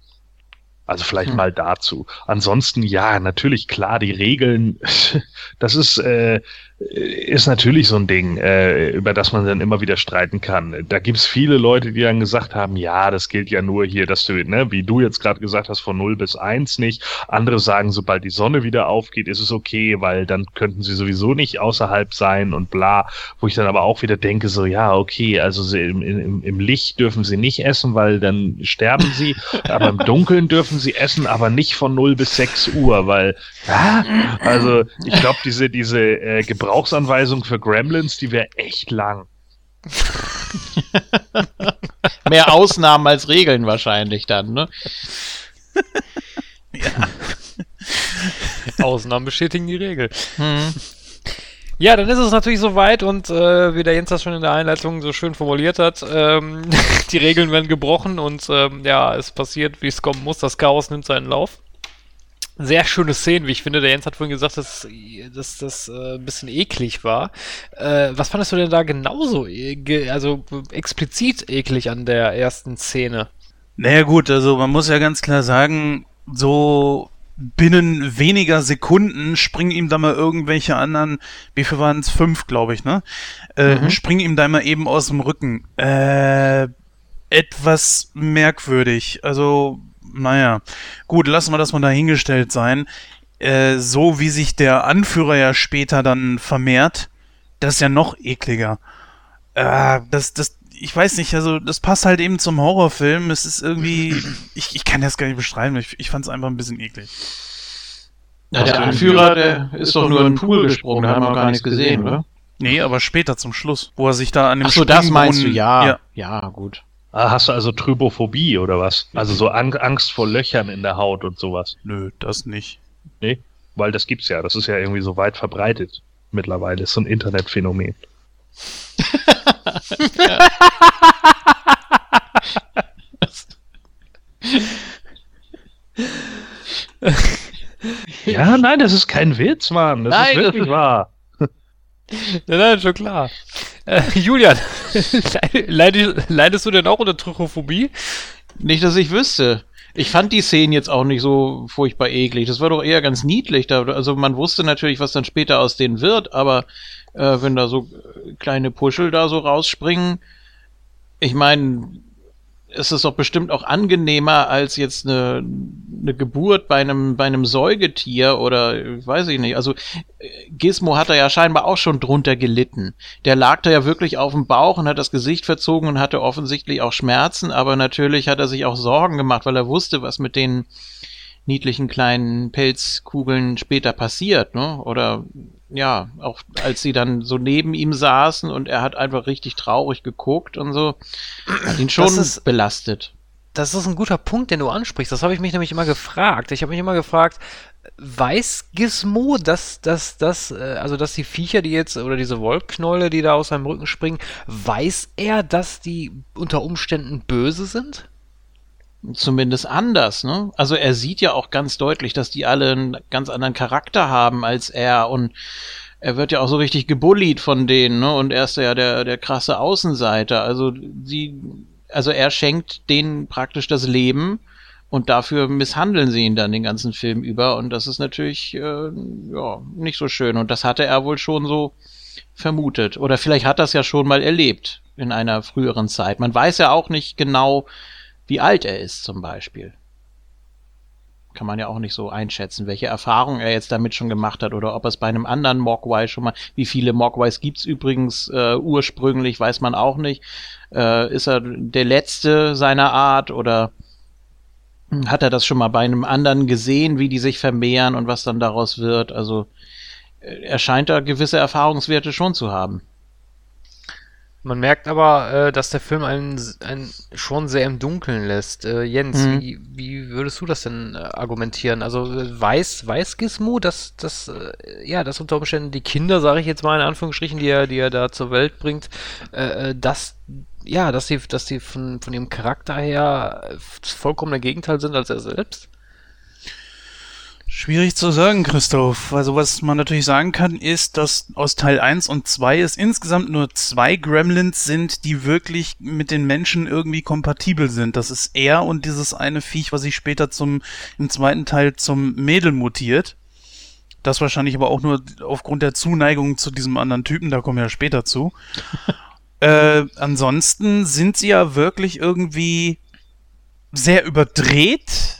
Also vielleicht hm. mal dazu. Ansonsten ja, natürlich klar, die Regeln, das ist äh, ist natürlich so ein Ding, äh, über das man dann immer wieder streiten kann. Da gibt's viele Leute, die dann gesagt haben, ja, das gilt ja nur hier, dass du, ne, wie du jetzt gerade gesagt hast, von 0 bis 1 nicht. Andere sagen, sobald die Sonne wieder aufgeht, ist es okay, weil dann könnten sie sowieso nicht außerhalb sein und bla. Wo ich dann aber auch wieder denke, so, ja, okay, also im, im, im Licht dürfen sie nicht essen, weil dann sterben sie, aber im Dunkeln dürfen sie essen, aber nicht von 0 bis 6 Uhr, weil, ja, also ich glaube, diese, diese äh, Gebrauchsanweisung für Gremlins, die wäre echt lang.
Mehr Ausnahmen als Regeln wahrscheinlich dann, ne?
ja. Ausnahmen bestätigen die Regel. Hm. Ja, dann ist es natürlich soweit und äh, wie der Jens das schon in der Einleitung so schön formuliert hat, ähm, die Regeln werden gebrochen und ähm, ja, es passiert, wie es kommen muss. Das Chaos nimmt seinen Lauf sehr schöne Szenen, wie ich finde. Der Jens hat vorhin gesagt, dass, dass das äh, ein bisschen eklig war. Äh, was fandest du denn da genauso, e also explizit eklig an der ersten Szene?
Naja gut, also man muss ja ganz klar sagen, so binnen weniger Sekunden springen ihm da mal irgendwelche anderen, wie viel waren es? Fünf, glaube ich, ne? Äh, mhm. Springen ihm da mal eben aus dem Rücken. Äh, etwas merkwürdig. Also naja, gut, lassen wir das mal dahingestellt sein. Äh, so wie sich der Anführer ja später dann vermehrt, das ist ja noch ekliger. Äh, das, das, ich weiß nicht, also das passt halt eben zum Horrorfilm. Es ist irgendwie, ich, ich kann das gar nicht beschreiben. Ich, ich fand es einfach ein bisschen eklig.
Ja, der Anführer, der ist doch nur in den Pool gesprungen, da haben wir gar nichts gesehen, oder?
Nee, aber später zum Schluss, wo er sich da an dem
Ach so, das meinst du, ja. Ja, ja gut.
Ah, hast du also Trypophobie oder was? Also so Angst vor Löchern in der Haut und sowas?
Nö, das nicht.
Nee? Weil das gibt's ja, das ist ja irgendwie so weit verbreitet mittlerweile, ist so ein Internetphänomen. ja, nein, das ist kein Witz, Mann. Das
Nein,
ist wirklich
das-
wahr.
Ja, nein, schon klar. Äh, Julian, leidest, du denn auch unter Trichophobie?
Nicht, dass ich wüsste. Ich fand die Szenen jetzt auch nicht so furchtbar eklig. Das war doch eher ganz niedlich. Also man wusste natürlich, was dann später aus denen wird, aber äh, wenn da so kleine Puschel da so rausspringen, ich meine, es ist doch bestimmt auch angenehmer als jetzt eine, eine Geburt bei einem, bei einem Säugetier oder weiß ich nicht. Also Gizmo hat da ja scheinbar auch schon drunter gelitten. Der lag da ja wirklich auf dem Bauch und hat das Gesicht verzogen und hatte offensichtlich auch Schmerzen, aber natürlich hat er sich auch Sorgen gemacht, weil er wusste, was mit den niedlichen kleinen Pelzkugeln später passiert, ne? Oder ja, auch als sie dann so neben ihm saßen und er hat einfach richtig traurig geguckt und so, hat ihn schon
ist-
belastet.
Das ist ein guter Punkt, den du ansprichst. Das habe ich mich nämlich immer gefragt. Ich habe mich immer gefragt, weiß Gizmo, dass, dass, dass, äh, also dass die Viecher, die jetzt, oder diese Wollknäule, die da aus seinem Rücken springen, weiß er, dass die unter Umständen böse sind?
Zumindest anders, ne? Also er sieht ja auch ganz deutlich, dass die alle einen ganz anderen Charakter haben als er und er wird ja auch so richtig gebullied von denen, ne? Und er ist ja der, der krasse Außenseiter. Also sie, also er schenkt denen praktisch das Leben und dafür misshandeln sie ihn dann den ganzen Film über und das ist natürlich äh, ja nicht so schön und das hatte er wohl schon so vermutet oder vielleicht hat das ja schon mal erlebt in einer früheren Zeit. Man weiß ja auch nicht genau, wie alt er ist zum Beispiel. Kann man ja auch nicht so einschätzen, welche Erfahrungen er jetzt damit schon gemacht hat oder ob es bei einem anderen Mogwai schon mal, wie viele Mogwais gibt's übrigens äh, ursprünglich, weiß man auch nicht. Äh, ist er der letzte seiner Art oder hat er das schon mal bei einem anderen gesehen, wie die sich vermehren und was dann daraus wird? Also äh, er scheint da gewisse Erfahrungswerte schon zu haben.
Man merkt aber, äh, dass der Film einen, einen schon sehr im Dunkeln lässt. Äh, Jens,
Mhm.
wie, wie würdest du das denn äh, argumentieren? Also äh, weiß, weiß Gizmo, dass, dass, äh, ja, dass unter Umständen die Kinder, sage ich jetzt mal in Anführungsstrichen, die er, die er da zur Welt bringt, äh, dass, ja, dass sie, dass sie von, von ihrem Charakter her das vollkommene Gegenteil sind als er selbst?
Schwierig zu sagen, Christoph. Also was man natürlich sagen kann, ist, dass aus Teil 1 und 2 es insgesamt nur zwei Gremlins sind, die wirklich mit den Menschen irgendwie kompatibel sind. Das ist er und dieses eine Viech, was sich später zum, im zweiten Teil zum Mädel mutiert. Das wahrscheinlich aber auch nur aufgrund der Zuneigung zu diesem anderen Typen, da kommen wir ja später zu. äh, ansonsten sind sie ja wirklich irgendwie sehr überdreht.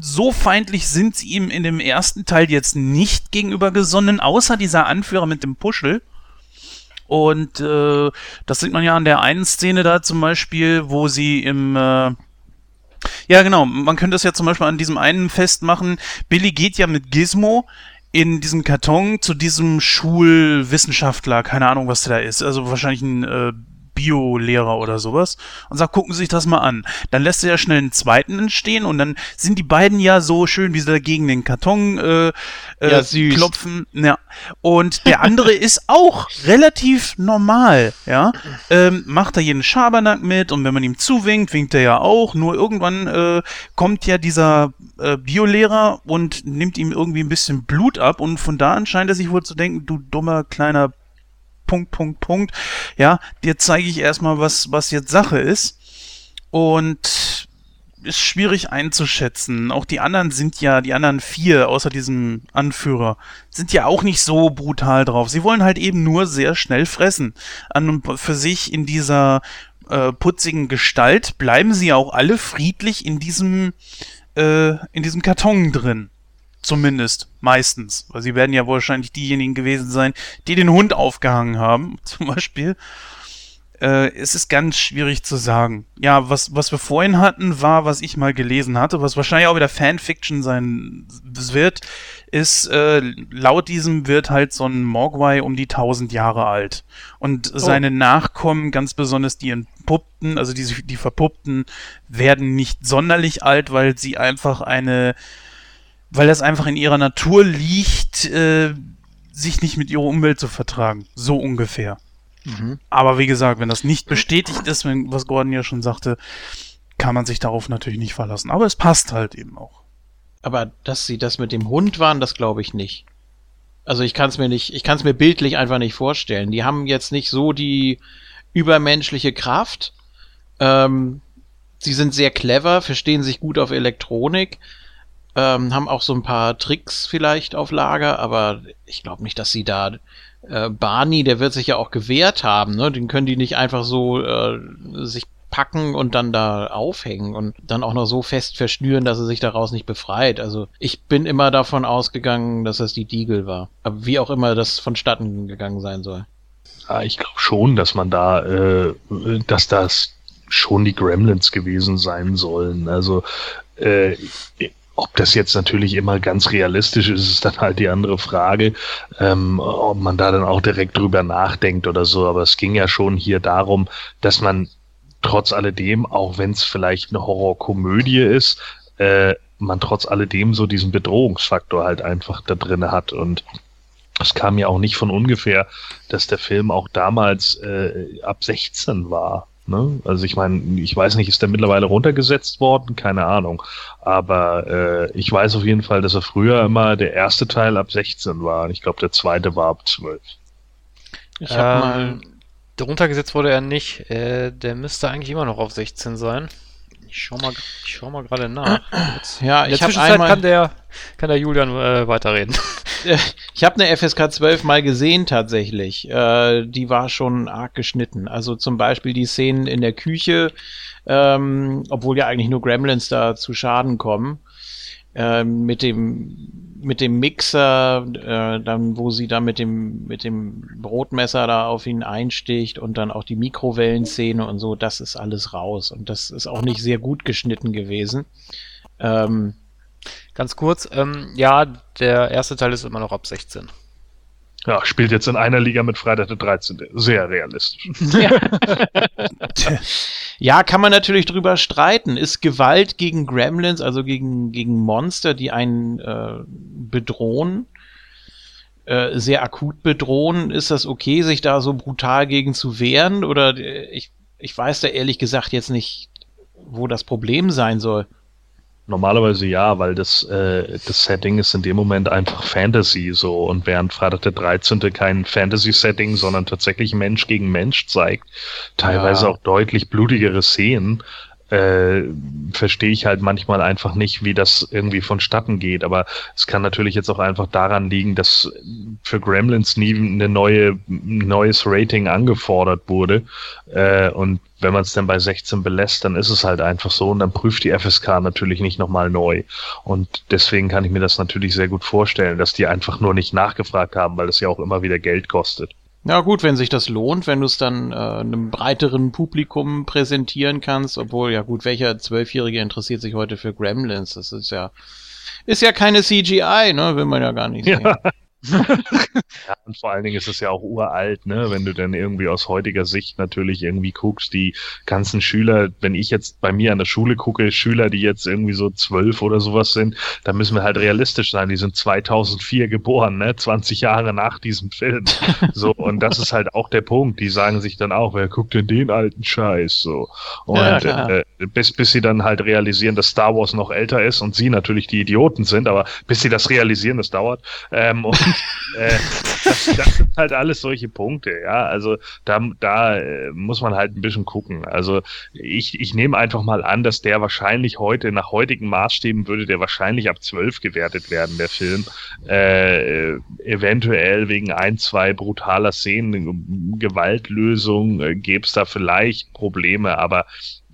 So feindlich sind sie ihm in dem ersten Teil jetzt nicht gegenüber gesonnen, außer dieser Anführer mit dem Puschel. Und äh, das sieht man ja an der einen Szene da zum Beispiel, wo sie im äh, ja, genau. Man könnte es ja zum Beispiel an diesem einen festmachen. Billy geht ja mit Gizmo in diesem Karton zu diesem Schulwissenschaftler, keine Ahnung, was der da ist. Also wahrscheinlich ein äh, Bio-Lehrer oder sowas. Und sagt, gucken Sie sich das mal an. Dann lässt er ja schnell einen zweiten entstehen und dann sind die beiden ja so schön, wie sie da gegen den Karton äh, äh,
Ja, süß.
klopfen. Ja. Und der andere ist auch relativ normal, ja. Ähm, macht da jeden Schabernack mit und wenn man ihm zuwinkt, winkt er ja auch. Nur irgendwann äh, kommt ja dieser äh, Biolehrer und nimmt ihm irgendwie ein bisschen Blut ab und von da an scheint er sich wohl zu denken, du dummer kleiner Punkt, Punkt, Punkt. Ja, dir zeige ich erstmal, was, was jetzt Sache ist. Und ist schwierig einzuschätzen. Auch die anderen sind ja, die anderen vier, außer diesem Anführer, sind ja auch nicht so brutal drauf. Sie wollen halt eben nur sehr schnell fressen. An und für sich in dieser äh, putzigen Gestalt bleiben sie auch alle friedlich in diesem, äh, in diesem Karton drin. Zumindest, meistens. Weil sie werden ja wahrscheinlich diejenigen gewesen sein, die den Hund aufgehangen haben, zum Beispiel. Äh, es ist ganz schwierig zu sagen. Ja, was, was wir vorhin hatten, war, was ich mal gelesen hatte, was wahrscheinlich auch wieder Fanfiction sein wird, ist, äh, laut diesem wird halt so ein Mogwai um die 1000 Jahre alt. Und seine Nachkommen, ganz besonders die entpuppten, also die, die verpuppten, werden nicht sonderlich alt, weil sie einfach eine weil das einfach in ihrer Natur liegt, äh, sich nicht mit ihrer Umwelt zu vertragen. So ungefähr.
Mhm.
Aber wie gesagt, wenn das nicht bestätigt ist, wenn, was Gordon ja schon sagte, kann man sich darauf natürlich nicht verlassen. Aber es passt halt eben auch.
Aber dass sie das mit dem Hund waren, das glaube ich nicht. Also ich kann es mir nicht, ich kann es mir bildlich einfach nicht vorstellen. Die haben jetzt nicht so die übermenschliche Kraft. Ähm, sie sind sehr clever, verstehen sich gut auf Elektronik, ähm, haben auch so ein paar Tricks vielleicht auf Lager, aber ich glaube nicht, dass sie da äh, Barney, der wird sich ja auch gewehrt haben, ne? Den können die nicht einfach so äh, sich packen und dann da aufhängen und dann auch noch so fest verschnüren, dass er sich daraus nicht befreit. Also ich bin immer davon ausgegangen, dass das die Diegel war. Aber wie auch immer das vonstatten gegangen sein soll.
Ja, ich glaube schon, dass man da, äh, dass das schon die Gremlins gewesen sein sollen. Also äh, ob das jetzt natürlich immer ganz realistisch ist, ist dann halt die andere Frage, ähm, ob man da dann auch direkt drüber nachdenkt oder so. Aber es ging ja schon hier darum, dass man trotz alledem, auch wenn es vielleicht eine Horrorkomödie ist, äh, man trotz alledem so diesen Bedrohungsfaktor halt einfach da drin hat. Und es kam ja auch nicht von ungefähr, dass der Film auch damals äh, ab 16 war. Ne? Also ich meine, ich weiß nicht, ist der mittlerweile runtergesetzt worden? Keine Ahnung. Aber äh, ich weiß auf jeden Fall, dass er früher immer der erste Teil ab 16 war. Und ich glaube, der zweite war ab 12.
Ich hab ähm, mal runtergesetzt wurde er nicht. Äh, der müsste eigentlich immer noch auf 16 sein. Ich schau mal, ich schau mal gerade nach. Jetzt.
Ja,
In
ich
der
habe
Zwischenzeit
einmal,
kann der, kann der Julian äh, weiterreden.
ich habe eine FSK 12 mal gesehen tatsächlich. Äh, die war schon arg geschnitten. Also zum Beispiel die Szenen in der Küche, ähm, obwohl ja eigentlich nur Gremlins da zu Schaden kommen. Ähm, mit dem mit dem Mixer, äh, dann wo sie da mit dem mit dem Brotmesser da auf ihn einsticht und dann auch die Mikrowellenszene und so, das ist alles raus und das ist auch nicht sehr gut geschnitten gewesen. Ähm,
Ganz kurz, ähm, ja, der erste Teil ist immer noch ab 16.
Ja, spielt jetzt in einer Liga mit Freitag der 13. Sehr realistisch.
Ja, kann man natürlich drüber streiten. Ist Gewalt gegen Gremlins, also gegen, gegen Monster, die einen äh, bedrohen, äh, sehr akut bedrohen, ist das okay, sich da so brutal gegen zu wehren? Oder äh, ich, ich weiß da ehrlich gesagt jetzt nicht, wo das Problem sein soll.
Normalerweise ja, weil das, äh, das Setting ist in dem Moment einfach Fantasy so und während Freitag der 13. kein Fantasy-Setting, sondern tatsächlich Mensch gegen Mensch zeigt, teilweise
Ja.
auch deutlich blutigere Szenen, äh, verstehe ich halt manchmal einfach nicht, wie das irgendwie vonstatten geht. Aber es kann natürlich jetzt auch einfach daran liegen, dass für Gremlins nie eine neue, neues Rating angefordert wurde. Äh, und wenn man es dann bei 16 belässt, dann ist es halt einfach so und dann prüft die FSK natürlich nicht nochmal neu. Und deswegen kann ich mir das natürlich sehr gut vorstellen, dass die einfach nur nicht nachgefragt haben, weil das ja auch immer wieder Geld kostet.
Ja gut, wenn sich das lohnt, wenn du es dann äh, einem breiteren Publikum präsentieren kannst, obwohl ja gut, welcher Zwölfjährige interessiert sich heute für Gremlins? Das ist ja ist ja keine CGI, ne? Will man ja gar nicht sehen.
Ja, und vor allen Dingen ist es ja auch uralt, ne? Wenn du dann irgendwie aus heutiger Sicht natürlich irgendwie guckst, die ganzen Schüler, wenn ich jetzt bei mir an der Schule gucke, Schüler, die jetzt irgendwie so zwölf oder sowas sind, da müssen wir halt realistisch sein. Die sind 2004 geboren, ne? 20 Jahre nach diesem Film. So, und das ist halt auch der Punkt. Die sagen sich dann auch, wer guckt denn den alten Scheiß? So. Und
Ja,
äh, bis, bis sie dann halt realisieren, dass Star Wars noch älter ist und sie natürlich die Idioten sind, aber bis sie das realisieren, das dauert. Ähm, und äh, das, das sind halt alles solche Punkte, ja. Also da, da äh, muss man halt ein bisschen gucken. Also ich, ich nehme einfach mal an, dass der wahrscheinlich heute, nach heutigen Maßstäben würde der wahrscheinlich ab 12 gewertet werden, der Film. Äh, eventuell wegen ein, zwei brutaler Szenen, Gewaltlösung, äh, gäbe es da vielleicht Probleme, aber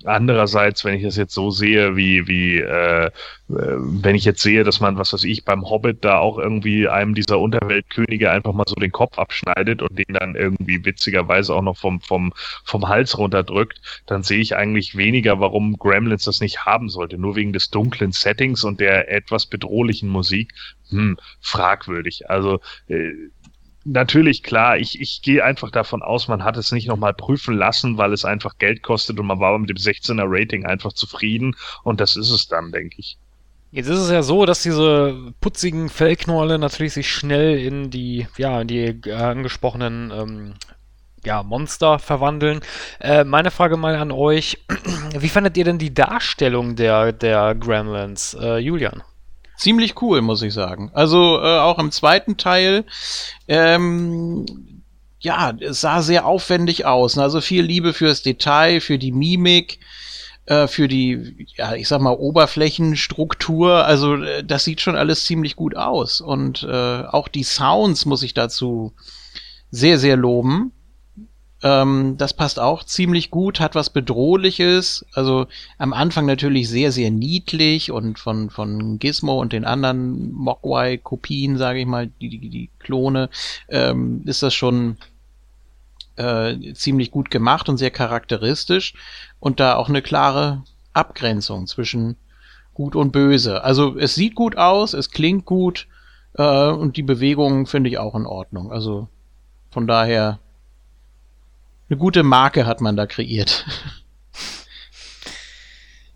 Andererseits, wenn ich das jetzt so sehe, wie, wie, äh, wenn ich jetzt sehe, dass man, was weiß ich, beim Hobbit da auch irgendwie einem dieser Unterweltkönige einfach mal so den Kopf abschneidet und den dann irgendwie witzigerweise auch noch vom, vom, vom Hals runterdrückt, dann sehe ich eigentlich weniger, warum Gremlins das nicht haben sollte. Nur wegen des dunklen Settings und der etwas bedrohlichen Musik. Hm, fragwürdig. Also, äh, Natürlich, klar, ich, ich gehe einfach davon aus, man hat es nicht nochmal prüfen lassen, weil es einfach Geld kostet und man war mit dem 16er Rating einfach zufrieden und das ist es dann, denke ich.
Jetzt ist es ja so, dass diese putzigen Fellknäule natürlich sich schnell in die, ja, in die äh, angesprochenen ähm, ja, Monster verwandeln. Äh, meine Frage mal an euch: Wie fandet ihr denn die Darstellung der, der Gremlins, äh, Julian?
Ziemlich cool, muss ich sagen. Also äh, auch im zweiten Teil, ähm, ja, es sah sehr aufwendig aus. Also viel Liebe fürs Detail, für die Mimik äh, für die, ja, ich sag mal, Oberflächenstruktur. Also äh, das sieht schon alles ziemlich gut aus. Und äh, auch die Sounds muss ich dazu sehr, sehr loben. Ähm, das passt auch ziemlich gut, hat was Bedrohliches. Also am Anfang natürlich sehr, sehr niedlich und von, von Gizmo und den anderen Mogwai-Kopien, sage ich mal, die, die, die Klone, ähm, ist das schon äh, ziemlich gut gemacht und sehr charakteristisch und da auch eine klare Abgrenzung zwischen gut und böse. Also es sieht gut aus, es klingt gut äh, und die Bewegungen finde ich auch in Ordnung. Also von daher eine gute Marke hat man da kreiert.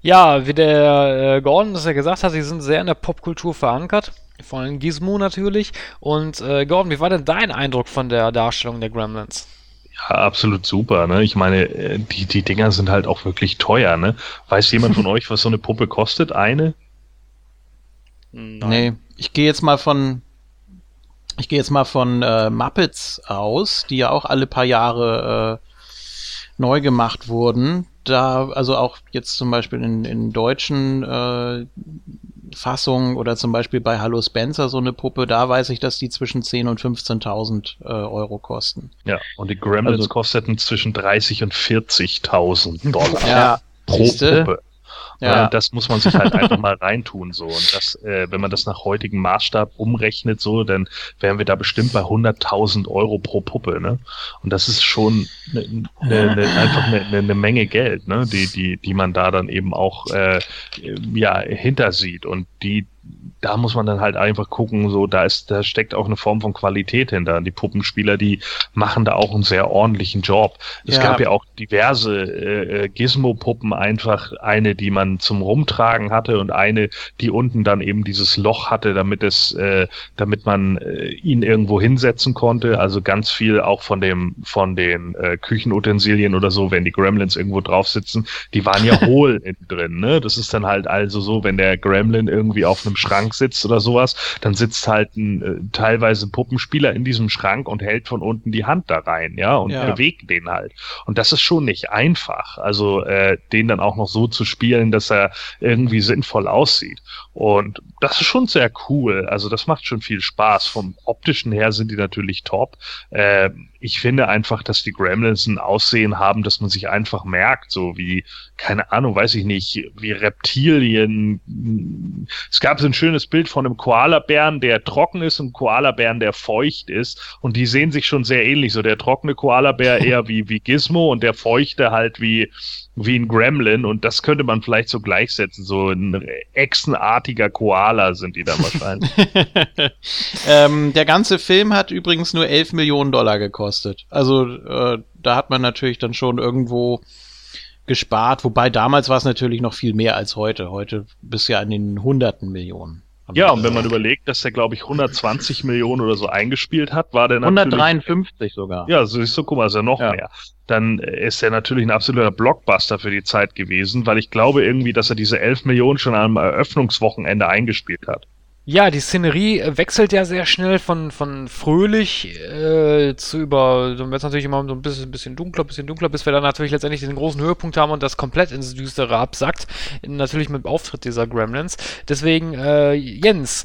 Ja, wie der äh, Gordon das ja gesagt hat, sie sind sehr in der Popkultur verankert. Vor allem Gizmo natürlich. Und äh, Gordon, wie war denn dein Eindruck von der Darstellung der Gremlins?
Ja, absolut super. Ne? Ich meine, äh, die, die Dinger sind halt auch wirklich teuer. Ne? Weiß jemand von euch, was so eine Puppe kostet? Eine?
Nein. Nee, ich gehe jetzt mal von ich gehe jetzt mal von äh, Muppets aus, die ja auch alle paar Jahre äh, neu gemacht wurden. Da, also auch jetzt zum Beispiel in, in deutschen äh, Fassung oder zum Beispiel bei Hallo Spencer so eine Puppe, da weiß ich, dass die zwischen 10.000 und 15.000 äh, Euro kosten.
Ja, und die Gremlins also, kosteten zwischen 30 und 40.000 Dollar
ja,
pro siehste? Puppe. Ja. Das muss man sich halt einfach mal reintun so. Und das, äh, wenn man das nach heutigem Maßstab umrechnet, so, dann wären wir da bestimmt bei 100.000 Euro pro Puppe, ne? Und das ist schon ne, ne, ne, einfach eine ne, ne Menge Geld, ne? Die, die, die man da dann eben auch äh, ja hinter sieht und die da muss man dann halt einfach gucken, so da ist, da steckt auch eine Form von Qualität hinter. Die Puppenspieler, die machen da auch einen sehr ordentlichen Job. Es ja. gab ja auch diverse äh, äh, Gizmo-Puppen, einfach eine, die man zum Rumtragen hatte und eine, die unten dann eben dieses Loch hatte, damit es, äh, damit man äh, ihn irgendwo hinsetzen konnte. Also ganz viel auch von dem, von den äh, Küchenutensilien oder so, wenn die Gremlins irgendwo drauf sitzen, die waren ja hohl innen drin. Ne? Das ist dann halt also so, wenn der Gremlin irgendwie auf einem Schrank sitzt oder sowas, dann sitzt halt ein äh, teilweise Puppenspieler in diesem Schrank und hält von unten die Hand da rein, ja, und ja. bewegt den halt. Und das ist schon nicht einfach. Also äh, den dann auch noch so zu spielen, dass er irgendwie sinnvoll aussieht. Und das ist schon sehr cool. Also das macht schon viel Spaß. Vom optischen her sind die natürlich top. Äh, ich finde einfach, dass die Gremlins ein Aussehen haben, dass man sich einfach merkt, so wie, keine Ahnung, weiß ich nicht, wie Reptilien. Es gab so ein schönes Bild von einem Koalabären, der trocken ist und einem Koalabären, der feucht ist. Und die sehen sich schon sehr ähnlich. So der trockene Koalabär eher wie, wie Gizmo und der feuchte halt wie, wie ein Gremlin. Und das könnte man vielleicht so gleichsetzen. So ein echsenartiger Koala sind die dann wahrscheinlich.
ähm, der ganze Film hat übrigens nur 11 Millionen Dollar gekostet. Also äh, da hat man natürlich dann schon irgendwo gespart, wobei damals war es natürlich noch viel mehr als heute. Heute bist ja an den hunderten Millionen.
Ja, und wenn man überlegt, dass der, glaube ich, 120 Millionen oder so eingespielt hat, war der
natürlich... 153 sogar.
Ja, so ist so, guck mal, ist ja noch ja. mehr. Dann ist er natürlich ein absoluter Blockbuster für die Zeit gewesen, weil ich glaube irgendwie, dass er diese 11 Millionen schon am Eröffnungswochenende eingespielt hat.
Ja, die Szenerie wechselt ja sehr schnell von, von fröhlich äh, zu über, dann wird es natürlich immer so ein bisschen, bisschen dunkler, bisschen dunkler, bis wir dann natürlich letztendlich den großen Höhepunkt haben und das komplett ins Düstere absackt. Natürlich mit Auftritt dieser Gremlins. Deswegen, äh, Jens,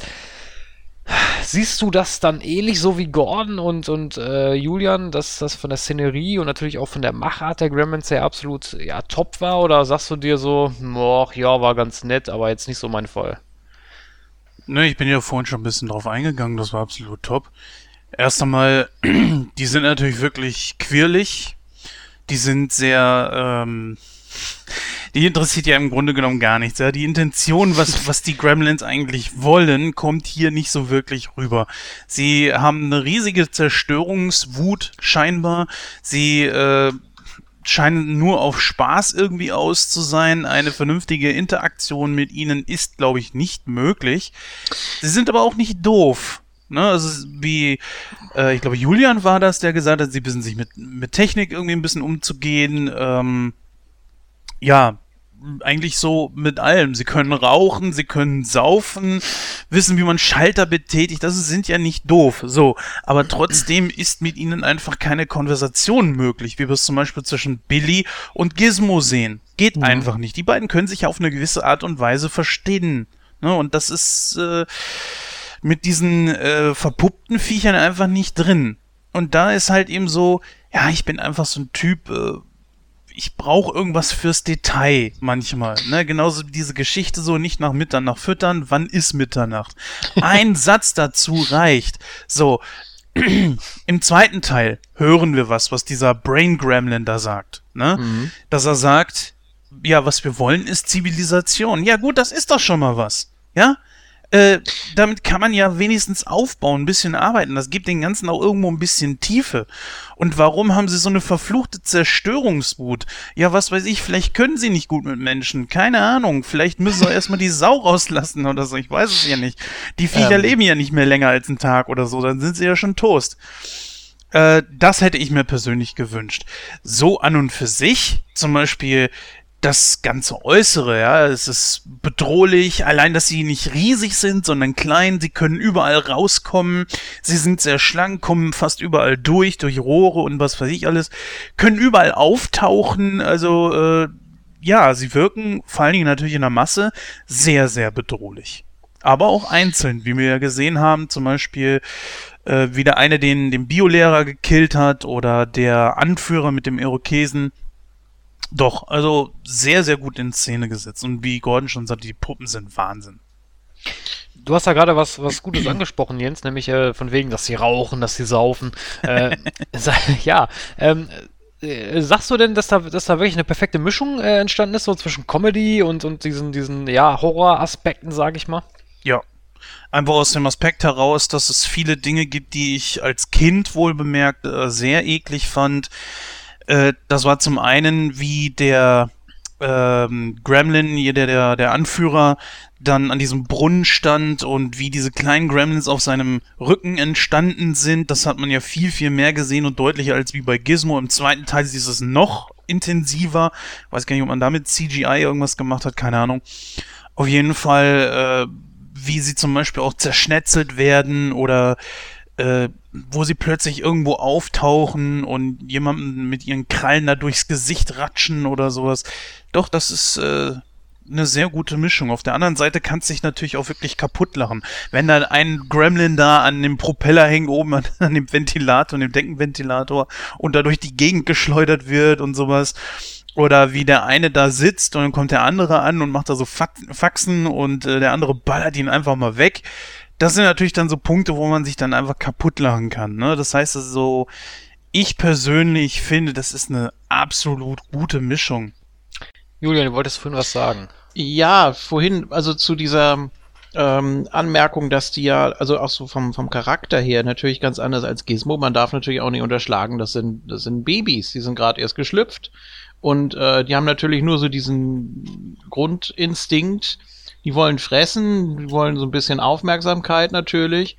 siehst du das dann ähnlich so wie Gordon und, und äh, Julian, dass das von der Szenerie und natürlich auch von der Machart der Gremlins her absolut ja, top war? Oder sagst du dir so, boah, ja, war ganz nett, aber jetzt nicht so mein Fall?
Ne, ich bin ja vorhin schon ein bisschen drauf eingegangen, das war absolut top. Erst einmal, die sind natürlich wirklich quirlig. Die sind sehr, ähm, die interessiert ja im Grunde genommen gar nichts. Ja? Die Intention, was, was die Gremlins eigentlich wollen, kommt hier nicht so wirklich rüber. Sie haben eine riesige Zerstörungswut scheinbar. Sie äh, scheinen nur auf Spaß irgendwie aus zu sein. Eine vernünftige Interaktion mit ihnen ist, glaube ich, nicht möglich. Sie sind aber auch nicht doof. Ne, also wie, äh, ich glaube, Julian war das, der gesagt hat, sie wissen sich mit, mit Technik irgendwie ein bisschen umzugehen. Ähm, ja, eigentlich so mit allem. Sie können rauchen, sie können saufen, wissen, wie man Schalter betätigt. Das sind ja nicht doof. So. Aber trotzdem ist mit ihnen einfach keine Konversation möglich, wie wir es zum Beispiel zwischen Billy und Gizmo sehen. Geht mhm. einfach nicht. Die beiden können sich auf eine gewisse Art und Weise verstehen. Ne? Und das ist äh, mit diesen äh, verpuppten Viechern einfach nicht drin. Und da ist halt eben so, ja, ich bin einfach so ein Typ, äh, ich brauche irgendwas fürs Detail manchmal. Ne? Genauso wie diese Geschichte so nicht nach Mitternacht füttern. Wann ist Mitternacht? Ein Satz dazu reicht. So, im zweiten Teil hören wir was, was dieser Brain Gremlin da sagt. Ne? Mhm. Dass er sagt, ja, was wir wollen, ist Zivilisation. Ja gut, das ist doch schon mal was. Ja? Äh, damit kann man ja wenigstens aufbauen, ein bisschen arbeiten. Das gibt den Ganzen auch irgendwo ein bisschen Tiefe. Und warum haben sie so eine verfluchte Zerstörungswut? Ja, was weiß ich, vielleicht können sie nicht gut mit Menschen. Keine Ahnung. Vielleicht müssen sie erstmal die Sau rauslassen oder so. Ich weiß es ja nicht. Die Viecher ähm. leben ja nicht mehr länger als einen Tag oder so. Dann sind sie ja schon Toast. Äh, das hätte ich mir persönlich gewünscht. So an und für sich, zum Beispiel das ganze Äußere, ja, es ist bedrohlich, allein, dass sie nicht riesig sind, sondern klein, sie können überall rauskommen, sie sind sehr schlank, kommen fast überall durch, durch Rohre und was weiß ich alles, können überall auftauchen, also, äh, ja, sie wirken, vor allen Dingen natürlich in der Masse, sehr, sehr bedrohlich. Aber auch einzeln, wie wir ja gesehen haben, zum Beispiel, äh, wie der eine den, den Biolehrer gekillt hat oder der Anführer mit dem Irokesen, doch, also sehr, sehr gut in Szene gesetzt. Und wie Gordon schon sagt, die Puppen sind Wahnsinn.
Du hast da gerade was, was Gutes angesprochen, Jens, nämlich äh, von wegen, dass sie rauchen, dass sie saufen. Äh, ja, ähm, äh, sagst du denn, dass da, dass da wirklich eine perfekte Mischung äh, entstanden ist, so zwischen Comedy und, und diesen, diesen ja, Horroraspekten, sag ich mal?
Ja. Einfach aus dem Aspekt heraus, dass es viele Dinge gibt, die ich als Kind wohl bemerkt äh, sehr eklig fand. Äh, das war zum einen, wie der ähm, Gremlin, der, der, der Anführer, dann an diesem Brunnen stand und wie diese kleinen Gremlins auf seinem Rücken entstanden sind. Das hat man ja viel, viel mehr gesehen und deutlicher als wie bei Gizmo. Im zweiten Teil ist es noch intensiver. Weiß gar nicht, ob man damit CGI irgendwas gemacht hat, keine Ahnung. Auf jeden Fall, äh, wie sie zum Beispiel auch zerschnetzelt werden oder äh, wo sie plötzlich irgendwo auftauchen und jemanden mit ihren Krallen da durchs Gesicht ratschen oder sowas. Doch, das ist äh, eine sehr gute Mischung. Auf der anderen Seite kannst du dich natürlich auch wirklich kaputt lachen. Wenn da ein Gremlin da an dem Propeller hängt, oben an, an dem Ventilator, an dem Deckenventilator und da durch die Gegend geschleudert wird und sowas. Oder wie der eine da sitzt und dann kommt der andere an und macht da so Faxen und äh, der andere ballert ihn einfach mal weg das sind natürlich dann so Punkte, wo man sich dann einfach kaputt lachen kann. Ne? Das heißt also, ich persönlich finde, das ist eine absolut gute Mischung.
Julian, du wolltest vorhin was sagen.
Ja, vorhin, also zu dieser ähm, Anmerkung, dass die ja, also auch so vom, vom Charakter her natürlich ganz anders als Gizmo. Man darf natürlich auch nicht unterschlagen, das sind, das sind Babys, die sind gerade erst geschlüpft. Und äh, die haben natürlich nur so diesen Grundinstinkt, die wollen fressen, die wollen so ein bisschen Aufmerksamkeit natürlich.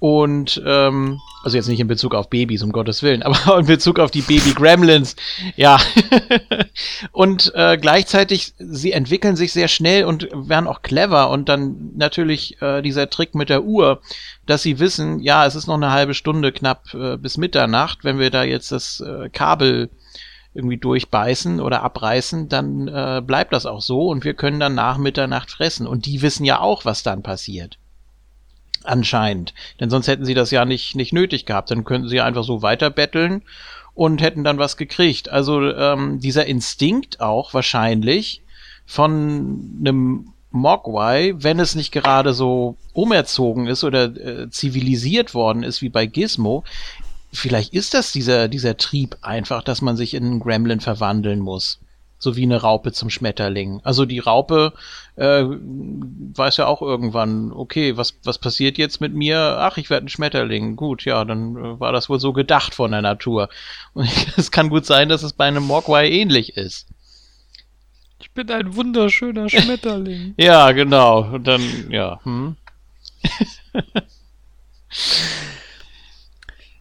Und, ähm, also jetzt nicht in Bezug auf Babys, um Gottes Willen, aber in Bezug auf die Baby-Gremlins, ja. und äh, gleichzeitig, sie entwickeln sich sehr schnell und werden auch clever. Und dann natürlich äh, dieser Trick mit der Uhr, dass sie wissen, ja, es ist noch eine halbe Stunde knapp äh, bis Mitternacht, wenn wir da jetzt das äh, Kabel irgendwie durchbeißen oder abreißen, dann äh, bleibt das auch so und wir können dann nach Mitternacht fressen. Und die wissen ja auch, was dann passiert. Anscheinend. Denn sonst hätten sie das ja nicht, nicht nötig gehabt. Dann könnten sie einfach so weiter betteln und hätten dann was gekriegt. Also ähm, dieser Instinkt auch wahrscheinlich von einem Mogwai, wenn es nicht gerade so umerzogen ist oder äh, zivilisiert worden ist wie bei Gizmo, vielleicht ist das dieser, dieser Trieb einfach, dass man sich in einen Gremlin verwandeln muss. so wie eine Raupe zum Schmetterling. Also die Raupe äh, weiß ja auch irgendwann, okay, was, was passiert jetzt mit mir? Ach, ich werde ein Schmetterling. Gut, ja, dann äh, war das wohl so gedacht von der Natur. Und es kann gut sein, dass es bei einem Mogwai ähnlich ist.
Ich bin ein wunderschöner Schmetterling.
ja, genau. Und dann, ja. Hm.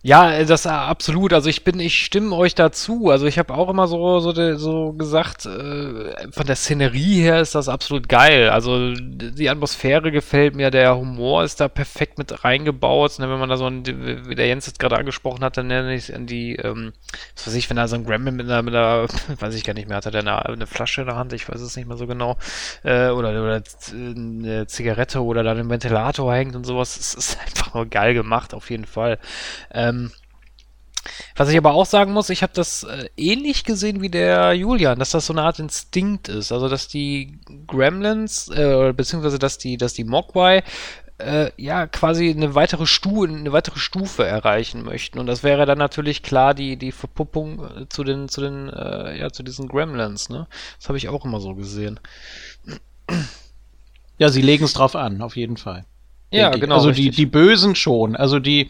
Ja, das äh, absolut. Also ich bin, ich stimme euch dazu. Also ich habe auch immer so, so, so gesagt, äh, von der Szenerie her ist das absolut geil. Also die Atmosphäre gefällt mir, der Humor ist da perfekt mit reingebaut. Ne, wenn man da so, ein, wie der Jens jetzt gerade angesprochen hat, dann nenne ich an die, ähm, was weiß ich, wenn da so ein Gremlin mit einer, mit einer, weiß ich gar nicht mehr, hat er da eine, eine Flasche in der Hand, ich weiß es nicht mehr so genau, äh, oder, oder eine Zigarette oder dann ein Ventilator hängt und sowas. Es ist einfach nur geil gemacht, auf jeden Fall. Ähm, was ich aber auch sagen muss, ich habe das äh, ähnlich gesehen wie der Julian, dass das so eine Art Instinkt ist. Also dass die Gremlins, äh, beziehungsweise dass die, dass die Mogwai äh, ja quasi eine weitere, Stu eine weitere Stufe erreichen möchten. Und das wäre dann natürlich klar die, die Verpuppung äh, zu den, zu den, äh, ja, zu diesen Gremlins, ne? Das habe ich auch immer so gesehen.
Ja, sie legen es drauf an, auf jeden Fall.
Ja, genau.
Also die, die Bösen schon. Also die,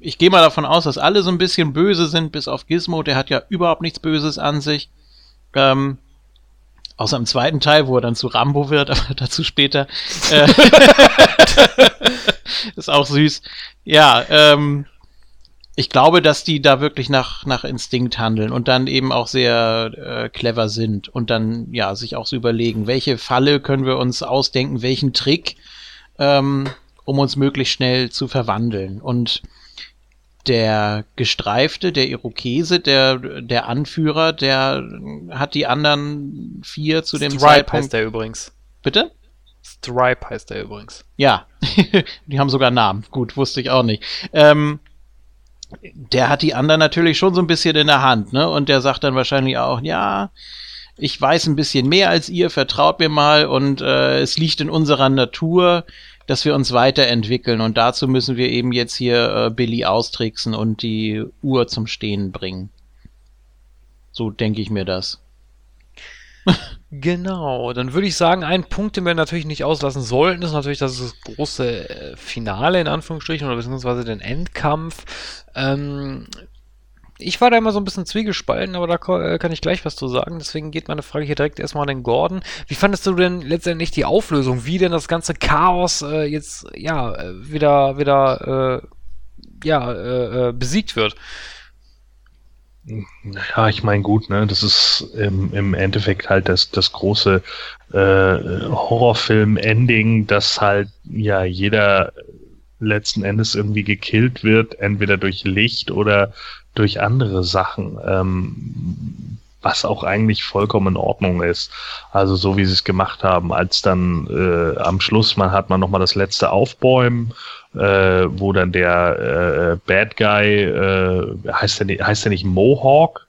ich gehe mal davon aus, dass alle so ein bisschen böse sind, bis auf Gizmo, der hat ja überhaupt nichts Böses an sich. Ähm, außer im zweiten Teil, wo er dann zu Rambo wird, aber dazu später. Äh, ist auch süß. Ja, ähm, ich glaube, dass die da wirklich nach, nach Instinkt handeln und dann eben auch sehr äh, clever sind und dann ja sich auch so überlegen, welche Falle können wir uns ausdenken, welchen Trick, ähm, um uns möglichst schnell zu verwandeln. Und der Gestreifte, der Irokese, der, der Anführer, der hat die anderen vier zu dem
Stripe
Zeitpunkt.
heißt der übrigens.
Bitte?
Stripe heißt der übrigens.
Ja, die haben sogar Namen. Gut, wusste ich auch nicht. Ähm, der hat die anderen natürlich schon so ein bisschen in der Hand, ne? Und der sagt dann wahrscheinlich auch, ja, ich weiß ein bisschen mehr als ihr, vertraut mir mal und äh, es liegt in unserer Natur, dass wir uns weiterentwickeln und dazu müssen wir eben jetzt hier äh, Billy austricksen und die Uhr zum Stehen bringen. So denke ich mir das.
Genau, dann würde ich sagen, ein Punkt, den wir natürlich nicht auslassen sollten, ist natürlich das, große äh, Finale in Anführungsstrichen oder beziehungsweise den Endkampf. Ähm, ich war da immer so ein bisschen zwiegespalten, aber da äh, kann ich gleich was zu sagen. Deswegen geht meine Frage hier direkt erstmal an den Gordon. Wie fandest du denn letztendlich die Auflösung? Wie denn das ganze Chaos äh, jetzt ja äh, wieder wieder äh, ja äh, äh, besiegt wird?
Ja, ich meine, gut, ne, das ist im, im Endeffekt halt das, das große äh, Horrorfilm-Ending, dass halt ja jeder letzten Endes irgendwie gekillt wird, entweder durch Licht oder durch andere Sachen, ähm, was auch eigentlich vollkommen in Ordnung ist. Also so wie sie es gemacht haben, als dann äh, am Schluss man hat man nochmal das letzte Aufbäumen, äh, wo dann der äh, Bad Guy, äh, heißt der, nicht- heißt der nicht Mohawk?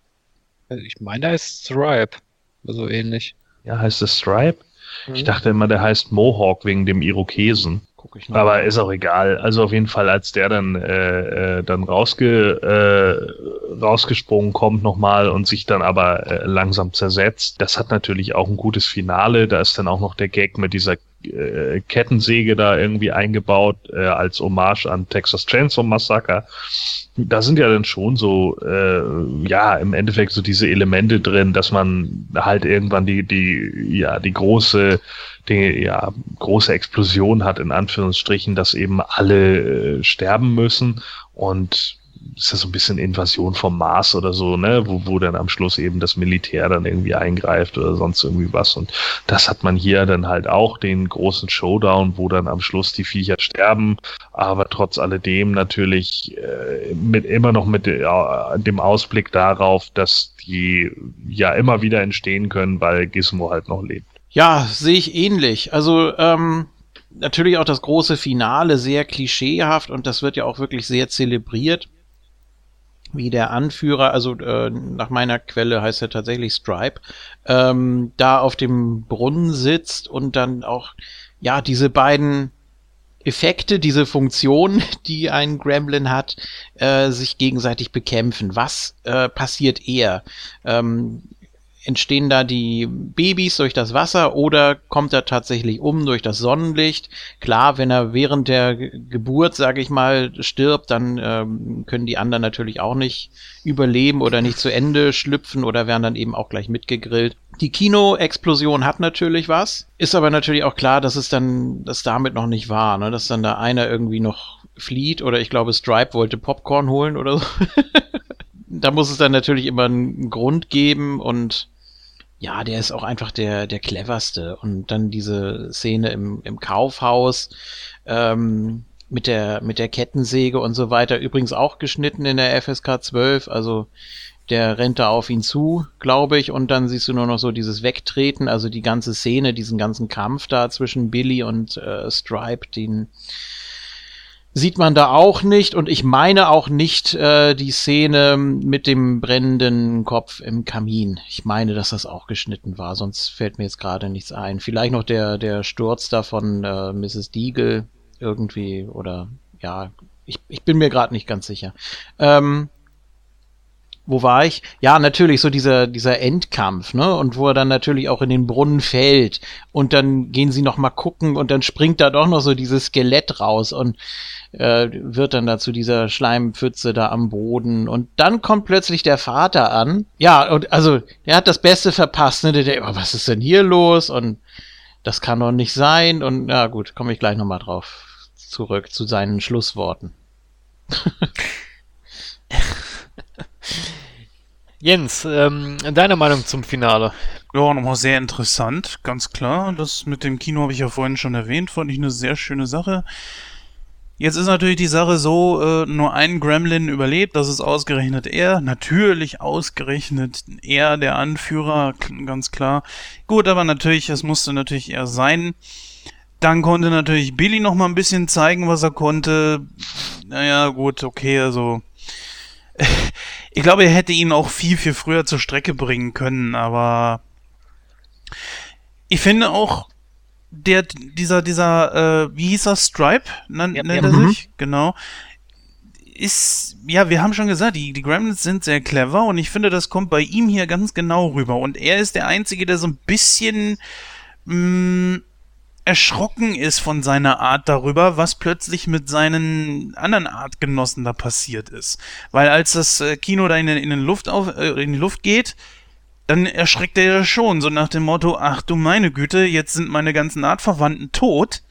Ich meine, da ist Stripe. So ähnlich.
Ja, heißt es Stripe?
Mhm.
Ich dachte immer, der heißt Mohawk wegen dem Irokesen.
Guck ich noch.
Aber ist auch egal. Also auf jeden Fall, als der dann, äh, äh, dann rausge, äh, rausgesprungen kommt nochmal und sich dann aber äh, langsam zersetzt, das hat natürlich auch ein gutes Finale. Da ist dann auch noch der Gag mit dieser äh, Kettensäge da irgendwie eingebaut äh, als Hommage an Texas Chainsaw Massacre. Da sind ja dann schon so, äh, ja, im Endeffekt so diese Elemente drin, dass man halt irgendwann die, die, ja, die große, die, ja, große Explosion hat, in Anführungsstrichen, dass eben alle äh, sterben müssen und ist ja so ein bisschen Invasion vom Mars oder so, ne, wo, wo dann am Schluss eben das Militär dann irgendwie eingreift oder sonst irgendwie was. Und das hat man hier dann halt auch, den großen Showdown, wo dann am Schluss die Viecher sterben, aber trotz alledem natürlich äh, mit immer noch mit äh, dem Ausblick darauf, dass die ja immer wieder entstehen können, weil Gizmo halt noch lebt.
Ja, sehe ich ähnlich. Also, ähm, natürlich auch das große Finale sehr klischeehaft und das wird ja auch wirklich sehr zelebriert. Wie der Anführer, also äh, nach meiner Quelle heißt er tatsächlich Stripe, ähm, da auf dem Brunnen sitzt und dann auch, ja, diese beiden Effekte, diese Funktion, die ein Gremlin hat, äh, sich gegenseitig bekämpfen. Was äh, passiert eher? Ähm, entstehen da die Babys durch das Wasser oder kommt er tatsächlich um durch das Sonnenlicht? Klar, wenn er während der Geburt, sage ich mal, stirbt, dann ähm, können die anderen natürlich auch nicht überleben oder nicht zu Ende schlüpfen oder werden dann eben auch gleich mitgegrillt. Die Kino-Explosion hat natürlich was, ist aber natürlich auch klar, dass es dann, das damit noch nicht war, ne? dass dann da einer irgendwie noch flieht oder ich glaube Stripe wollte Popcorn holen oder so. da muss es dann natürlich immer einen Grund geben und ja, der ist auch einfach der, der cleverste. Und dann diese Szene im, im Kaufhaus ähm, mit, der, mit der Kettensäge und so weiter. Übrigens auch geschnitten in der FSK 12. Also der rennt da auf ihn zu, glaube ich. Und dann siehst du nur noch so dieses Wegtreten. Also die ganze Szene, diesen ganzen Kampf da zwischen Billy und äh, Stripe, den sieht man da auch nicht und ich meine auch nicht äh, die Szene mit dem brennenden Kopf im Kamin. Ich meine, dass das auch geschnitten war, sonst fällt mir jetzt gerade nichts ein. Vielleicht noch der, der Sturz da von äh, Mrs. Deagle irgendwie oder ja, ich, ich bin mir gerade nicht ganz sicher. Ähm, wo war ich? Ja, natürlich so dieser, dieser Endkampf, ne? Und wo er dann natürlich auch in den Brunnen fällt. Und dann gehen sie noch mal gucken und dann springt da doch noch so dieses Skelett raus und äh, wird dann dazu dieser Schleimpfütze da am Boden. Und dann kommt plötzlich der Vater an. Ja, und also, der hat das Beste verpasst, ne? Der, der, was ist denn hier los? Und das kann doch nicht sein. Und ja, gut, komme ich gleich noch mal drauf zurück zu seinen Schlussworten.
Jens, ähm, deine Meinung zum Finale?
Ja, nochmal sehr interessant, ganz klar. Das mit dem Kino habe ich ja vorhin schon erwähnt, fand ich eine sehr schöne Sache. Jetzt ist natürlich die Sache so, äh, nur ein Gremlin überlebt, das ist ausgerechnet er. Natürlich ausgerechnet er, der Anführer, ganz klar. Gut, aber natürlich, es musste natürlich er sein. Dann konnte natürlich Billy noch mal ein bisschen zeigen, was er konnte. Naja, gut, okay, also ich glaube, er hätte ihn auch viel, viel früher zur Strecke bringen können, aber ich finde auch, der, dieser, dieser, äh, wie hieß er, Stripe, ja, nennt ja, er mhm. sich, genau, ist, ja, wir haben schon gesagt, die, die Gremlins sind sehr clever und ich finde, das kommt bei ihm hier ganz genau rüber. Und er ist der Einzige, der so ein bisschen, mh, mm, erschrocken ist von seiner Art darüber, was plötzlich mit seinen anderen Artgenossen da passiert ist. Weil als das äh, Kino da in, in, den Luft auf, äh, in die Luft geht, dann erschreckt er ja schon, so nach dem Motto, ach du meine Güte, jetzt sind meine ganzen Artverwandten tot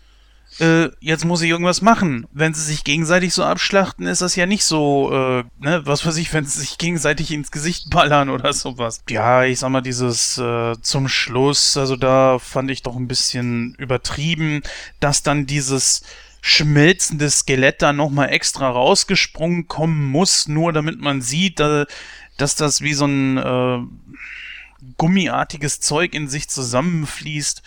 äh, jetzt muss ich irgendwas machen. Wenn sie sich gegenseitig so abschlachten, ist das ja nicht so, äh, ne, was weiß ich, wenn sie sich gegenseitig ins Gesicht ballern oder sowas. Ja, ich sag mal, dieses äh, zum Schluss, also da fand ich doch ein bisschen übertrieben, dass dann dieses schmelzende Skelett da nochmal extra rausgesprungen kommen muss, nur damit man sieht, da, dass das wie so ein äh, gummiartiges Zeug in sich zusammenfließt.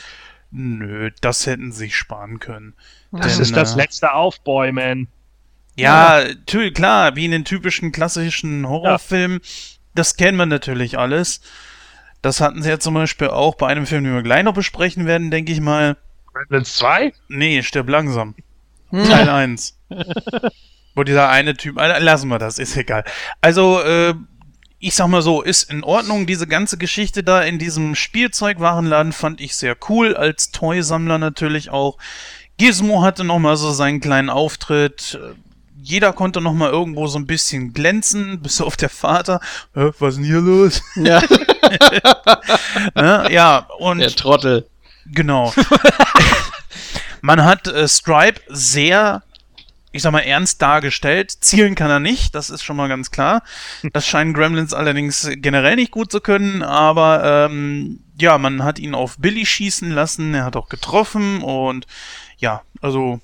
Nö, das hätten sie sich sparen können.
Das Denn, ist das äh, letzte Aufbäumen.
Ja, klar, wie in den typischen klassischen Horrorfilmen. Ja. Das kennen wir natürlich alles. Das hatten sie ja zum Beispiel auch bei einem Film, den wir gleich noch besprechen werden, denke ich mal.
Gremlins 2?
Nee, stirb langsam. Teil 1. Wo dieser eine Typ. Äh, lassen wir das, ist egal. Also, äh, ich sag mal so, ist in Ordnung. Diese ganze Geschichte da in diesem Spielzeugwarenladen fand ich sehr cool, als Toy-Sammler natürlich auch. Gizmo hatte nochmal so seinen kleinen Auftritt. Jeder konnte nochmal irgendwo so ein bisschen glänzen, bis auf der Vater. Was ist denn hier los?
Ja.
ne? ja, und.
Der Trottel.
Genau. Man hat äh, Stripe sehr ich sag mal, ernst dargestellt. Zielen kann er nicht, das ist schon mal ganz klar. Das scheinen Gremlins allerdings generell nicht gut zu können, aber ähm, ja, man hat ihn auf Billy schießen lassen, er hat auch getroffen und ja, also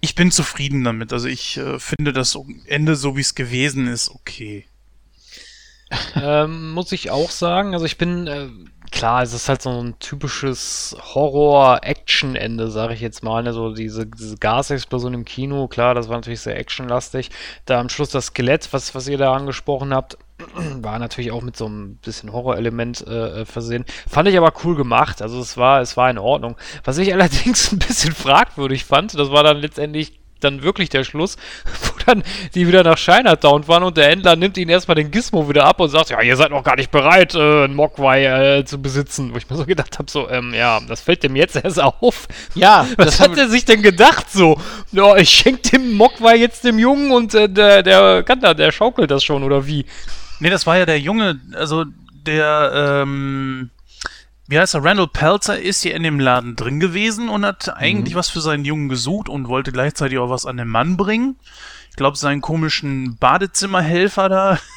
ich bin zufrieden damit. Also ich äh, finde das Ende, so wie es gewesen ist, okay.
ähm, muss ich auch sagen, also ich bin äh, klar, es ist halt so ein typisches Horror-Action-Ende, sage ich jetzt mal. Ne? So diese, diese Gasexplosion im Kino, klar, das war natürlich sehr actionlastig. Da am Schluss das Skelett, was, was ihr da angesprochen habt, war natürlich auch mit so einem bisschen Horrorelement äh, äh, versehen. Fand ich aber cool gemacht. Also es war, es war in Ordnung. Was ich allerdings ein bisschen fragwürdig fand, das war dann letztendlich dann wirklich der Schluss, wo dann die wieder nach Chinatown fahren und der Händler nimmt ihnen erstmal den Gizmo wieder ab und sagt, ja, ihr seid noch gar nicht bereit, äh, einen Mogwai äh, zu besitzen. Wo ich mir so gedacht habe, so, ähm, ja, das fällt dem jetzt erst auf.
Ja,
Was hat er sich denn gedacht so? Ja, ich schenke dem Mogwai jetzt dem Jungen und äh, der, der kann da, der schaukelt das schon, oder wie?
Nee, das war ja der Junge, also der, ähm, wie heißt er, Randall Pelzer ist hier in dem Laden drin gewesen und hat
Mhm.
eigentlich was für seinen Jungen gesucht und wollte gleichzeitig auch was an den Mann bringen. Ich glaube, seinen komischen Badezimmerhelfer da.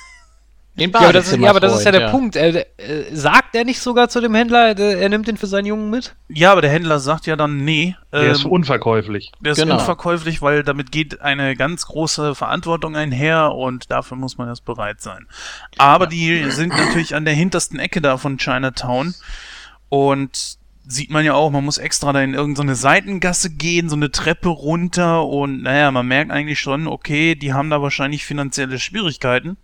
Den
Ja, aber das ist, ja, aber das ist ja der
Badezimmerfreund,
Punkt. Er, äh, sagt er nicht sogar zu dem Händler, der, er nimmt den für seinen Jungen mit?
Ja, aber der Händler sagt ja dann, nee.
Der ist
ähm,
unverkäuflich.
Der ist
Genau.
unverkäuflich, weil damit geht eine ganz große Verantwortung einher und dafür muss man erst bereit sein. Aber die sind natürlich an der hintersten Ecke da von Chinatown und sieht man ja auch, man muss extra da in irgendeine Seitengasse gehen, so eine Treppe runter und naja, man merkt eigentlich schon, okay, die haben da wahrscheinlich finanzielle Schwierigkeiten.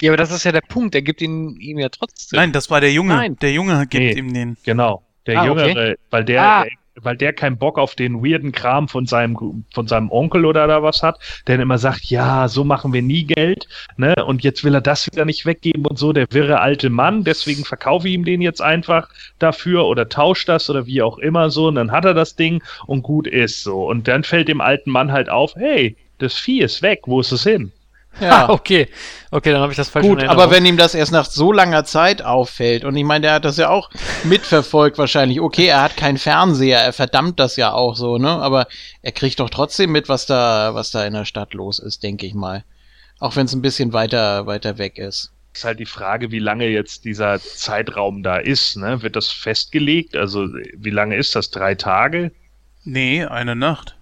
Ja, aber das ist ja der Punkt. Er gibt ihn ihm ja trotzdem.
Nein, das war der Junge.
Nein.
Der Junge gibt
Nee,
ihm den.
Genau. Der
Ah,
Jüngere,
okay.
weil der,
Ah.
Weil der keinen Bock auf den weirden Kram von seinem, von seinem Onkel oder da was hat, der dann immer sagt, ja, so machen wir nie Geld, ne? Und jetzt will er das wieder nicht weggeben und so, der wirre alte Mann, deswegen verkaufe ich ihm den jetzt einfach dafür oder tauscht das oder wie auch immer so, und dann hat er das Ding und gut ist so. Und dann fällt dem alten Mann halt auf, hey, das Vieh ist weg, wo ist es hin?
Ja.
Ah, okay. Okay, dann habe ich das falsch
Gut, aber wenn ihm das erst nach so langer Zeit auffällt, und ich meine, der hat das ja auch mitverfolgt wahrscheinlich. Okay, er hat keinen Fernseher, er verdammt das ja auch so, ne? Aber er kriegt doch trotzdem mit, was da, was da in der Stadt los ist, denke ich mal. Auch wenn es ein bisschen weiter, weiter weg ist.
Ist halt die Frage, wie lange jetzt dieser Zeitraum da ist, ne? Wird das festgelegt? Also, wie lange ist das? Drei Tage?
Nee, eine Nacht.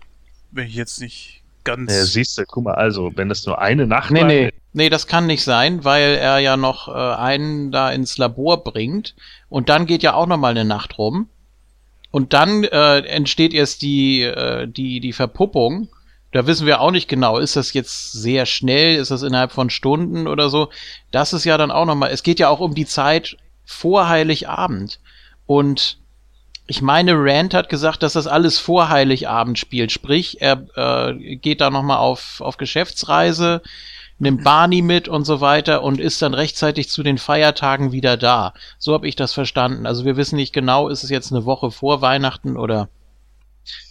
Wenn ich jetzt nicht ganz.
Ja, siehst du, guck mal, also, wenn das nur eine Nacht
Nee,
war,
nee. Nee, das kann nicht sein, weil er ja noch äh, einen da ins Labor bringt und dann geht ja auch noch mal eine Nacht rum und dann äh, entsteht erst die, äh, die, die Verpuppung. Da wissen wir auch nicht genau, ist das jetzt sehr schnell, ist das innerhalb von Stunden oder so. Das ist ja dann auch noch mal, es geht ja auch um die Zeit vor Heiligabend und ich meine, Rand hat gesagt, dass das alles vor Heiligabend spielt. Sprich, er äh, geht da nochmal auf, auf Geschäftsreise, nimmt Barney mit und so weiter und ist dann rechtzeitig zu den Feiertagen wieder da. So habe ich das verstanden. Also wir wissen nicht genau, ist es jetzt eine Woche vor Weihnachten oder.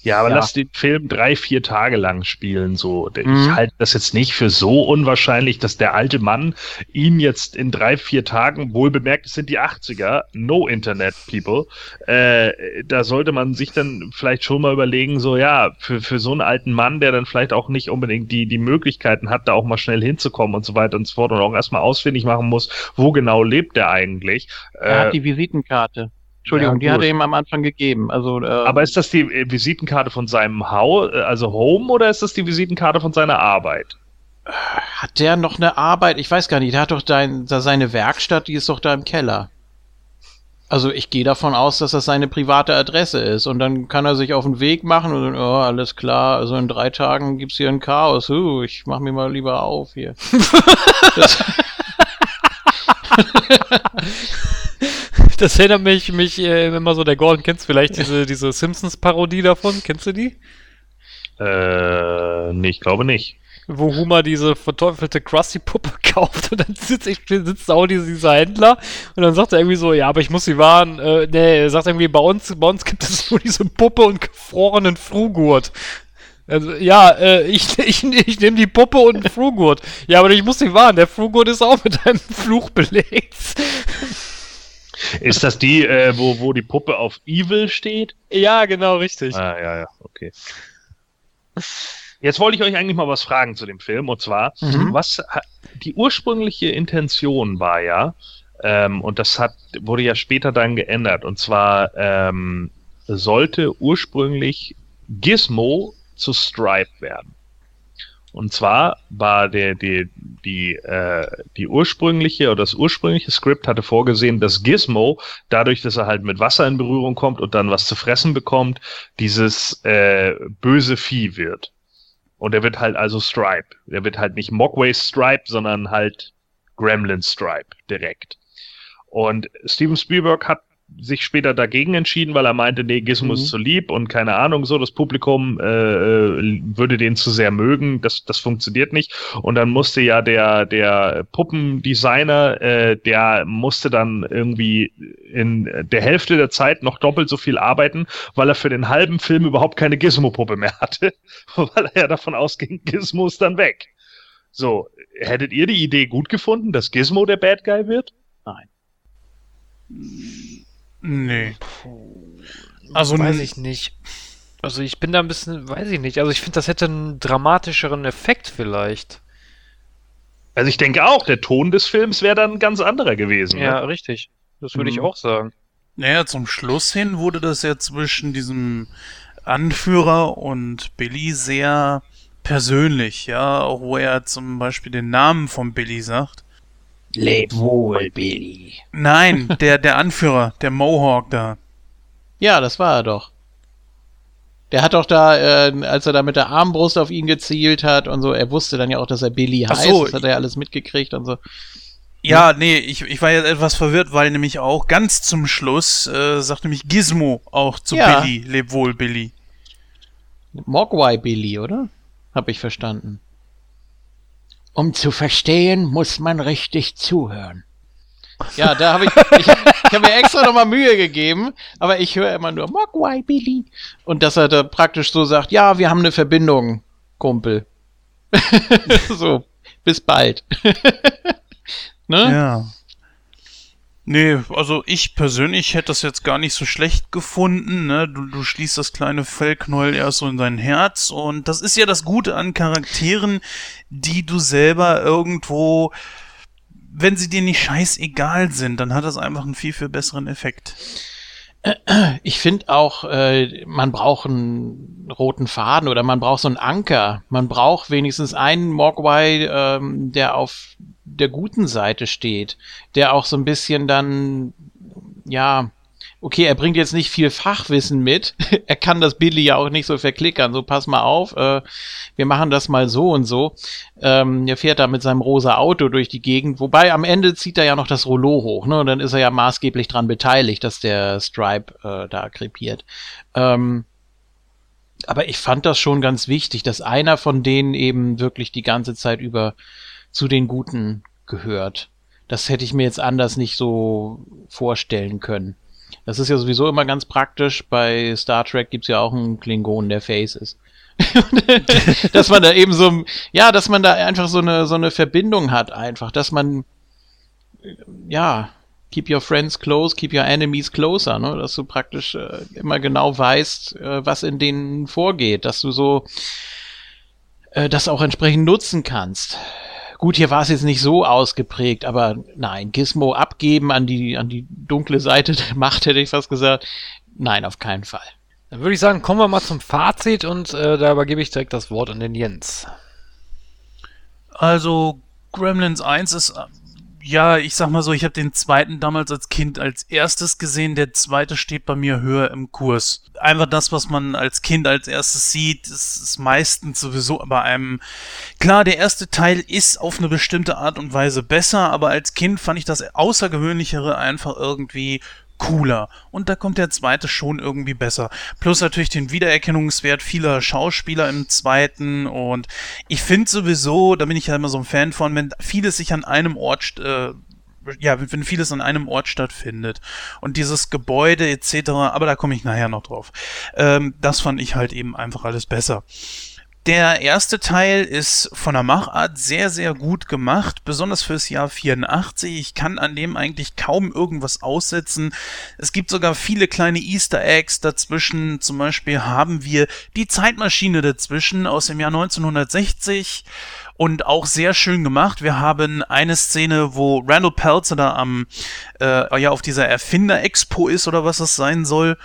Ja, aber
Ja.
lass den Film drei, vier Tage lang spielen. So, ich
Mhm.
halte das jetzt nicht für so unwahrscheinlich, dass der alte Mann ihn jetzt in drei, vier Tagen, wohl bemerkt, es sind die 80er, no Internet people, äh, da sollte man sich dann vielleicht schon mal überlegen, so ja, für, für so einen alten Mann, der dann vielleicht auch nicht unbedingt die, die Möglichkeiten hat, da auch mal schnell hinzukommen und so weiter und so fort und auch erstmal ausfindig machen muss, wo genau lebt der eigentlich.
Er
Äh,
hat die Visitenkarte. Entschuldigung,
ja,
die hat er ihm am Anfang gegeben. Also, äh,
Aber ist das die äh, Visitenkarte von seinem Haus, also Home, oder ist das die Visitenkarte von seiner Arbeit?
hat der noch eine Arbeit? Ich weiß gar nicht. Der hat doch dein, da seine Werkstatt, die ist doch da im Keller. Also ich gehe davon aus, dass das seine private Adresse ist. Und dann kann er sich auf den Weg machen und dann, oh, alles klar, also in drei Tagen gibt's hier ein Chaos. Uh, ich mach mir mal lieber auf hier. das,
erinnert mich, mich äh, immer so, der Gordon, kennst du vielleicht diese, diese Simpsons-Parodie davon? Kennst du die?
Äh, nee, ich glaube nicht.
Wo Homer diese verteufelte Krusty-Puppe kauft und dann sitzt, ich, sitzt auch dieser, Händler und dann sagt er irgendwie so, ja, aber ich muss sie warnen. Äh, nee, er sagt irgendwie, bei uns, bei uns gibt es nur diese Puppe und gefrorenen Frugurt. Also, ja, äh, ich, ich, ich nehme die Puppe und einen Frugurt. Ja, aber ich muss sie warnen, der Frugurt ist auch mit einem Fluch belegt.
Ist das die, äh, wo, wo die Puppe auf Evil steht?
Ja, genau, richtig.
Ah, ja, ja, okay. Jetzt wollte ich euch eigentlich mal was fragen zu dem Film und zwar,
Mhm.
was die ursprüngliche Intention war ja, ähm, und das hat wurde ja später dann geändert, und zwar ähm, sollte ursprünglich Gizmo zu Stripe werden. Und zwar war der, die, die, äh, die ursprüngliche oder das ursprüngliche Skript hatte vorgesehen, dass Gizmo, dadurch, dass er halt mit Wasser in Berührung kommt und dann was zu fressen bekommt, dieses äh, böse Vieh wird. Und er wird halt also Stripe. Er wird halt nicht Mogwai Stripe, sondern halt Gremlin Stripe direkt. Und Steven Spielberg hat sich später dagegen entschieden, weil er meinte, nee, Gizmo
Mhm.
ist zu lieb und keine Ahnung, so das Publikum äh, äh, würde den zu sehr mögen, das, das funktioniert nicht. Und dann musste ja der, der Puppendesigner, äh, der musste dann irgendwie in der Hälfte der Zeit noch doppelt so viel arbeiten, weil er für den halben Film überhaupt keine Gizmo-Puppe mehr hatte, weil er ja davon ausging, Gizmo ist dann weg. So, hättet ihr die Idee gut gefunden, dass Gizmo der Bad Guy wird?
Nein.
Nee. Also
weiß ich nicht. Also ich bin da ein bisschen, weiß ich nicht. Also ich finde, das hätte einen dramatischeren Effekt vielleicht.
Also ich denke auch, der Ton des Films wäre dann ein ganz anderer gewesen.
Ja,
ne?
richtig. Das würde ich
Mhm.
auch sagen.
Naja, zum Schluss hin wurde das ja zwischen diesem Anführer und Billy sehr persönlich, ja, auch wo er zum Beispiel den Namen von Billy sagt.
Leb wohl, Billy.
Nein, der, der Anführer, der Mohawk da.
Ja, das war er doch. Der hat doch da, äh, als er da mit der Armbrust auf ihn gezielt hat und so, er wusste dann ja auch, dass er Billy
Ach
heißt.
so,
das hat er ja alles mitgekriegt und so.
Ja, nee, ich, ich war jetzt etwas verwirrt, weil nämlich auch ganz zum Schluss äh, sagt nämlich Gizmo auch zu
Ja.
Billy, leb wohl, Billy.
Mogwai Billy, oder? Hab ich verstanden.
Um zu verstehen, muss man richtig zuhören.
Ja, da habe ich, ich, ich habe mir extra nochmal Mühe gegeben, aber ich höre immer nur Mogwai Billy. Und dass er da praktisch so sagt, ja, wir haben eine Verbindung, Kumpel. so, bis bald. ne?
Ja. Nee, also ich persönlich hätte das jetzt gar nicht so schlecht gefunden. Ne? Du, du schließt das kleine Fellknäuel erst so in dein Herz. Und das ist ja das Gute an Charakteren, die du selber irgendwo, wenn sie dir nicht scheißegal sind, dann hat das einfach einen viel, viel besseren Effekt.
Ich finde auch, äh, man braucht einen roten Faden oder man braucht so einen Anker. Man braucht wenigstens einen Mogwai, ähm, der auf der guten Seite steht, der auch so ein bisschen dann, ja, okay, er bringt jetzt nicht viel Fachwissen mit. er kann das Billy ja auch nicht so verklickern. So, pass mal auf, äh, wir machen das mal so und so. Ähm, er fährt da mit seinem rosa Auto durch die Gegend. Wobei am Ende zieht er ja noch das Rollo hoch, ne? Und dann ist er ja maßgeblich dran beteiligt, dass der Stripe äh, da krepiert. Ähm, aber ich fand das schon ganz wichtig, dass einer von denen eben wirklich die ganze Zeit über zu den Guten gehört. Das hätte ich mir jetzt anders nicht so vorstellen können. Das ist ja sowieso immer ganz praktisch. Bei Star Trek gibt's ja auch einen Klingon, der Face ist. dass man da eben so, ja, dass man da einfach so eine, so eine Verbindung hat, einfach, dass man, ja, keep your friends close, keep your enemies closer, ne? dass du praktisch äh, immer genau weißt, äh, was in denen vorgeht, dass du so äh, das auch entsprechend nutzen kannst. Gut, hier war es jetzt nicht so ausgeprägt, aber nein, Gizmo abgeben an die, an die dunkle Seite der Macht, hätte ich fast gesagt. Nein, auf keinen Fall.
Dann würde ich sagen, kommen wir mal zum Fazit und äh, da übergebe ich direkt das Wort an den Jens.
Also, Gremlins 1 ist, äh, ja, ich sag mal so, ich habe den zweiten damals als Kind als erstes gesehen, der zweite steht bei mir höher im Kurs. Einfach das, was man als Kind als erstes sieht, ist, ist meistens sowieso bei einem, klar, der erste Teil ist auf eine bestimmte Art und Weise besser, aber als Kind fand ich das Außergewöhnlichere einfach irgendwie cooler. Und da kommt der zweite schon irgendwie besser. Plus natürlich den Wiedererkennungswert vieler Schauspieler im zweiten. Und ich finde sowieso, da bin ich ja immer so ein Fan von, wenn vieles sich an einem Ort, äh, ja, wenn vieles an einem Ort stattfindet. Und dieses Gebäude etc., aber da komme ich nachher noch drauf. Ähm, das fand ich halt eben einfach alles besser. Der erste Teil ist von der Machart sehr, sehr gut gemacht, besonders fürs Jahr 84. Ich kann an dem eigentlich kaum irgendwas aussetzen. Es gibt sogar viele kleine Easter Eggs dazwischen. Zum Beispiel haben wir die Zeitmaschine dazwischen aus dem Jahr 1960 und auch sehr schön gemacht. Wir haben eine Szene, wo Randall Pelzer da am, äh, ja, auf dieser Erfinder-Expo ist oder was das sein soll.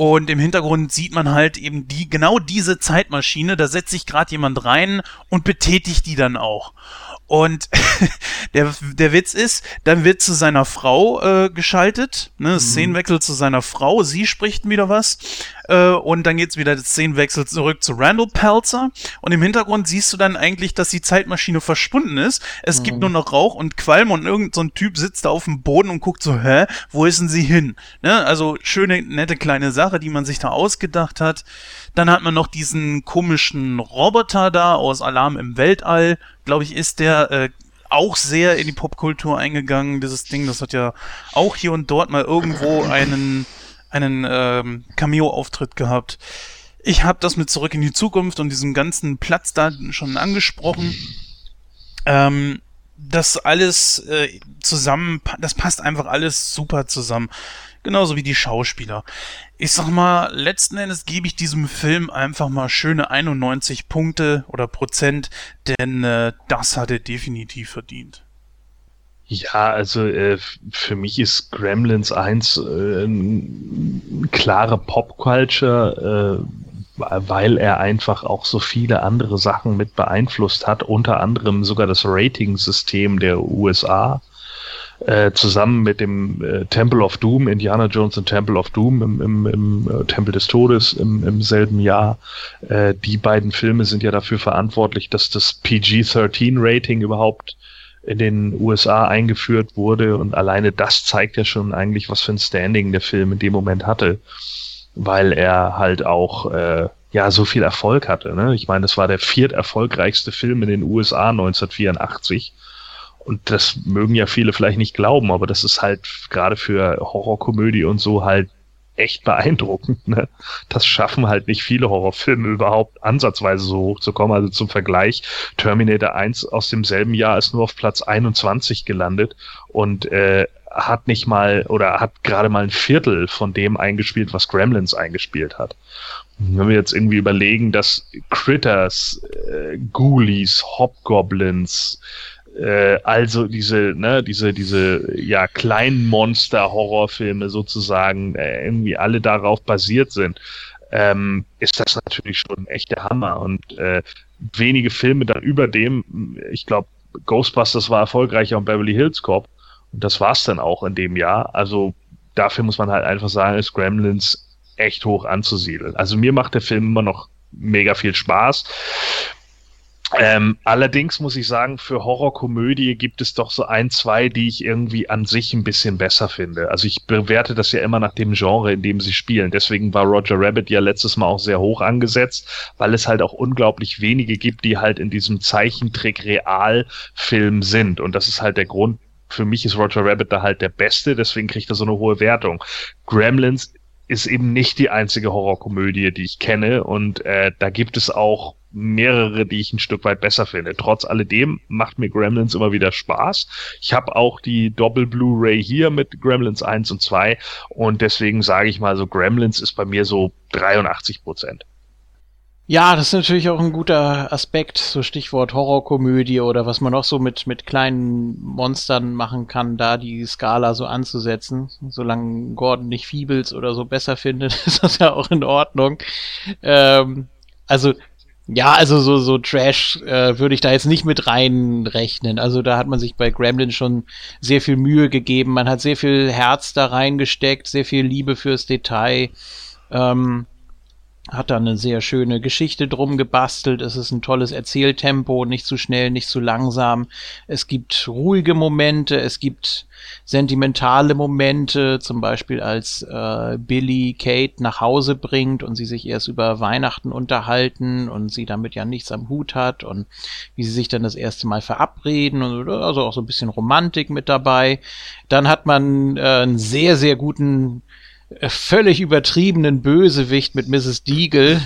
Und im Hintergrund sieht man halt eben die, genau diese Zeitmaschine. Da setzt sich gerade jemand rein und betätigt die dann auch. Und der, der Witz ist, dann wird zu seiner Frau äh, geschaltet, ne, Szenenwechsel zu seiner Frau, sie spricht wieder was und dann geht's wieder der Szenenwechsel zurück zu Randall Pelzer und im Hintergrund siehst du dann eigentlich, dass die Zeitmaschine verschwunden ist. Es gibt nur noch Rauch und Qualm und irgend so ein Typ sitzt da auf dem Boden und guckt so, hä, wo ist denn sie hin? Ne? Also schöne, nette kleine Sache, die man sich da ausgedacht hat. Dann hat man noch diesen komischen Roboter da aus Alarm im Weltall, glaube ich, ist der äh, auch sehr in die Popkultur eingegangen, dieses Ding. Das hat ja auch hier und dort mal irgendwo einen, einen ähm, Cameo-Auftritt gehabt. Ich habe das mit Zurück in die Zukunft und diesem ganzen Platz da schon angesprochen. Ähm, das alles äh, zusammen, das passt einfach alles super zusammen. Genauso wie die Schauspieler. Ich sag mal, letzten Endes gebe ich diesem Film einfach mal schöne 91 Punkte oder Prozent, denn äh, das hat er definitiv verdient.
Ja, also äh, für mich ist Gremlins 1 äh, klare Popculture, äh, weil er einfach auch so viele andere Sachen mit beeinflusst hat, unter anderem sogar das Rating-System der USA äh, zusammen mit dem äh, Temple of Doom, Indiana Jones und Temple of Doom im, im, im äh, Tempel des Todes im, im selben Jahr. Äh, die beiden Filme sind ja dafür verantwortlich, dass das PG-13-Rating überhaupt in den USA eingeführt wurde und alleine das zeigt ja schon eigentlich, was für ein Standing der Film in dem Moment hatte, weil er halt auch äh, ja so viel Erfolg hatte. Ne? Ich meine, das war der viert erfolgreichste Film in den USA 1984 und das mögen ja viele vielleicht nicht glauben, aber das ist halt gerade für Horrorkomödie und so halt echt beeindruckend. Ne? Das schaffen halt nicht viele Horrorfilme überhaupt ansatzweise so hoch zu kommen. Also zum Vergleich, Terminator 1 aus demselben Jahr ist nur auf Platz 21 gelandet und äh, hat nicht mal oder hat gerade mal ein Viertel von dem eingespielt, was Gremlins eingespielt hat. Wenn wir jetzt irgendwie überlegen, dass Critters, äh, Ghoulies, Hobgoblins, also diese, ne, diese, diese, ja, kleinen Monster-Horrorfilme sozusagen äh, irgendwie alle darauf basiert sind, ähm, ist das natürlich schon ein echter Hammer. Und äh, wenige Filme dann über dem, ich glaube, Ghostbusters war erfolgreicher und Beverly Hills Cop. Und das war's dann auch in dem Jahr. Also dafür muss man halt einfach sagen, ist Gremlins echt hoch anzusiedeln. Also mir macht der Film immer noch mega viel Spaß. Ähm, allerdings muss ich sagen, für Horrorkomödie gibt es doch so ein, zwei, die ich irgendwie an sich ein bisschen besser finde. Also ich bewerte das ja immer nach dem Genre, in dem sie spielen. Deswegen war Roger Rabbit ja letztes Mal auch sehr hoch angesetzt, weil es halt auch unglaublich wenige gibt, die halt in diesem Zeichentrick-Realfilm sind. Und das ist halt der Grund, für mich ist Roger Rabbit da halt der Beste, deswegen kriegt er so eine hohe Wertung. Gremlins ist eben nicht die einzige Horrorkomödie, die ich kenne und äh, da gibt es auch mehrere, die ich ein Stück weit besser finde. Trotz alledem macht mir Gremlins immer wieder Spaß. Ich habe auch die Doppel Blu-ray hier mit Gremlins 1 und 2 und deswegen sage ich mal so, Gremlins ist bei mir so 83 Prozent.
Ja, das ist natürlich auch ein guter Aspekt, so Stichwort Horrorkomödie oder was man auch so mit, mit kleinen Monstern machen kann, da die Skala so anzusetzen. Solange Gordon nicht Fiebels oder so besser findet, ist das ja auch in Ordnung. Ähm, also ja, also so, so Trash äh, würde ich da jetzt nicht mit reinrechnen. Also da hat man sich bei Gremlin schon sehr viel Mühe gegeben. Man hat sehr viel Herz da reingesteckt, sehr viel Liebe fürs Detail. Ähm, hat da eine sehr schöne Geschichte drum gebastelt. Es ist ein tolles Erzähltempo, nicht zu schnell, nicht zu langsam. Es gibt ruhige Momente, es gibt sentimentale Momente, zum Beispiel als äh, Billy Kate nach Hause bringt und sie sich erst über Weihnachten unterhalten und sie damit ja nichts am Hut hat und wie sie sich dann das erste Mal verabreden und also auch so ein bisschen Romantik mit dabei. Dann hat man äh, einen sehr, sehr guten völlig übertriebenen Bösewicht mit Mrs. Deagle,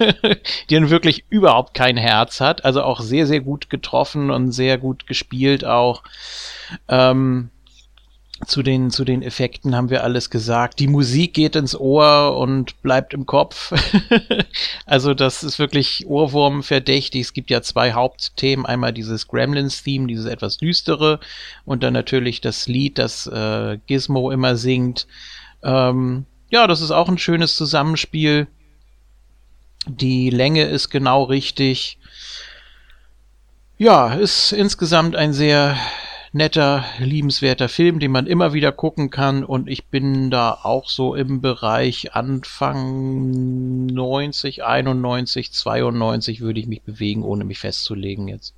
die dann wirklich überhaupt kein Herz hat. Also auch sehr, sehr gut getroffen und sehr gut gespielt auch. Ähm, zu den, zu den Effekten haben wir alles gesagt. Die Musik geht ins Ohr und bleibt im Kopf. also das ist wirklich Ohrwurm-verdächtig. Es gibt ja zwei Hauptthemen. Einmal dieses Gremlins-Theme, dieses etwas düstere und dann natürlich das Lied, das äh, Gizmo immer singt. Ähm, ja, das ist auch ein schönes Zusammenspiel. Die Länge ist genau richtig. Ja, ist insgesamt ein sehr netter, liebenswerter Film, den man immer wieder gucken kann. Und ich bin da auch so im Bereich Anfang 90, 91, 92 würde ich mich bewegen, ohne mich festzulegen jetzt.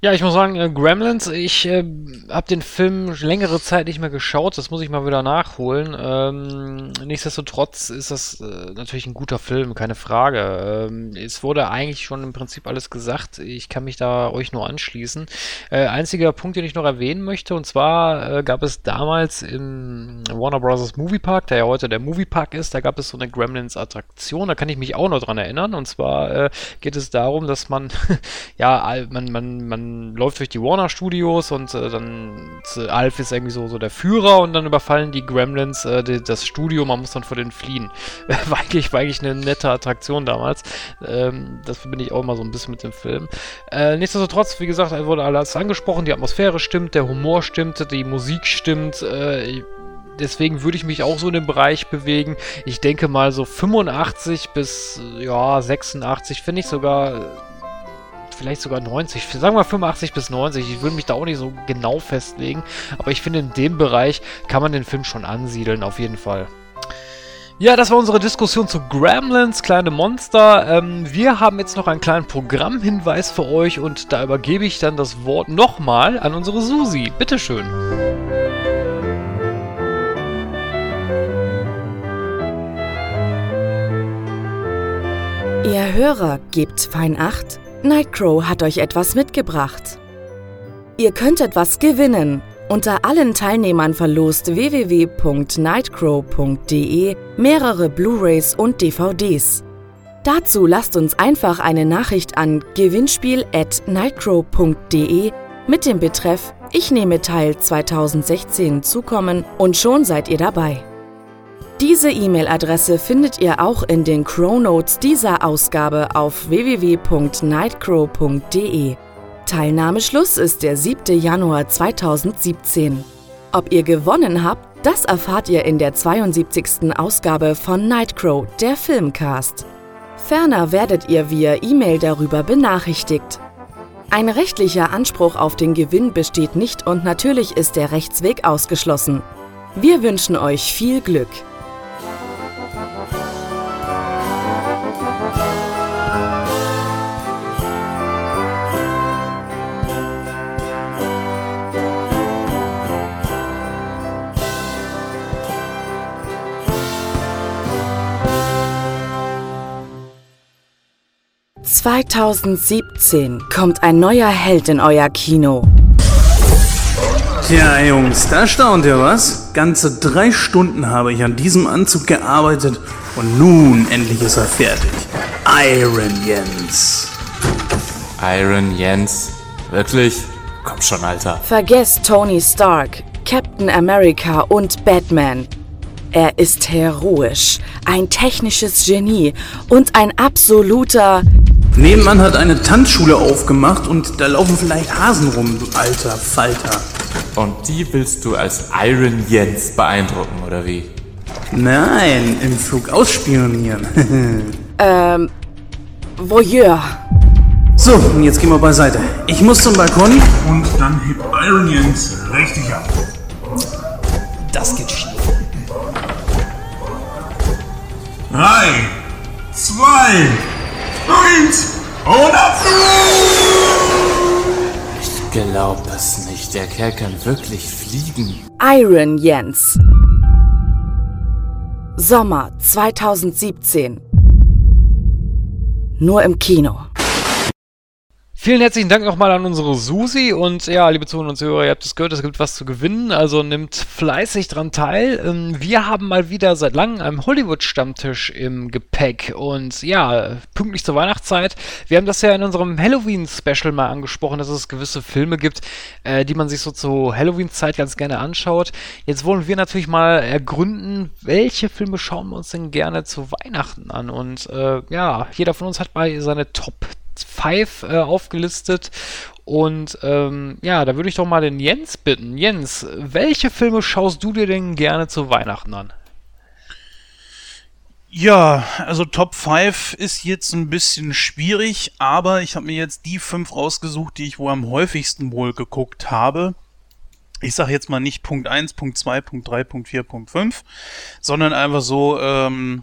Ja, ich muss sagen, äh, Gremlins, ich äh, habe den Film längere Zeit nicht mehr geschaut, das muss ich mal wieder nachholen. Ähm, nichtsdestotrotz ist das äh, natürlich ein guter Film, keine Frage. Ähm, es wurde eigentlich schon im Prinzip alles gesagt, ich kann mich da euch nur anschließen. Äh, einziger Punkt, den ich noch erwähnen möchte, und zwar äh, gab es damals im Warner Bros. Movie Park, der ja heute der Movie Park ist, da gab es so eine Gremlins-Attraktion, da kann ich mich auch noch dran erinnern, und zwar äh, geht es darum, dass man, ja, man, man, man läuft durch die Warner Studios und äh, dann äh, Alf ist irgendwie so, so der Führer und dann überfallen die Gremlins äh, die, das Studio, man muss dann vor denen fliehen. war, eigentlich, war eigentlich eine nette Attraktion damals. Ähm, das verbinde ich auch immer so ein bisschen mit dem Film. Äh, nichtsdestotrotz, wie gesagt, wurde alles angesprochen, die Atmosphäre stimmt, der Humor stimmt, die Musik stimmt. Äh, deswegen würde ich mich auch so in dem Bereich bewegen. Ich denke mal so 85 bis ja 86 finde ich sogar vielleicht sogar 90, sagen wir 85 bis 90. Ich will mich da auch nicht so genau festlegen, aber ich finde, in dem Bereich kann man den Film schon ansiedeln, auf jeden Fall. Ja, das war unsere Diskussion zu Gremlins, kleine Monster. Ähm, wir haben jetzt noch einen kleinen Programmhinweis für euch und da übergebe ich dann das Wort nochmal an unsere Susi. Bitteschön.
Ihr Hörer gebt fein acht. Nightcrow hat euch etwas mitgebracht. Ihr könnt etwas gewinnen. Unter allen Teilnehmern verlost www.nightcrow.de mehrere Blu-rays und DVDs. Dazu lasst uns einfach eine Nachricht an gewinnspiel@nightcrow.de mit dem Betreff Ich nehme teil 2016 zukommen und schon seid ihr dabei. Diese E-Mail-Adresse findet ihr auch in den Crow Notes dieser Ausgabe auf www.nightcrow.de. Teilnahmeschluss ist der 7. Januar 2017. Ob ihr gewonnen habt, das erfahrt ihr in der 72. Ausgabe von Nightcrow, der Filmcast. Ferner werdet ihr via E-Mail darüber benachrichtigt. Ein rechtlicher Anspruch auf den Gewinn besteht nicht und natürlich ist der Rechtsweg ausgeschlossen. Wir wünschen euch viel Glück. 2017 kommt ein neuer Held in euer Kino.
Tja, Jungs, da staunt ihr was? Ganze drei Stunden habe ich an diesem Anzug gearbeitet und nun endlich ist er fertig. Iron Jens.
Iron Jens? Wirklich? Komm schon, Alter.
Vergesst Tony Stark, Captain America und Batman. Er ist heroisch, ein technisches Genie und ein absoluter
Nebenan hat eine Tanzschule aufgemacht und da laufen vielleicht Hasen rum, du alter Falter.
Und die willst du als Iron Jens beeindrucken, oder wie?
Nein, im Flug ausspionieren.
ähm, Voyeur.
So, und jetzt gehen wir beiseite. Ich muss zum Balkon. Und dann hebt Iron Jens richtig ab.
Das geht schief.
Drei, zwei, eins und ab!
Ich glaub es nicht. Der Kerl kann wirklich fliegen.
Iron Jens. Sommer 2017. Nur im Kino.
Vielen herzlichen Dank nochmal an unsere Susi und ja, liebe Zuhörer und Zuhörer, ihr habt es gehört, es gibt was zu gewinnen, also nimmt fleißig dran teil. Ähm, wir haben mal wieder seit langem einen Hollywood-Stammtisch im Gepäck und ja, pünktlich zur Weihnachtszeit. Wir haben das ja in unserem Halloween-Special mal angesprochen, dass es gewisse Filme gibt, äh, die man sich so zur Halloween-Zeit ganz gerne anschaut. Jetzt wollen wir natürlich mal ergründen, welche Filme schauen wir uns denn gerne zu Weihnachten an und äh, ja, jeder von uns hat mal seine Top 5 äh, aufgelistet. Und ähm, ja, da würde ich doch mal den Jens bitten. Jens, welche Filme schaust du dir denn gerne zu Weihnachten an?
Ja, also Top 5 ist jetzt ein bisschen schwierig, aber ich habe mir jetzt die fünf rausgesucht, die ich wohl am häufigsten wohl geguckt habe. Ich sage jetzt mal nicht Punkt 1, Punkt 2, Punkt 3, Punkt 4, Punkt 5, sondern einfach so, ähm,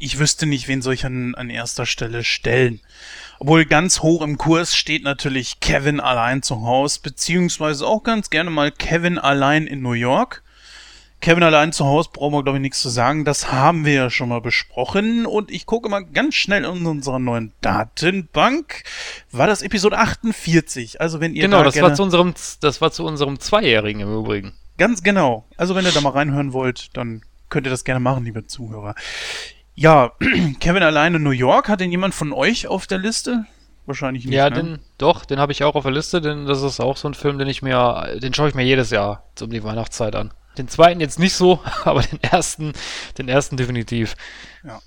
ich wüsste nicht, wen soll ich an, an erster Stelle stellen. Obwohl ganz hoch im Kurs steht natürlich Kevin allein zu Hause, beziehungsweise auch ganz gerne mal Kevin allein in New York. Kevin allein zu Hause brauchen wir, glaube ich, nichts zu sagen. Das haben wir ja schon mal besprochen. Und ich gucke mal ganz schnell in unserer neuen Datenbank. War das Episode 48? Also wenn ihr
Genau,
da
das war, zu unserem, das war zu unserem Zweijährigen im Übrigen.
Ganz genau. Also wenn ihr da mal reinhören wollt, dann könnt ihr das gerne machen, liebe Zuhörer. Ja, Kevin alleine in New York. Hat denn jemand von euch auf der Liste? Wahrscheinlich nicht.
Ja,
ne?
den, doch, den habe ich auch auf der Liste, denn das ist auch so ein Film, den ich mir, den schaue ich mir jedes Jahr um die Weihnachtszeit an. Den zweiten jetzt nicht so, aber den ersten, den ersten definitiv.
Ja.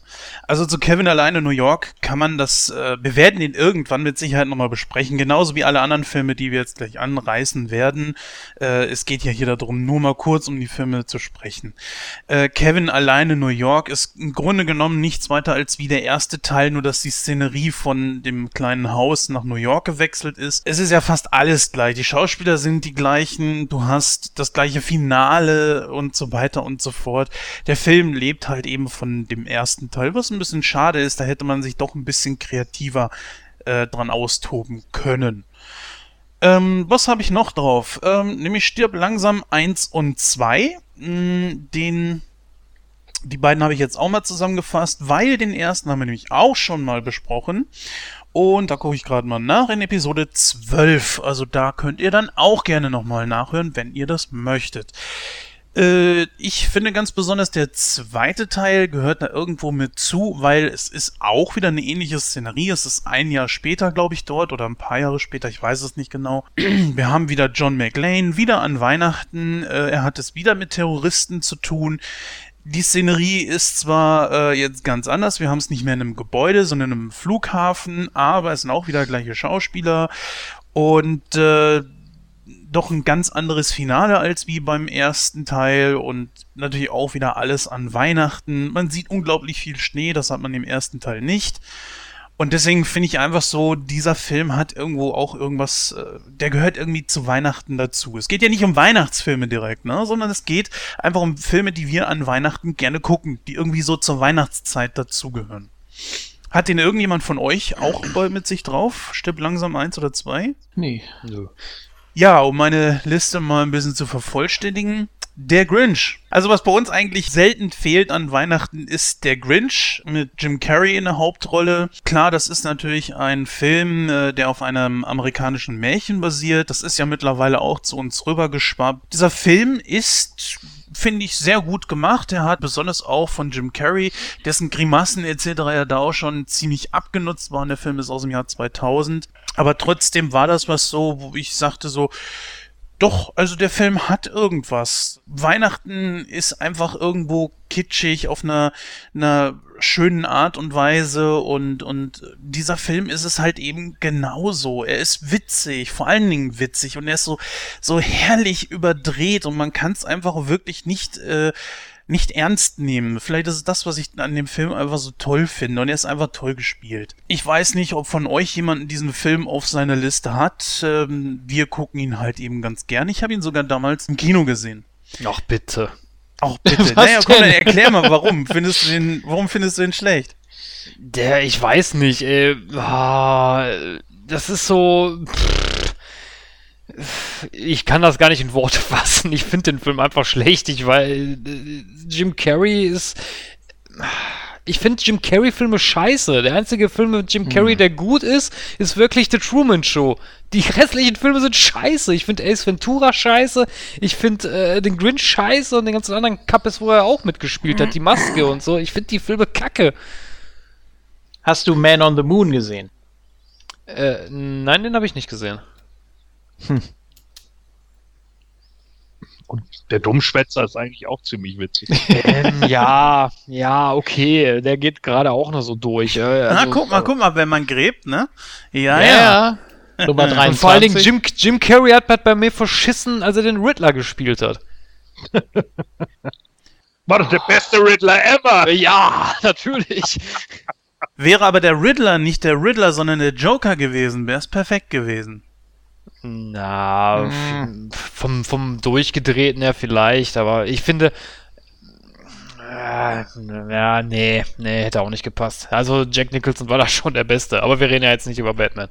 Also zu Kevin alleine in New York kann man das, äh, wir werden ihn irgendwann mit Sicherheit nochmal besprechen, genauso wie alle anderen Filme, die wir jetzt gleich anreißen werden. Äh, es geht ja hier darum, nur mal kurz um die Filme zu sprechen. Äh, Kevin alleine in New York ist im Grunde genommen nichts weiter als wie der erste Teil, nur dass die Szenerie von dem kleinen Haus nach New York gewechselt ist. Es ist ja fast alles gleich. Die Schauspieler sind die gleichen, du hast das gleiche Finale und so weiter und so fort. Der Film lebt halt eben von dem ersten Teil, was ein bisschen schade ist. Da hätte man sich doch ein bisschen kreativer äh, dran austoben können. Ähm, was habe ich noch drauf? Ähm, nämlich Stirb langsam 1 und 2. Mm, Den, die beiden habe ich jetzt auch mal zusammengefasst, weil den ersten haben wir nämlich auch schon mal besprochen. Und da gucke ich gerade mal nach in Episode 12. Also da könnt ihr dann auch gerne nochmal nachhören, wenn ihr das möchtet. Äh, ich finde ganz besonders der zweite Teil gehört da irgendwo mit zu, weil es ist auch wieder eine ähnliche Szenerie. Es ist ein Jahr später, glaube ich, dort oder ein paar Jahre später, ich weiß es nicht genau. Wir haben wieder John McLean, wieder an Weihnachten. Äh, er hat es wieder mit Terroristen zu tun. Die Szenerie ist zwar äh, jetzt ganz anders, wir haben es nicht mehr in einem Gebäude, sondern in einem Flughafen, aber es sind auch wieder gleiche Schauspieler und äh, doch ein ganz anderes Finale als wie beim ersten Teil und natürlich auch wieder alles an Weihnachten. Man sieht unglaublich viel Schnee, das hat man im ersten Teil nicht. Und deswegen finde ich einfach so, dieser Film hat irgendwo auch irgendwas, äh, der gehört irgendwie zu Weihnachten dazu. Es geht ja nicht um Weihnachtsfilme direkt, ne, sondern es geht einfach um Filme, die wir an Weihnachten gerne gucken, die irgendwie so zur Weihnachtszeit dazugehören. Hat den irgendjemand von euch auch mit sich drauf? Stirb langsam eins oder zwei?
Nee.
Ja, um meine Liste mal ein bisschen zu vervollständigen. Der Grinch. Also was bei uns eigentlich selten fehlt an Weihnachten ist der Grinch mit Jim Carrey in der Hauptrolle. Klar, das ist natürlich ein Film, äh, der auf einem amerikanischen Märchen basiert. Das ist ja mittlerweile auch zu uns rübergeschwappt. Dieser Film ist finde ich sehr gut gemacht. Er hat besonders auch von Jim Carrey, dessen Grimassen etc. ja da auch schon ziemlich abgenutzt waren. Der Film ist aus dem Jahr 2000. Aber trotzdem war das was so, wo ich sagte so, doch, also der Film hat irgendwas. Weihnachten ist einfach irgendwo kitschig auf einer, einer schönen Art und Weise und, und dieser Film ist es halt eben genauso. Er ist witzig, vor allen Dingen witzig und er ist so, so herrlich überdreht und man kann es einfach wirklich nicht, äh, nicht ernst nehmen. Vielleicht ist es das, was ich an dem Film einfach so toll finde. Und er ist einfach toll gespielt. Ich weiß nicht, ob von euch jemand diesen Film auf seiner Liste hat. Ähm, wir gucken ihn halt eben ganz gern. Ich habe ihn sogar damals im Kino gesehen.
Ach bitte.
Ach bitte.
Was
naja, komm, dann erklär mal, warum findest du den, warum findest du den schlecht?
Der, ich weiß nicht, ey. Ah, das ist so. pff, Ich kann das gar nicht in Worte fassen. Ich finde den Film einfach schlecht. Ich weil äh, Jim Carrey ist. Ich finde Jim Carrey-Filme scheiße. Der einzige Film mit Jim Carrey, der gut ist, ist wirklich The Truman Show. Die restlichen Filme sind scheiße. Ich finde Ace Ventura scheiße. Ich finde äh, den Grinch scheiße und den ganzen anderen Kappes, wo er auch mitgespielt hat. Die Maske und so. Ich finde die Filme kacke.
Hast du Man on the Moon gesehen?
Äh, nein, den habe ich nicht gesehen.
Und der Dummschwätzer ist eigentlich auch ziemlich witzig.
ähm, ja, ja, okay. Der geht gerade auch noch so durch. Äh,
Na,
also,
guck mal, guck mal, wenn man gräbt, ne? Ja,
Ja,
ja.
ja.
Nummer
Und vor allen Dingen
23.
Jim, Jim Carrey hat bei- bei mir verschissen, als er den Riddler gespielt hat.
War doch der beste Riddler ever!
Ja, natürlich.
Wäre aber der Riddler nicht der Riddler, sondern der Joker gewesen, wäre es perfekt gewesen.
Na, vom, vom Durchgedrehten her vielleicht, aber ich finde. Äh, ja, nee, nee, hätte auch nicht gepasst. Also Jack Nicholson war da schon der Beste, aber wir reden ja jetzt nicht über Batman.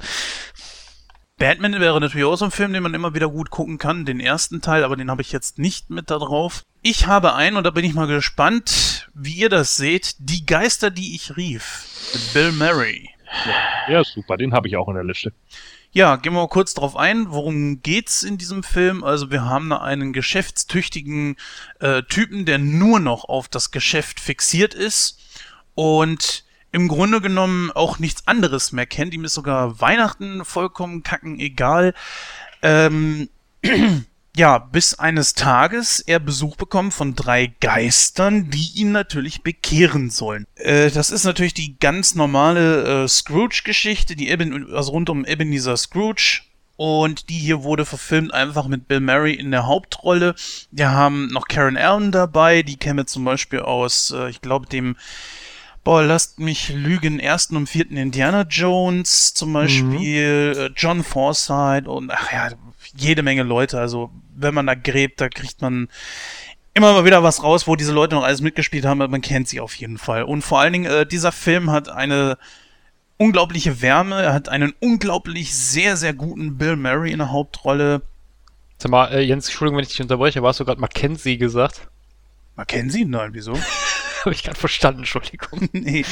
Batman wäre natürlich auch so ein Film, den man immer wieder gut gucken kann, den ersten Teil, aber den habe ich jetzt nicht mit da drauf. Ich habe einen, und da bin ich mal gespannt, wie ihr das seht, Die Geister, die ich rief. Mit Bill Murray.
Ja, super, den habe ich auch in der Liste.
Ja, gehen wir mal kurz drauf ein. Worum geht's in diesem Film? Also wir haben da einen geschäftstüchtigen äh, Typen, der nur noch auf das Geschäft fixiert ist und im Grunde genommen auch nichts anderes mehr kennt. Ihm ist sogar Weihnachten vollkommen kacken egal. Ähm, ja, bis eines Tages er Besuch bekommt von drei Geistern, die ihn natürlich bekehren sollen. Äh, das ist natürlich die ganz normale äh, Scrooge-Geschichte, die Eben, also rund um Ebenezer Scrooge. Und die hier wurde verfilmt einfach mit Bill Murray in der Hauptrolle. Wir haben noch Karen Allen dabei, die käme zum Beispiel aus, äh, ich glaube, dem Boah, lasst mich lügen, ersten und vierten Indiana Jones zum Beispiel, mhm. John Forsythe und ach ja, jede Menge Leute. Also wenn man da gräbt, da kriegt man immer mal wieder was raus, wo diese Leute noch alles mitgespielt haben, aber man kennt sie auf jeden Fall. Und vor allen Dingen, äh, dieser Film hat eine unglaubliche Wärme, er hat einen unglaublich sehr, sehr guten Bill Murray in der Hauptrolle.
Sag mal, äh, Jens, Entschuldigung, wenn ich dich unterbreche, warst du gerade Mackenzie gesagt?
Mackenzie? Nein, wieso?
Habe ich gerade verstanden, Entschuldigung.
nee.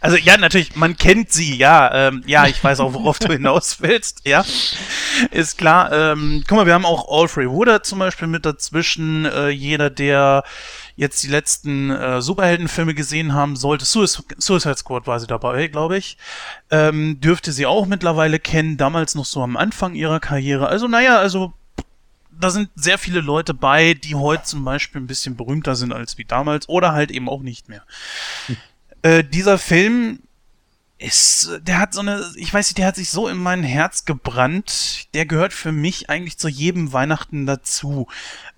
Also ja, natürlich, man kennt sie, ja. Ähm, ja, ich weiß auch, worauf du hinaus willst, ja. Ist klar. Ähm, guck mal, wir haben auch Alfred Woodard zum Beispiel mit dazwischen. Äh, jeder, der jetzt die letzten äh, Superheldenfilme gesehen haben sollte, Suicide, Suicide Squad war sie dabei, glaube ich, ähm, dürfte sie auch mittlerweile kennen, damals noch so am Anfang ihrer Karriere. Also naja, also da sind sehr viele Leute bei, die heute zum Beispiel ein bisschen berühmter sind als wie damals oder halt eben auch nicht mehr. Hm. Äh, dieser Film ist, der hat so eine, ich weiß nicht, der hat sich so in mein Herz gebrannt. Der gehört für mich eigentlich zu jedem Weihnachten dazu.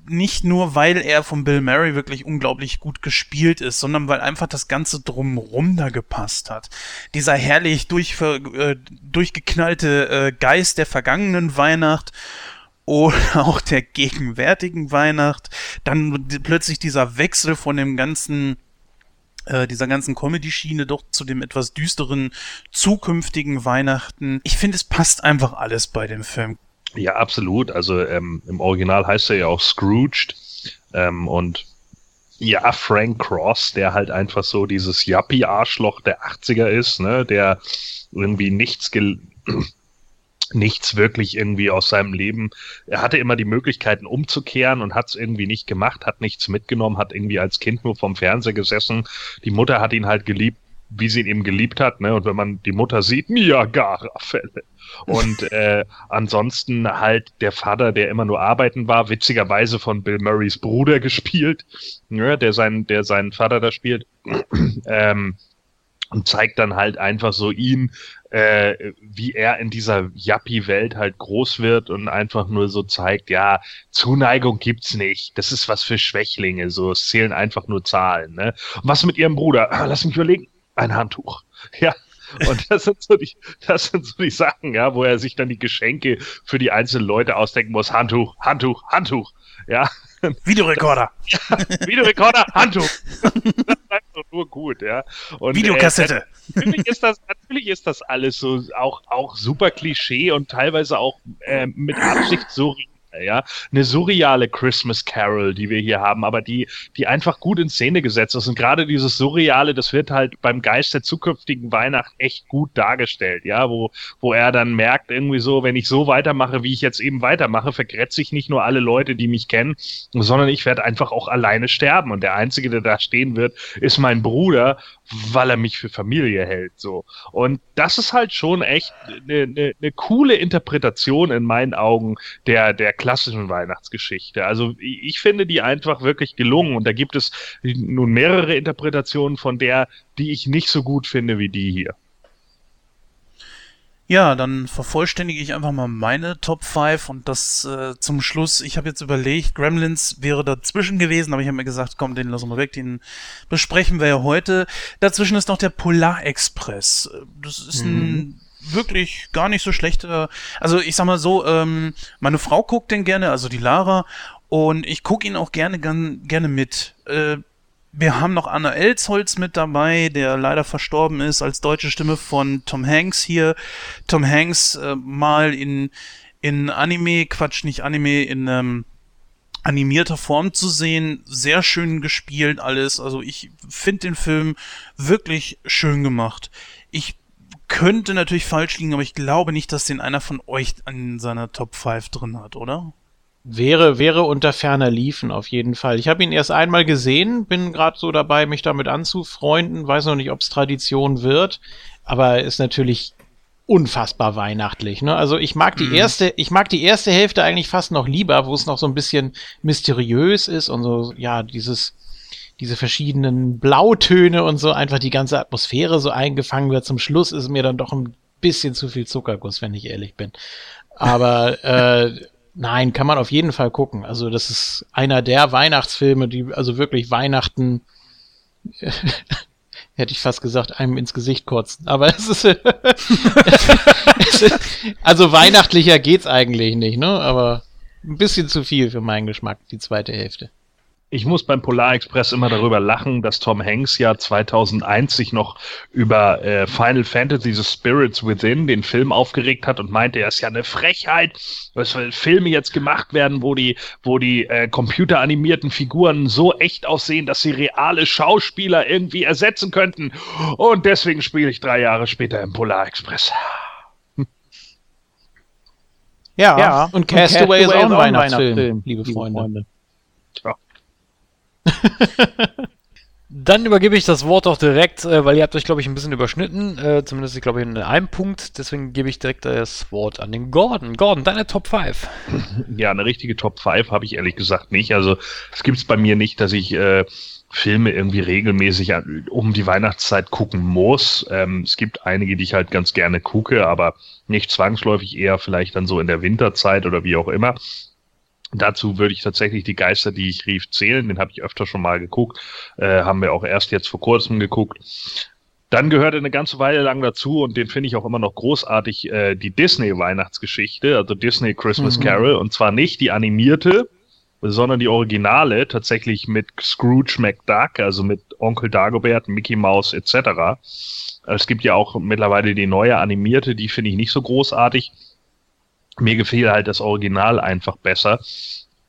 Nicht nur, weil er von Bill Murray wirklich unglaublich gut gespielt ist, sondern weil einfach das Ganze drumrum da gepasst hat. Dieser herrlich durch, äh, durchgeknallte äh, Geist der vergangenen Weihnacht oder auch der gegenwärtigen Weihnacht, dann plötzlich dieser Wechsel von dem ganzen äh, dieser ganzen Comedy-Schiene doch zu dem etwas düsteren zukünftigen Weihnachten. Ich finde, es passt einfach alles bei dem Film.
Ja, absolut. Also ähm, im Original heißt er ja auch Scrooged. Ähm, und ja, Frank Cross, der halt einfach so dieses Yuppie-Arschloch der 80er ist, ne, der irgendwie nichts gel nichts wirklich irgendwie aus seinem Leben. Er hatte immer die Möglichkeiten umzukehren und hat es irgendwie nicht gemacht, hat nichts mitgenommen, hat irgendwie als Kind nur vom Fernseher gesessen. Die Mutter hat ihn halt geliebt, wie sie ihn eben geliebt hat, ne? Und wenn man die Mutter sieht, Niagara-Fälle. Und äh, ansonsten halt der Vater, der immer nur arbeiten war, witzigerweise von Bill Murrays Bruder gespielt, ne? der, sein, der seinen Vater da spielt. ähm, und zeigt dann halt einfach so ihn, äh, wie er in dieser Yuppie-Welt halt groß wird und einfach nur so zeigt, ja, Zuneigung gibt's nicht. Das ist was für Schwächlinge. So, es zählen einfach nur Zahlen. Ne? was mit ihrem Bruder? Ah, lass mich überlegen. Ein Handtuch. Ja. Und das sind so die, das sind so die Sachen, ja, wo er sich dann die Geschenke für die einzelnen Leute ausdenken muss. Handtuch, Handtuch, Handtuch. Ja.
Videorekorder.
Videorekorder, Handtuch. Das ist einfach nur gut, ja. Und,
Videokassette.
Äh, natürlich ist das, natürlich ist das alles so auch, auch super Klischee und teilweise auch äh, mit Absicht so ja, eine surreale Christmas Carol, die wir hier haben, aber die, die einfach gut in Szene gesetzt ist. Und gerade dieses Surreale, das wird halt beim Geist der zukünftigen Weihnacht echt gut dargestellt, ja, wo, wo er dann merkt, irgendwie so, wenn ich so weitermache, wie ich jetzt eben weitermache, vergrätze ich nicht nur alle Leute, die mich kennen, sondern ich werde einfach auch alleine sterben. Und der Einzige, der da stehen wird, ist mein Bruder, weil er mich für Familie hält, so. Und das ist halt schon echt eine, eine, eine coole Interpretation in meinen Augen der, der klassischen Weihnachtsgeschichte. Also ich finde die einfach wirklich gelungen und da gibt es nun mehrere Interpretationen von der, die ich nicht so gut finde wie die hier.
Ja, dann vervollständige ich einfach mal meine Top 5 und das äh, zum Schluss. Ich habe jetzt überlegt, Gremlins wäre dazwischen gewesen, aber ich habe mir gesagt, komm, den lassen wir weg, den besprechen wir ja heute. Dazwischen ist noch der Polar Express. Das ist mhm. ein wirklich gar nicht so schlechter. Also ich sag mal so, ähm, meine Frau guckt den gerne, also die Lara, und ich gucke ihn auch gerne, gern, gerne mit. Äh, wir haben noch Anna Elsholz mit dabei, der leider verstorben ist, als deutsche Stimme von Tom Hanks hier. Tom Hanks äh, mal in, in Anime, Quatsch, nicht Anime, in ähm, animierter Form zu sehen. Sehr schön gespielt alles. Also ich finde den Film wirklich schön gemacht. Ich könnte natürlich falsch liegen, aber ich glaube nicht, dass den einer von euch in seiner Top 5 drin hat, oder?
Wäre, wäre unter ferner Liefen auf jeden Fall. Ich habe ihn erst einmal gesehen, bin gerade so dabei, mich damit anzufreunden, weiß noch nicht, ob es Tradition wird, aber ist natürlich unfassbar weihnachtlich. Ne? Also ich mag die mhm. erste, ich mag die erste Hälfte eigentlich fast noch lieber, wo es noch so ein bisschen mysteriös ist und so, ja, dieses, diese verschiedenen Blautöne und so einfach die ganze Atmosphäre so eingefangen wird. Zum Schluss ist mir dann doch ein bisschen zu viel Zuckerguss, wenn ich ehrlich bin. Aber äh, Nein, kann man auf jeden Fall gucken. Also das ist einer der Weihnachtsfilme, die also wirklich Weihnachten, hätte ich fast gesagt, einem ins Gesicht kotzen. Aber es ist, es ist, also weihnachtlicher geht's eigentlich nicht, ne? Aber ein bisschen zu viel für meinen Geschmack, die zweite Hälfte
ich muss beim Polar Express immer darüber lachen, dass Tom Hanks ja 2001 sich noch über äh, Final Fantasy The Spirits Within, den Film, aufgeregt hat und meinte, er ist ja eine Frechheit, dass Filme jetzt gemacht werden, wo die, wo die äh, computeranimierten Figuren so echt aussehen, dass sie reale Schauspieler irgendwie ersetzen könnten. Und deswegen spiele ich drei Jahre später im Polar Express.
Ja, ja, und Castaway, ist auch ein Weihnachtsfilm, Weihnachtsfilm liebe Freunde. Freunde. Tja.
Dann übergebe ich das Wort auch direkt, äh, weil ihr habt euch, glaube ich, ein bisschen überschnitten. Äh, zumindest, ich glaube, in einem Punkt. Deswegen gebe ich direkt das Wort an den Gordon. Gordon, deine Top 5.
Ja, eine richtige Top 5 habe ich ehrlich gesagt nicht. Also es gibt es bei mir nicht, dass ich äh, Filme irgendwie regelmäßig an, um die Weihnachtszeit gucken muss. Ähm, es gibt einige, die ich halt ganz gerne gucke, aber nicht zwangsläufig eher vielleicht dann so in der Winterzeit oder wie auch immer. Dazu würde ich tatsächlich die Geister, die ich rief, zählen. Den habe ich öfter schon mal geguckt. Äh, haben wir auch erst jetzt vor kurzem geguckt. Dann gehörte eine ganze Weile lang dazu und den finde ich auch immer noch großartig, äh, die Disney-Weihnachtsgeschichte, also Disney Christmas mhm. Carol. Und zwar nicht die animierte, sondern die Originale, tatsächlich mit Scrooge McDuck, also mit Onkel Dagobert, Mickey Mouse etc. Es gibt ja auch mittlerweile die neue animierte, die finde ich nicht so großartig mir gefiel halt das Original einfach besser.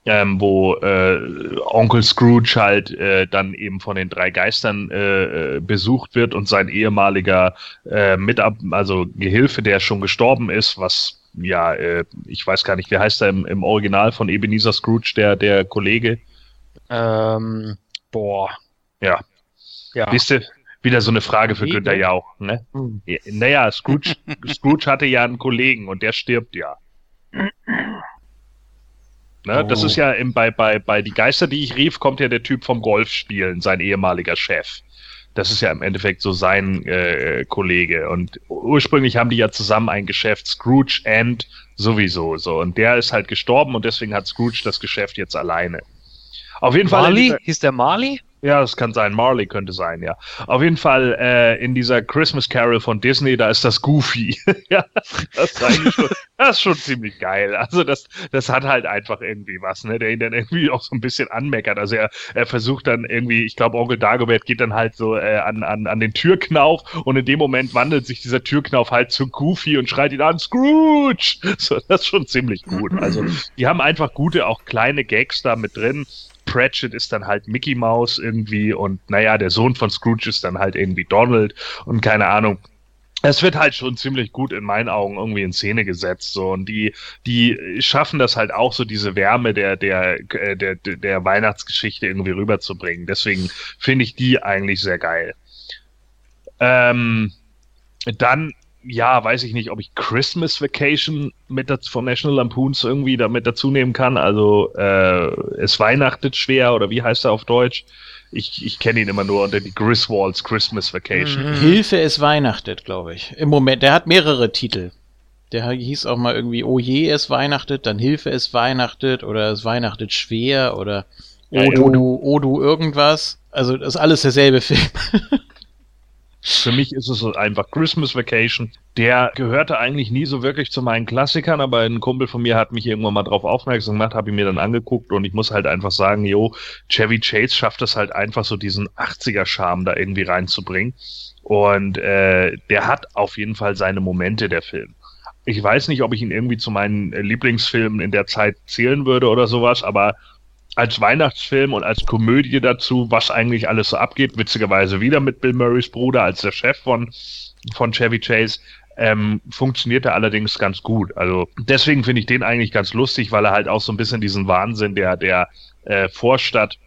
Ähm, wo äh, Onkel Scrooge halt äh, dann eben von den drei Geistern äh, äh besucht wird und sein ehemaliger äh, Mitab also Gehilfe, der schon gestorben ist, was ja, äh, ich weiß gar nicht, wie heißt er im, im Original von Ebenezer Scrooge, der, der Kollege?
Ähm, boah.
Ja. Ja. Wisst ihr, wieder so eine Frage für Günther Jauch, ne? Hm. Ja, naja, Scrooge, Scrooge hatte ja einen Kollegen und der stirbt ja. Ne, oh. Das ist ja im, bei, bei, bei Die Geister, die ich rief, kommt ja der Typ vom Golfspielen, sein ehemaliger Chef. Das ist ja im Endeffekt so sein äh, Kollege. Und ursprünglich haben die ja zusammen ein Geschäft, Scrooge and sowieso. So. Und der ist halt gestorben und deswegen hat Scrooge das Geschäft jetzt alleine. Auf jeden
Marley?
Fall.
Hieß der Marley?
Ja, das kann sein. Marley könnte sein, ja. Auf jeden Fall äh, in dieser Christmas Carol von Disney, da ist das Goofy. ja, das ist, schon, das ist schon ziemlich geil. Also das, das hat halt einfach irgendwie was, ne, der ihn dann irgendwie auch so ein bisschen anmeckert. Also er, er versucht dann irgendwie, ich glaube, Onkel Dagobert geht dann halt so äh, an, an, an den Türknauf und in dem Moment wandelt sich dieser Türknauf halt zu Goofy und schreit ihn an, Scrooge! So, das ist schon ziemlich gut. Also die haben einfach gute, auch kleine Gags da mit drin. Pratchett ist dann halt Mickey Mouse irgendwie und naja, der Sohn von Scrooge ist dann halt irgendwie Donald und keine Ahnung. Es wird halt schon ziemlich gut in meinen Augen irgendwie in Szene gesetzt, so und die die schaffen das halt auch so diese Wärme der der äh, der der Weihnachtsgeschichte irgendwie rüberzubringen. Deswegen finde ich die eigentlich sehr geil. Ähm, dann ja, weiß ich nicht, ob ich Christmas Vacation mit dazu, von National Lampoons irgendwie damit dazu nehmen kann. Also äh, es weihnachtet schwer oder wie heißt er auf Deutsch? Ich, ich kenne ihn immer nur unter die Griswolds Christmas Vacation.
Mhm. Hilfe, es weihnachtet, glaube ich. Im Moment, der hat mehrere Titel. Der hieß auch mal irgendwie, oh je, es weihnachtet, dann Hilfe, es weihnachtet oder es weihnachtet schwer oder oh, oh du irgendwas. Also das ist alles derselbe Film.
Für mich ist es einfach Christmas Vacation. Der gehörte eigentlich nie so wirklich zu meinen Klassikern, aber ein Kumpel von mir hat mich irgendwann mal drauf aufmerksam gemacht, habe ich mir dann angeguckt und ich muss halt einfach sagen, jo, Chevy Chase schafft es halt einfach so diesen 80er-Charme da irgendwie reinzubringen. Und äh, der hat auf jeden Fall seine Momente, der Film. Ich weiß nicht, ob ich ihn irgendwie zu meinen äh, Lieblingsfilmen in der Zeit zählen würde oder sowas, aber als Weihnachtsfilm und als Komödie dazu, was eigentlich alles so abgeht, witzigerweise wieder mit Bill Murrays Bruder als der Chef von, von Chevy Chase, ähm, funktioniert er allerdings ganz gut. Also deswegen finde ich den eigentlich ganz lustig, weil er halt auch so ein bisschen diesen Wahnsinn der, der äh, Vorstadt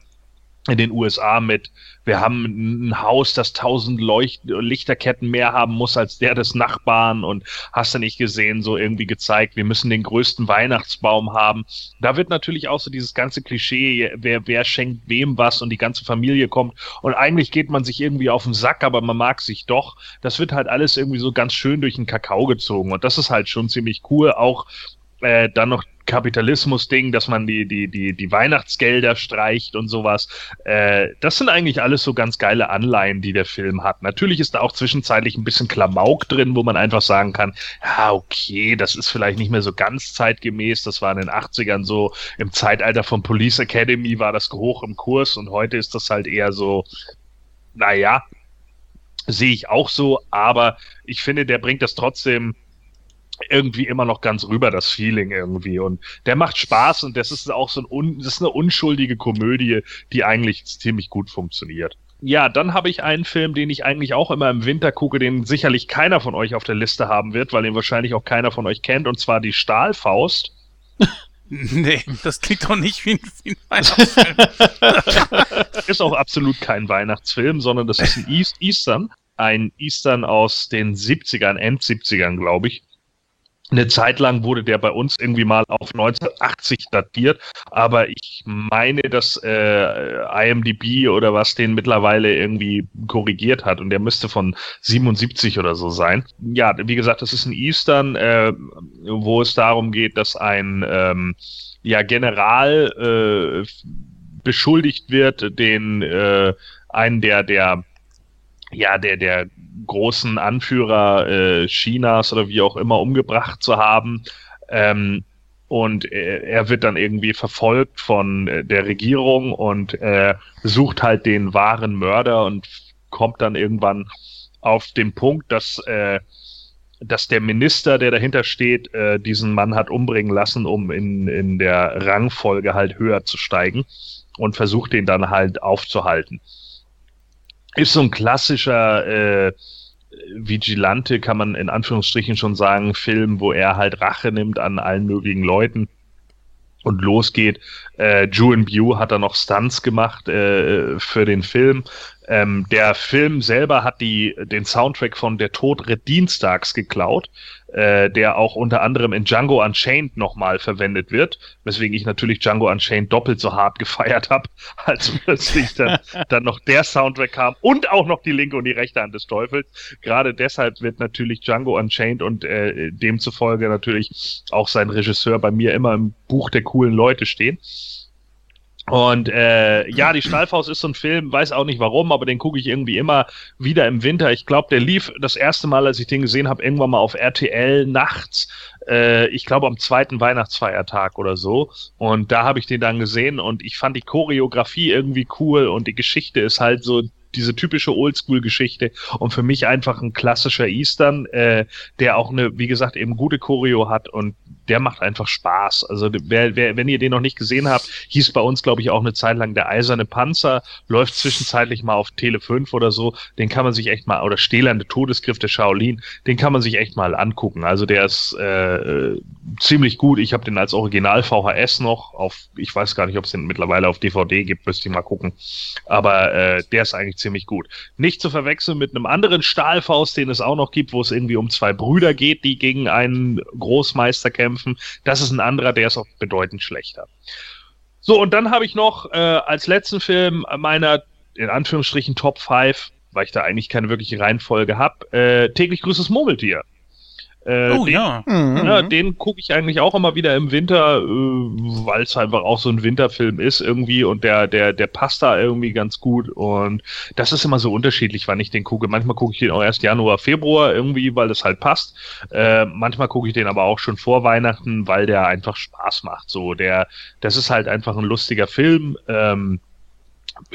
in den USA mit, wir haben ein Haus, das tausend Leucht Lichterketten mehr haben muss als der des Nachbarn und hast du nicht gesehen, so irgendwie gezeigt, wir müssen den größten Weihnachtsbaum haben. Da wird natürlich auch so dieses ganze Klischee, wer, wer schenkt wem was und die ganze Familie kommt und eigentlich geht man sich irgendwie auf den Sack, aber man mag sich doch. Das wird halt alles irgendwie so ganz schön durch den Kakao gezogen und das ist halt schon ziemlich cool. Auch äh, dann noch Kapitalismus-Ding, dass man die, die, die, die Weihnachtsgelder streicht und sowas. Äh, das sind eigentlich alles so ganz geile Anleihen, die der Film hat. Natürlich ist da auch zwischenzeitlich ein bisschen Klamauk drin, wo man einfach sagen kann, ja, okay, das ist vielleicht nicht mehr so ganz zeitgemäß. Das war in den 80ern so, im Zeitalter von Police Academy war das hoch im Kurs und heute ist das halt eher so, naja, sehe ich auch so, aber ich finde, der bringt das trotzdem irgendwie immer noch ganz rüber, das Feeling irgendwie. Und der macht Spaß und das ist auch so ein das ist eine unschuldige Komödie, die eigentlich ziemlich gut funktioniert. Ja, dann habe ich einen Film, den ich eigentlich auch immer im Winter gucke, den sicherlich keiner von euch auf der Liste haben wird, weil ihn wahrscheinlich auch keiner von euch kennt, und zwar die Stahlfaust.
Nee, das klingt doch nicht wie ein, wie ein Weihnachtsfilm.
ist auch absolut kein Weihnachtsfilm, sondern das ist ein East Eastern. Ein Eastern aus den 70ern, End 70ern, glaube ich. Eine Zeit lang wurde der bei uns irgendwie mal auf 1980 datiert, aber ich meine, dass äh, IMDb oder was den mittlerweile irgendwie korrigiert hat und der müsste von 77 oder so sein. Ja, wie gesagt, das ist ein Eastern, äh, wo es darum geht, dass ein ähm, ja, General äh, beschuldigt wird, den äh, einen der der ja der der großen Anführer äh, Chinas oder wie auch immer umgebracht zu haben. Ähm, und er, er wird dann irgendwie verfolgt von äh, der Regierung und äh, sucht halt den wahren Mörder und kommt dann irgendwann auf den Punkt, dass äh, dass der Minister, der dahinter steht, äh, diesen Mann hat umbringen lassen, um in, in der Rangfolge halt höher zu steigen und versucht den dann halt aufzuhalten. Ist so ein klassischer äh, Vigilante, kann man in Anführungsstrichen schon sagen, Film, wo er halt Rache nimmt an allen möglichen Leuten und losgeht. Äh, Julian Bew hat da noch Stunts gemacht äh, für den Film. Ähm, der Film selber hat die, den Soundtrack von Der Tod Dienstags geklaut, äh, der auch unter anderem in Django Unchained nochmal verwendet wird, weswegen ich natürlich Django Unchained doppelt so hart gefeiert habe, als plötzlich dann, dann noch der Soundtrack kam und auch noch die linke und die rechte Hand des Teufels. Gerade deshalb wird natürlich Django Unchained und äh, demzufolge natürlich auch sein Regisseur bei mir immer im Buch der coolen Leute stehen. Und äh, ja, die Stahlfaust ist so ein Film, weiß auch nicht warum, aber den gucke ich irgendwie immer wieder im Winter. Ich glaube, der lief das erste Mal, als ich den gesehen habe, irgendwann mal auf RTL nachts. Äh, ich glaube am zweiten Weihnachtsfeiertag oder so. Und da habe ich den dann gesehen und ich fand die Choreografie irgendwie cool und die Geschichte ist halt so diese typische Oldschool-Geschichte und für mich einfach ein klassischer Eastern, äh, der auch eine, wie gesagt, eben gute Choreo hat und der macht einfach Spaß. Also wer, wer, wenn ihr den noch nicht gesehen habt, hieß bei uns, glaube ich, auch eine Zeit lang der Eiserne Panzer, läuft zwischenzeitlich mal auf Tele 5 oder so, den kann man sich echt mal, oder Stählernde Todesgriff der Shaolin, den kann man sich echt mal angucken. Also der ist äh, ziemlich gut. Ich habe den als Original VHS noch auf, ich weiß gar nicht, ob es den mittlerweile auf DVD gibt, müsste ich mal gucken. Aber äh, der ist eigentlich ziemlich gut. Nicht zu verwechseln mit einem anderen Stahlfaust, den es auch noch gibt, wo es irgendwie um zwei Brüder geht, die gegen einen Großmeister kämpfen. Das ist ein anderer, der ist auch bedeutend schlechter. So, und dann habe ich noch äh, als letzten Film meiner, in Anführungsstrichen, Top 5, weil ich da eigentlich keine wirkliche Reihenfolge habe, äh, täglich grüßes Murmeltier. Äh,
Oh,
den,
ja.
ja.
Mhm.
Den gucke ich eigentlich auch immer wieder im Winter, äh, weil es einfach auch so ein Winterfilm ist irgendwie und der, der, der passt da irgendwie ganz gut. Und das ist immer so unterschiedlich, wann ich den gucke. Manchmal gucke ich den auch erst Januar, Februar irgendwie, weil das halt passt. Äh, manchmal gucke ich den aber auch schon vor Weihnachten, weil der einfach Spaß macht. So, der, das ist halt einfach ein lustiger Film. Ähm,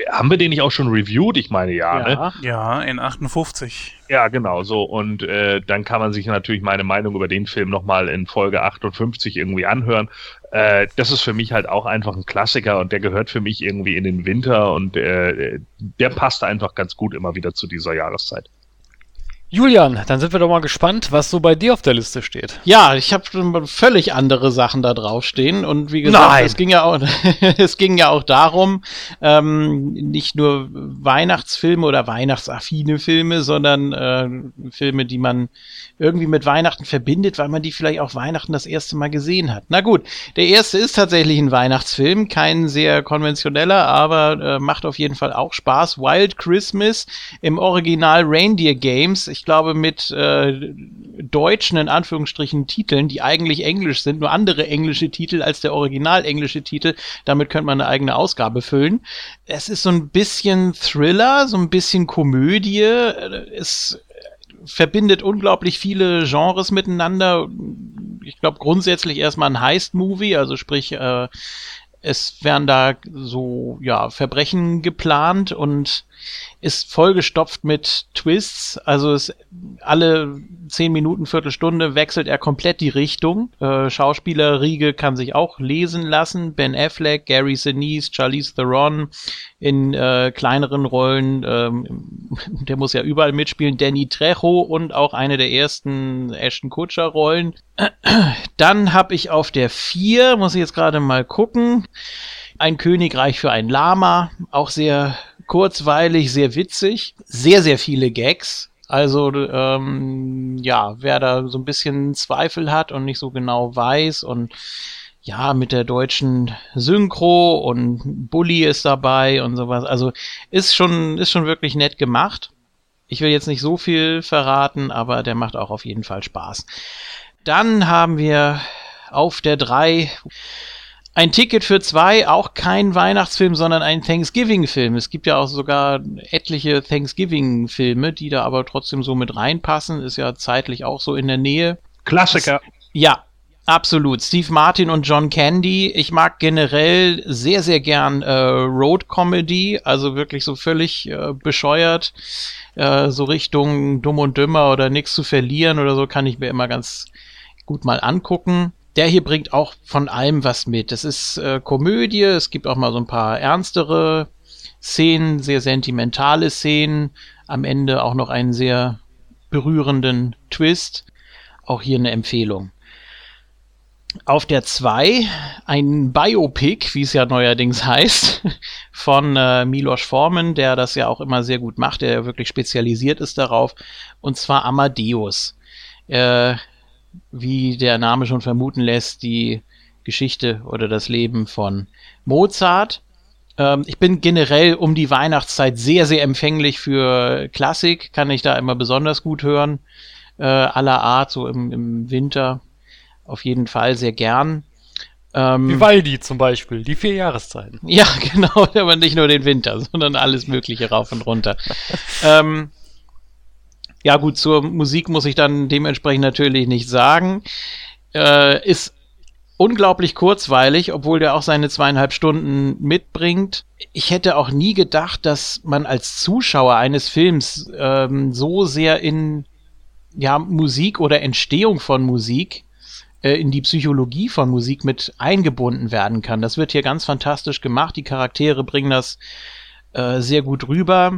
haben wir den nicht auch schon reviewed? Ich meine ja, ne?
Ja, in 58.
Ja, genau so. Und äh, dann kann man sich natürlich meine Meinung über den Film nochmal in Folge 58 irgendwie anhören. Äh, das ist für mich halt auch einfach ein Klassiker und der gehört für mich irgendwie in den Winter und äh, der passt einfach ganz gut immer wieder zu dieser Jahreszeit.
Julian, dann sind wir doch mal gespannt, was so bei dir auf der Liste steht.
Ja, ich habe völlig andere Sachen da draufstehen und wie gesagt,
Nein.
es ging ja auch, es ging ja auch darum, ähm, nicht nur Weihnachtsfilme oder weihnachtsaffine Filme, sondern äh, Filme, die man irgendwie mit Weihnachten verbindet, weil man die vielleicht auch Weihnachten das erste Mal gesehen hat. Na gut, der erste ist tatsächlich ein Weihnachtsfilm, kein sehr konventioneller, aber äh, macht auf jeden Fall auch Spaß. Wild Christmas im Original Reindeer Games. Ich glaube mit äh, deutschen in Anführungsstrichen Titeln, die eigentlich englisch sind, nur andere englische Titel als der original englische Titel. Damit könnte man eine eigene Ausgabe füllen. Es ist so ein bisschen Thriller, so ein bisschen Komödie. Es verbindet unglaublich viele Genres miteinander. Ich glaube grundsätzlich erstmal ein Heist-Movie, also sprich, äh, es werden da so ja Verbrechen geplant und ist vollgestopft mit Twists. Also es alle zehn Minuten, Viertelstunde wechselt er komplett die Richtung. Äh, Schauspielerriege kann sich auch lesen lassen. Ben Affleck, Gary Sinise, Charlize Theron in äh, kleineren Rollen. Ähm, der muss ja überall mitspielen. Danny Trejo und auch eine der ersten Ashton Kutcher Rollen. Dann habe ich auf der 4, muss ich jetzt gerade mal gucken, ein Königreich für ein Lama, auch sehr kurzweilig, sehr witzig, sehr, sehr viele Gags. Also ähm, ja, wer da so ein bisschen Zweifel hat und nicht so genau weiß und ja, mit der deutschen Synchro und Bully ist dabei und sowas. Also ist schon, ist schon wirklich nett gemacht. Ich will jetzt nicht so viel verraten, aber der macht auch auf jeden Fall Spaß. Dann haben wir auf der 3 ein Ticket für zwei, auch kein Weihnachtsfilm, sondern ein Thanksgiving-Film. Es gibt ja auch sogar etliche Thanksgiving-Filme, die da aber trotzdem so mit reinpassen. Ist ja zeitlich auch so in der Nähe.
Klassiker.
Ja, absolut. Steve Martin und John Candy. Ich mag generell sehr, sehr gern äh, Road Comedy, also wirklich so völlig äh, bescheuert. Äh, so Richtung Dumm und Dümmer oder nichts zu verlieren oder so kann ich mir immer ganz gut mal angucken. Der hier bringt auch von allem was mit. Es ist äh, Komödie, es gibt auch mal so ein paar ernstere Szenen, sehr sentimentale Szenen. Am Ende auch noch einen sehr berührenden Twist. Auch hier eine Empfehlung. Auf der 2 ein Biopic, wie es ja neuerdings heißt, von äh, Milos Forman, der das ja auch immer sehr gut macht, der wirklich spezialisiert ist darauf, und zwar Amadeus. Äh, wie der Name schon vermuten lässt, die Geschichte oder das Leben von Mozart. Ähm, ich bin generell um die Weihnachtszeit sehr, sehr empfänglich für Klassik, kann ich da immer besonders gut hören, äh, aller Art, so im, im Winter auf jeden Fall sehr gern. Ähm,
Vivaldi zum Beispiel, die vier Jahreszeiten.
Ja, genau, aber nicht nur den Winter, sondern alles Mögliche rauf und runter. ähm, ja, gut, zur Musik muss ich dann dementsprechend natürlich nicht sagen. Äh, ist unglaublich kurzweilig, obwohl der auch seine zweieinhalb Stunden mitbringt. Ich hätte auch nie gedacht, dass man als Zuschauer eines Films ähm, so sehr in ja, Musik oder Entstehung von Musik äh, in die Psychologie von Musik mit eingebunden werden kann. Das wird hier ganz fantastisch gemacht. Die Charaktere bringen das äh, sehr gut rüber.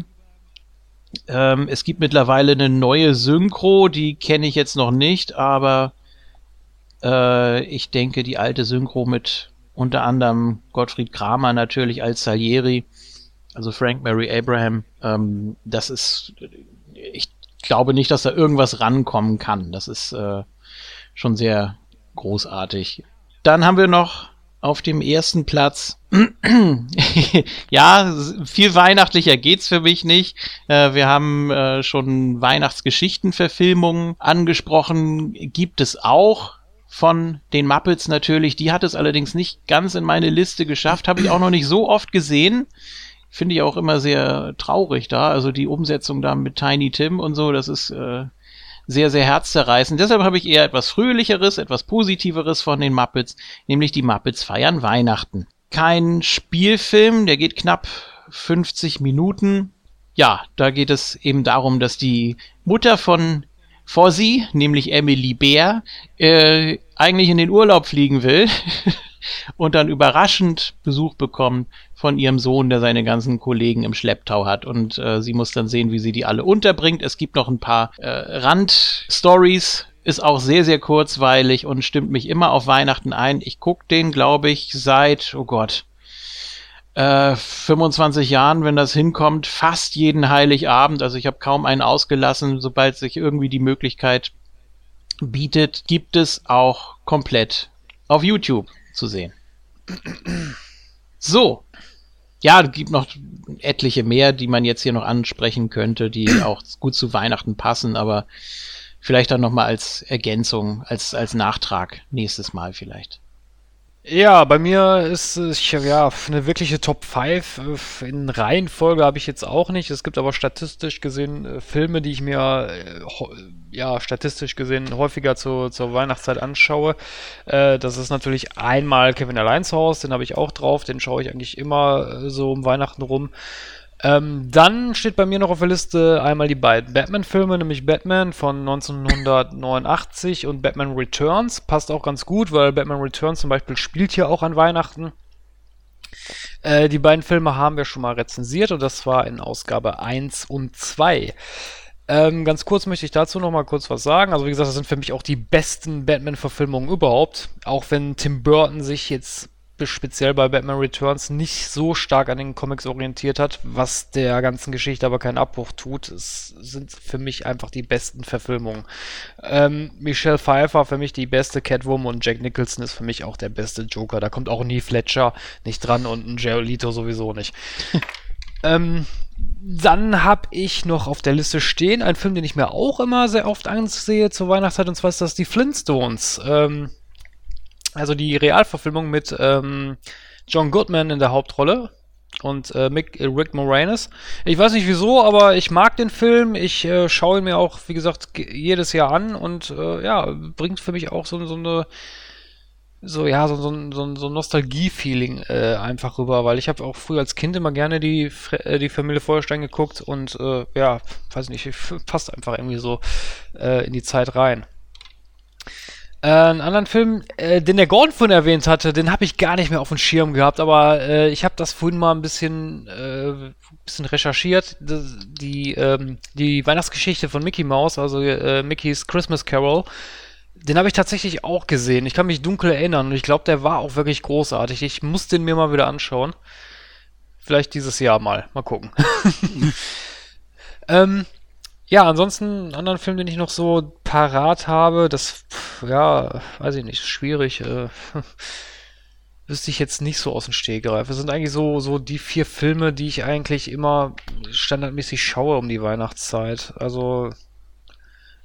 Ähm, es gibt mittlerweile eine neue Synchro, die kenne ich jetzt noch nicht, aber äh, ich denke, die alte Synchro mit unter anderem Gottfried Kramer natürlich als Salieri, also Frank Mary Abraham, ähm, das ist, ich glaube nicht, dass da irgendwas rankommen kann. Das ist äh, schon sehr großartig. Dann haben wir noch auf dem ersten Platz. ja, viel weihnachtlicher geht's für mich nicht. Äh, wir haben äh, schon Weihnachtsgeschichtenverfilmungen angesprochen. Gibt es auch von den Muppets natürlich. Die hat es allerdings nicht ganz in meine Liste geschafft. Habe ich auch noch nicht so oft gesehen. Finde ich auch immer sehr traurig da. Also die Umsetzung da mit Tiny Tim und so, das ist äh, sehr, sehr herzzerreißend. Deshalb habe ich eher etwas Fröhlicheres, etwas Positiveres von den Muppets, nämlich die Muppets feiern Weihnachten. Kein Spielfilm, der geht knapp 50 Minuten. Ja, da geht es eben darum, dass die Mutter von Fozzie, nämlich Emily Bär, äh, eigentlich in den Urlaub fliegen will und dann überraschend Besuch bekommt von ihrem Sohn, der seine ganzen Kollegen im Schlepptau hat. Und äh, sie muss dann sehen, wie sie die alle unterbringt. Es gibt noch ein paar äh, Randstories. Ist auch sehr, sehr kurzweilig und stimmt mich immer auf Weihnachten ein. Ich gucke den, glaube ich, seit, oh Gott, äh, 25 Jahren, wenn das hinkommt, fast jeden Heiligabend. Also ich habe kaum einen ausgelassen. Sobald sich irgendwie die Möglichkeit bietet, gibt es auch komplett auf YouTube zu sehen. So, ja, es gibt noch etliche mehr, die man jetzt hier noch ansprechen könnte, die auch gut zu Weihnachten passen, aber vielleicht dann nochmal als Ergänzung, als, als Nachtrag nächstes Mal vielleicht.
Ja, bei mir ist es ja eine wirkliche Top 5 äh, in Reihenfolge habe ich jetzt auch nicht. Es gibt aber statistisch gesehen äh, Filme, die ich mir äh, ja statistisch gesehen häufiger zu, zur Weihnachtszeit anschaue. das ist natürlich einmal Kevin Alleins Haus, den habe ich auch drauf, den schaue ich eigentlich immer so um Weihnachten rum. Ähm, dann steht bei mir noch auf der Liste einmal die beiden Batman-Filme, nämlich Batman von 1989 und Batman Returns. Passt auch ganz gut, weil Batman Returns zum Beispiel spielt hier auch an Weihnachten. Äh, die beiden Filme haben wir schon mal rezensiert und das war in Ausgabe 1 und 2. Ähm, ganz kurz möchte ich dazu noch mal kurz was sagen. Also wie gesagt, das sind für mich auch die besten Batman-Verfilmungen überhaupt. Auch wenn Tim Burton sich jetzt speziell bei Batman Returns nicht so stark an den Comics orientiert hat, was der ganzen Geschichte aber keinen Abbruch tut. Es sind für mich einfach die besten Verfilmungen. Ähm, Michelle Pfeiffer für mich die beste Catwoman und Jack Nicholson ist für mich auch der beste Joker. Da kommt auch nie Fletcher nicht dran und ein Jared sowieso nicht. ähm, dann habe ich noch auf der Liste stehen einen Film, den ich mir auch immer sehr oft ansehe zur Weihnachtszeit, und zwar ist das die Flintstones. Ähm, also die Realverfilmung mit ähm, John Goodman in der Hauptrolle und äh, Mick, äh, Rick Moranis. Ich weiß nicht wieso, aber ich mag den Film. Ich äh, schaue ihn mir auch, wie gesagt, jedes Jahr an und äh, ja, bringt für mich auch so, so eine so ja so, so, so, so ein Nostalgie-Feeling äh, einfach rüber, weil ich habe auch früher als Kind immer gerne die äh, die Familie Feuerstein geguckt und äh, ja, weiß nicht, passt einfach irgendwie so äh, in die Zeit rein. Äh, einen anderen Film, äh, den der Gordon vorhin erwähnt hatte, den habe ich gar nicht mehr auf dem Schirm gehabt, aber äh, ich habe das vorhin mal ein bisschen, äh, bisschen recherchiert. Das, die, ähm, die Weihnachtsgeschichte von Mickey Mouse, also äh, Mickey's Christmas Carol, den habe ich tatsächlich auch gesehen. Ich kann mich dunkel erinnern und ich glaube, der war auch wirklich großartig. Ich muss den mir mal wieder anschauen. Vielleicht dieses Jahr mal. Mal gucken. ähm, ja, ansonsten einen anderen Film, den ich noch so parat habe, das, ja, weiß ich nicht, schwierig. Äh, wüsste ich jetzt nicht so aus dem Stegreif. Es sind eigentlich so, so die vier Filme, die ich eigentlich immer standardmäßig schaue um die Weihnachtszeit. Also,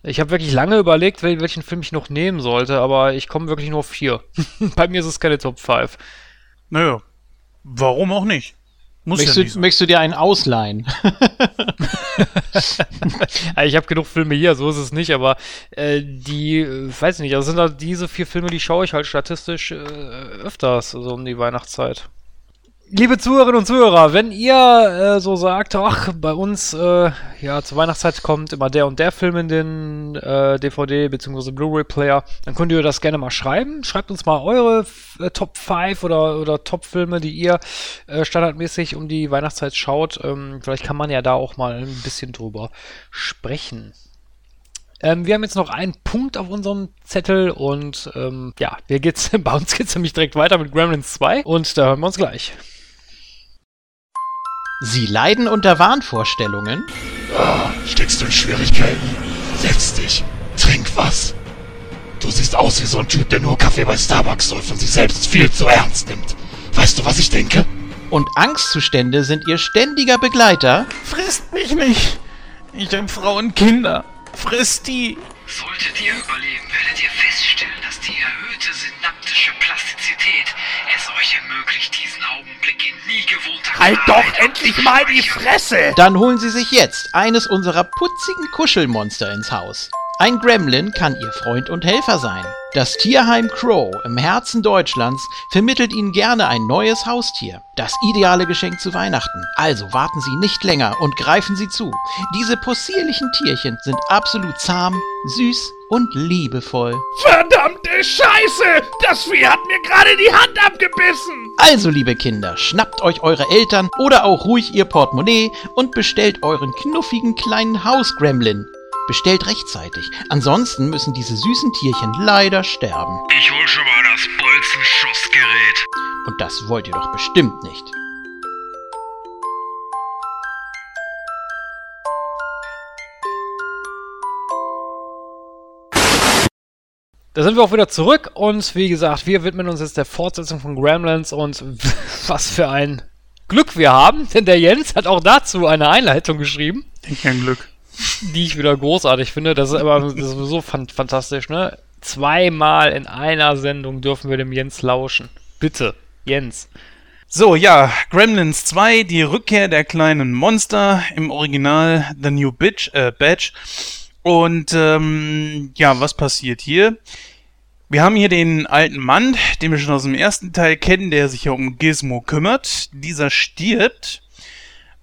ich habe wirklich lange überlegt, wel welchen Film ich noch nehmen sollte, aber ich komme wirklich nur auf vier. Bei mir ist es keine Top 5.
Naja, warum auch nicht?
Muss möchtest, ja du, möchtest du dir einen ausleihen?
ich habe genug Filme hier, so ist es nicht, aber äh, die, äh, weiß nicht, das sind halt diese vier Filme, die schaue ich halt statistisch äh, öfters, so um die Weihnachtszeit. Liebe Zuhörerinnen und Zuhörer, wenn ihr äh, so sagt, ach, bei uns, äh, ja, zur Weihnachtszeit kommt immer der und der Film in den äh, DVD- bzw. Blu-ray-Player, dann könnt ihr das gerne mal schreiben. Schreibt uns mal eure äh, Top 5 oder, oder Top-Filme, die ihr äh, standardmäßig um die Weihnachtszeit schaut. Ähm, vielleicht kann man ja da auch mal ein bisschen drüber sprechen. Ähm, wir haben jetzt noch einen Punkt auf unserem Zettel und ähm, ja, wir geht's, bei uns geht's nämlich direkt weiter mit Gremlins 2 und da hören wir uns gleich.
Sie leiden unter Wahnvorstellungen?
Ah, steckst du in Schwierigkeiten? Setz dich, trink was. Du siehst aus wie so ein Typ, der nur Kaffee bei Starbucks säuft und sich selbst viel zu ernst nimmt. Weißt du, was ich denke?
Und Angstzustände sind ihr ständiger Begleiter.
Frisst mich nicht! Ich hab Frau und Kinder. Frisst die!
Solltet ihr überleben, werdet ihr feststellen, dass die erhöhte synaptische Plastizität es euch ermöglicht, diesen Augenblick in nie gewohnter
Halt doch endlich mal die Fresse!
Dann holen sie sich jetzt eines unserer putzigen Kuschelmonster ins Haus. Ein Gremlin kann ihr Freund und Helfer sein. Das Tierheim Crow im Herzen Deutschlands vermittelt ihnen gerne ein neues Haustier. Das ideale Geschenk zu Weihnachten. Also warten Sie nicht länger und greifen Sie zu. Diese possierlichen Tierchen sind absolut zahm, süß und liebevoll.
Verdammte Scheiße! Das Vieh hat mir gerade die Hand abgebissen!
Also, liebe Kinder, schnappt euch eure Eltern oder auch ruhig ihr Portemonnaie und bestellt euren knuffigen kleinen Hausgremlin. Bestellt rechtzeitig, ansonsten müssen diese süßen Tierchen leider sterben.
Ich hol schon mal das Bolzenschussgerät.
Und das wollt ihr doch bestimmt nicht.
Da sind wir auch wieder zurück und wie gesagt, wir widmen uns jetzt der Fortsetzung von Gremlins und was für ein Glück wir haben, denn der Jens hat auch dazu eine Einleitung geschrieben.
Kein Glück.
Die ich wieder großartig finde. Das ist aber das ist sowieso fan fantastisch, ne? Zweimal in einer Sendung dürfen wir dem Jens lauschen. Bitte, Jens.
So, ja, Gremlins 2, die Rückkehr der kleinen Monster, im Original The New Bitch, äh, Badge. Und ähm, ja, was passiert hier? Wir haben hier den alten Mann, den wir schon aus dem ersten Teil kennen, der sich ja um Gizmo kümmert. Dieser stirbt.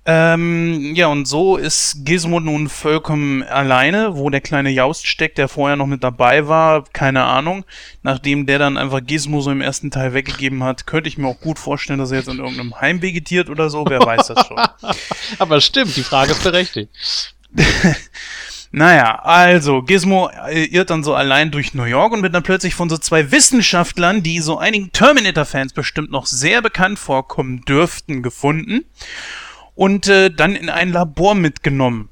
Ähm, ja, und so ist Gizmo nun vollkommen alleine, wo der kleine Jaust steckt, der vorher noch mit dabei war, keine Ahnung. Nachdem der dann einfach Gizmo so im ersten Teil weggegeben hat, könnte ich mir auch gut vorstellen, dass er jetzt in irgendeinem Heim vegetiert oder so, wer weiß das schon.
Aber stimmt, die Frage ist berechtigt.
Naja, also Gizmo äh, irrt dann so allein durch New York und wird dann plötzlich von so zwei Wissenschaftlern, die so einigen Terminator-Fans bestimmt noch sehr bekannt vorkommen dürften, gefunden und äh, dann in ein Labor mitgenommen.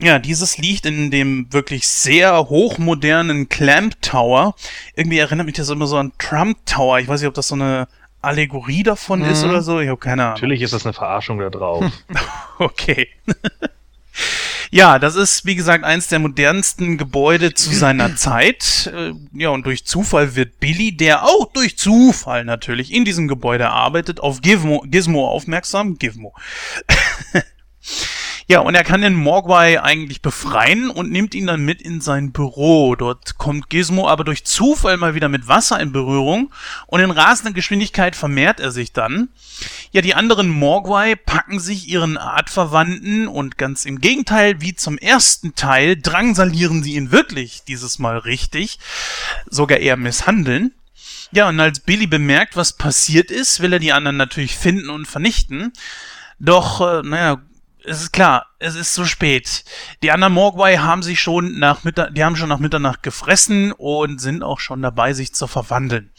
Ja, dieses liegt in dem wirklich sehr hochmodernen Clamp Tower. Irgendwie erinnert mich das immer so an Trump Tower. Ich weiß nicht, ob das so eine Allegorie davon ist
Mhm.
oder so. Ich habe keine Ahnung.
Natürlich ist das eine Verarschung da drauf.
Okay. Ja, das ist, wie gesagt, eins der modernsten Gebäude zu seiner Zeit. Äh, Ja, und durch Zufall wird Billy, der auch durch Zufall natürlich in diesem Gebäude arbeitet, auf Gizmo, Gizmo aufmerksam. Gizmo. Ja, und er kann den Mogwai eigentlich befreien und nimmt ihn dann mit in sein Büro. Dort kommt Gizmo aber durch Zufall mal wieder mit Wasser in Berührung und in rasender Geschwindigkeit vermehrt er sich dann. Ja, die anderen Mogwai packen sich ihren Artverwandten und ganz im Gegenteil wie zum ersten Teil drangsalieren sie ihn wirklich, dieses Mal richtig, sogar eher misshandeln. Ja, und als Billy bemerkt, was passiert ist, will er die anderen natürlich finden und vernichten. Doch, äh, naja, es ist klar, es ist zu spät. Die anderen Mogwai haben sich schon nach Mittag, die haben schon nach Mitternacht gefressen und sind auch schon dabei, sich zu verwandeln.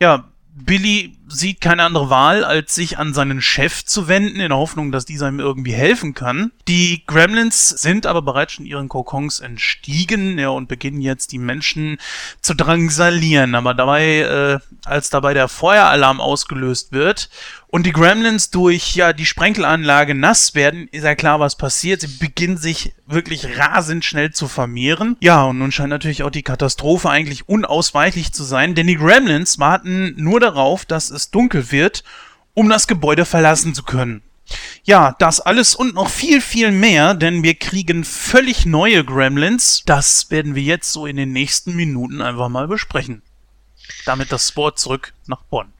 Ja, Billy sieht keine andere Wahl, als sich an seinen Chef zu wenden, in der Hoffnung, dass dieser ihm irgendwie helfen kann. Die Gremlins sind aber bereits schon ihren Kokons entstiegen, ja, und beginnen jetzt die Menschen zu drangsalieren. Aber dabei, äh, als dabei der Feueralarm ausgelöst wird und die Gremlins durch ja die Sprenkelanlage nass werden, ist ja klar, was passiert. Sie beginnen sich wirklich rasend schnell zu vermehren. Ja, und nun scheint natürlich auch die Katastrophe eigentlich unausweichlich zu sein, denn die Gremlins warten nur darauf, dass es dunkel wird, um das Gebäude verlassen zu können. Ja, das alles und noch viel, viel mehr, denn wir kriegen völlig neue Gremlins. Das werden wir jetzt so in den nächsten Minuten einfach mal besprechen. Damit das Sport zurück nach Bonn.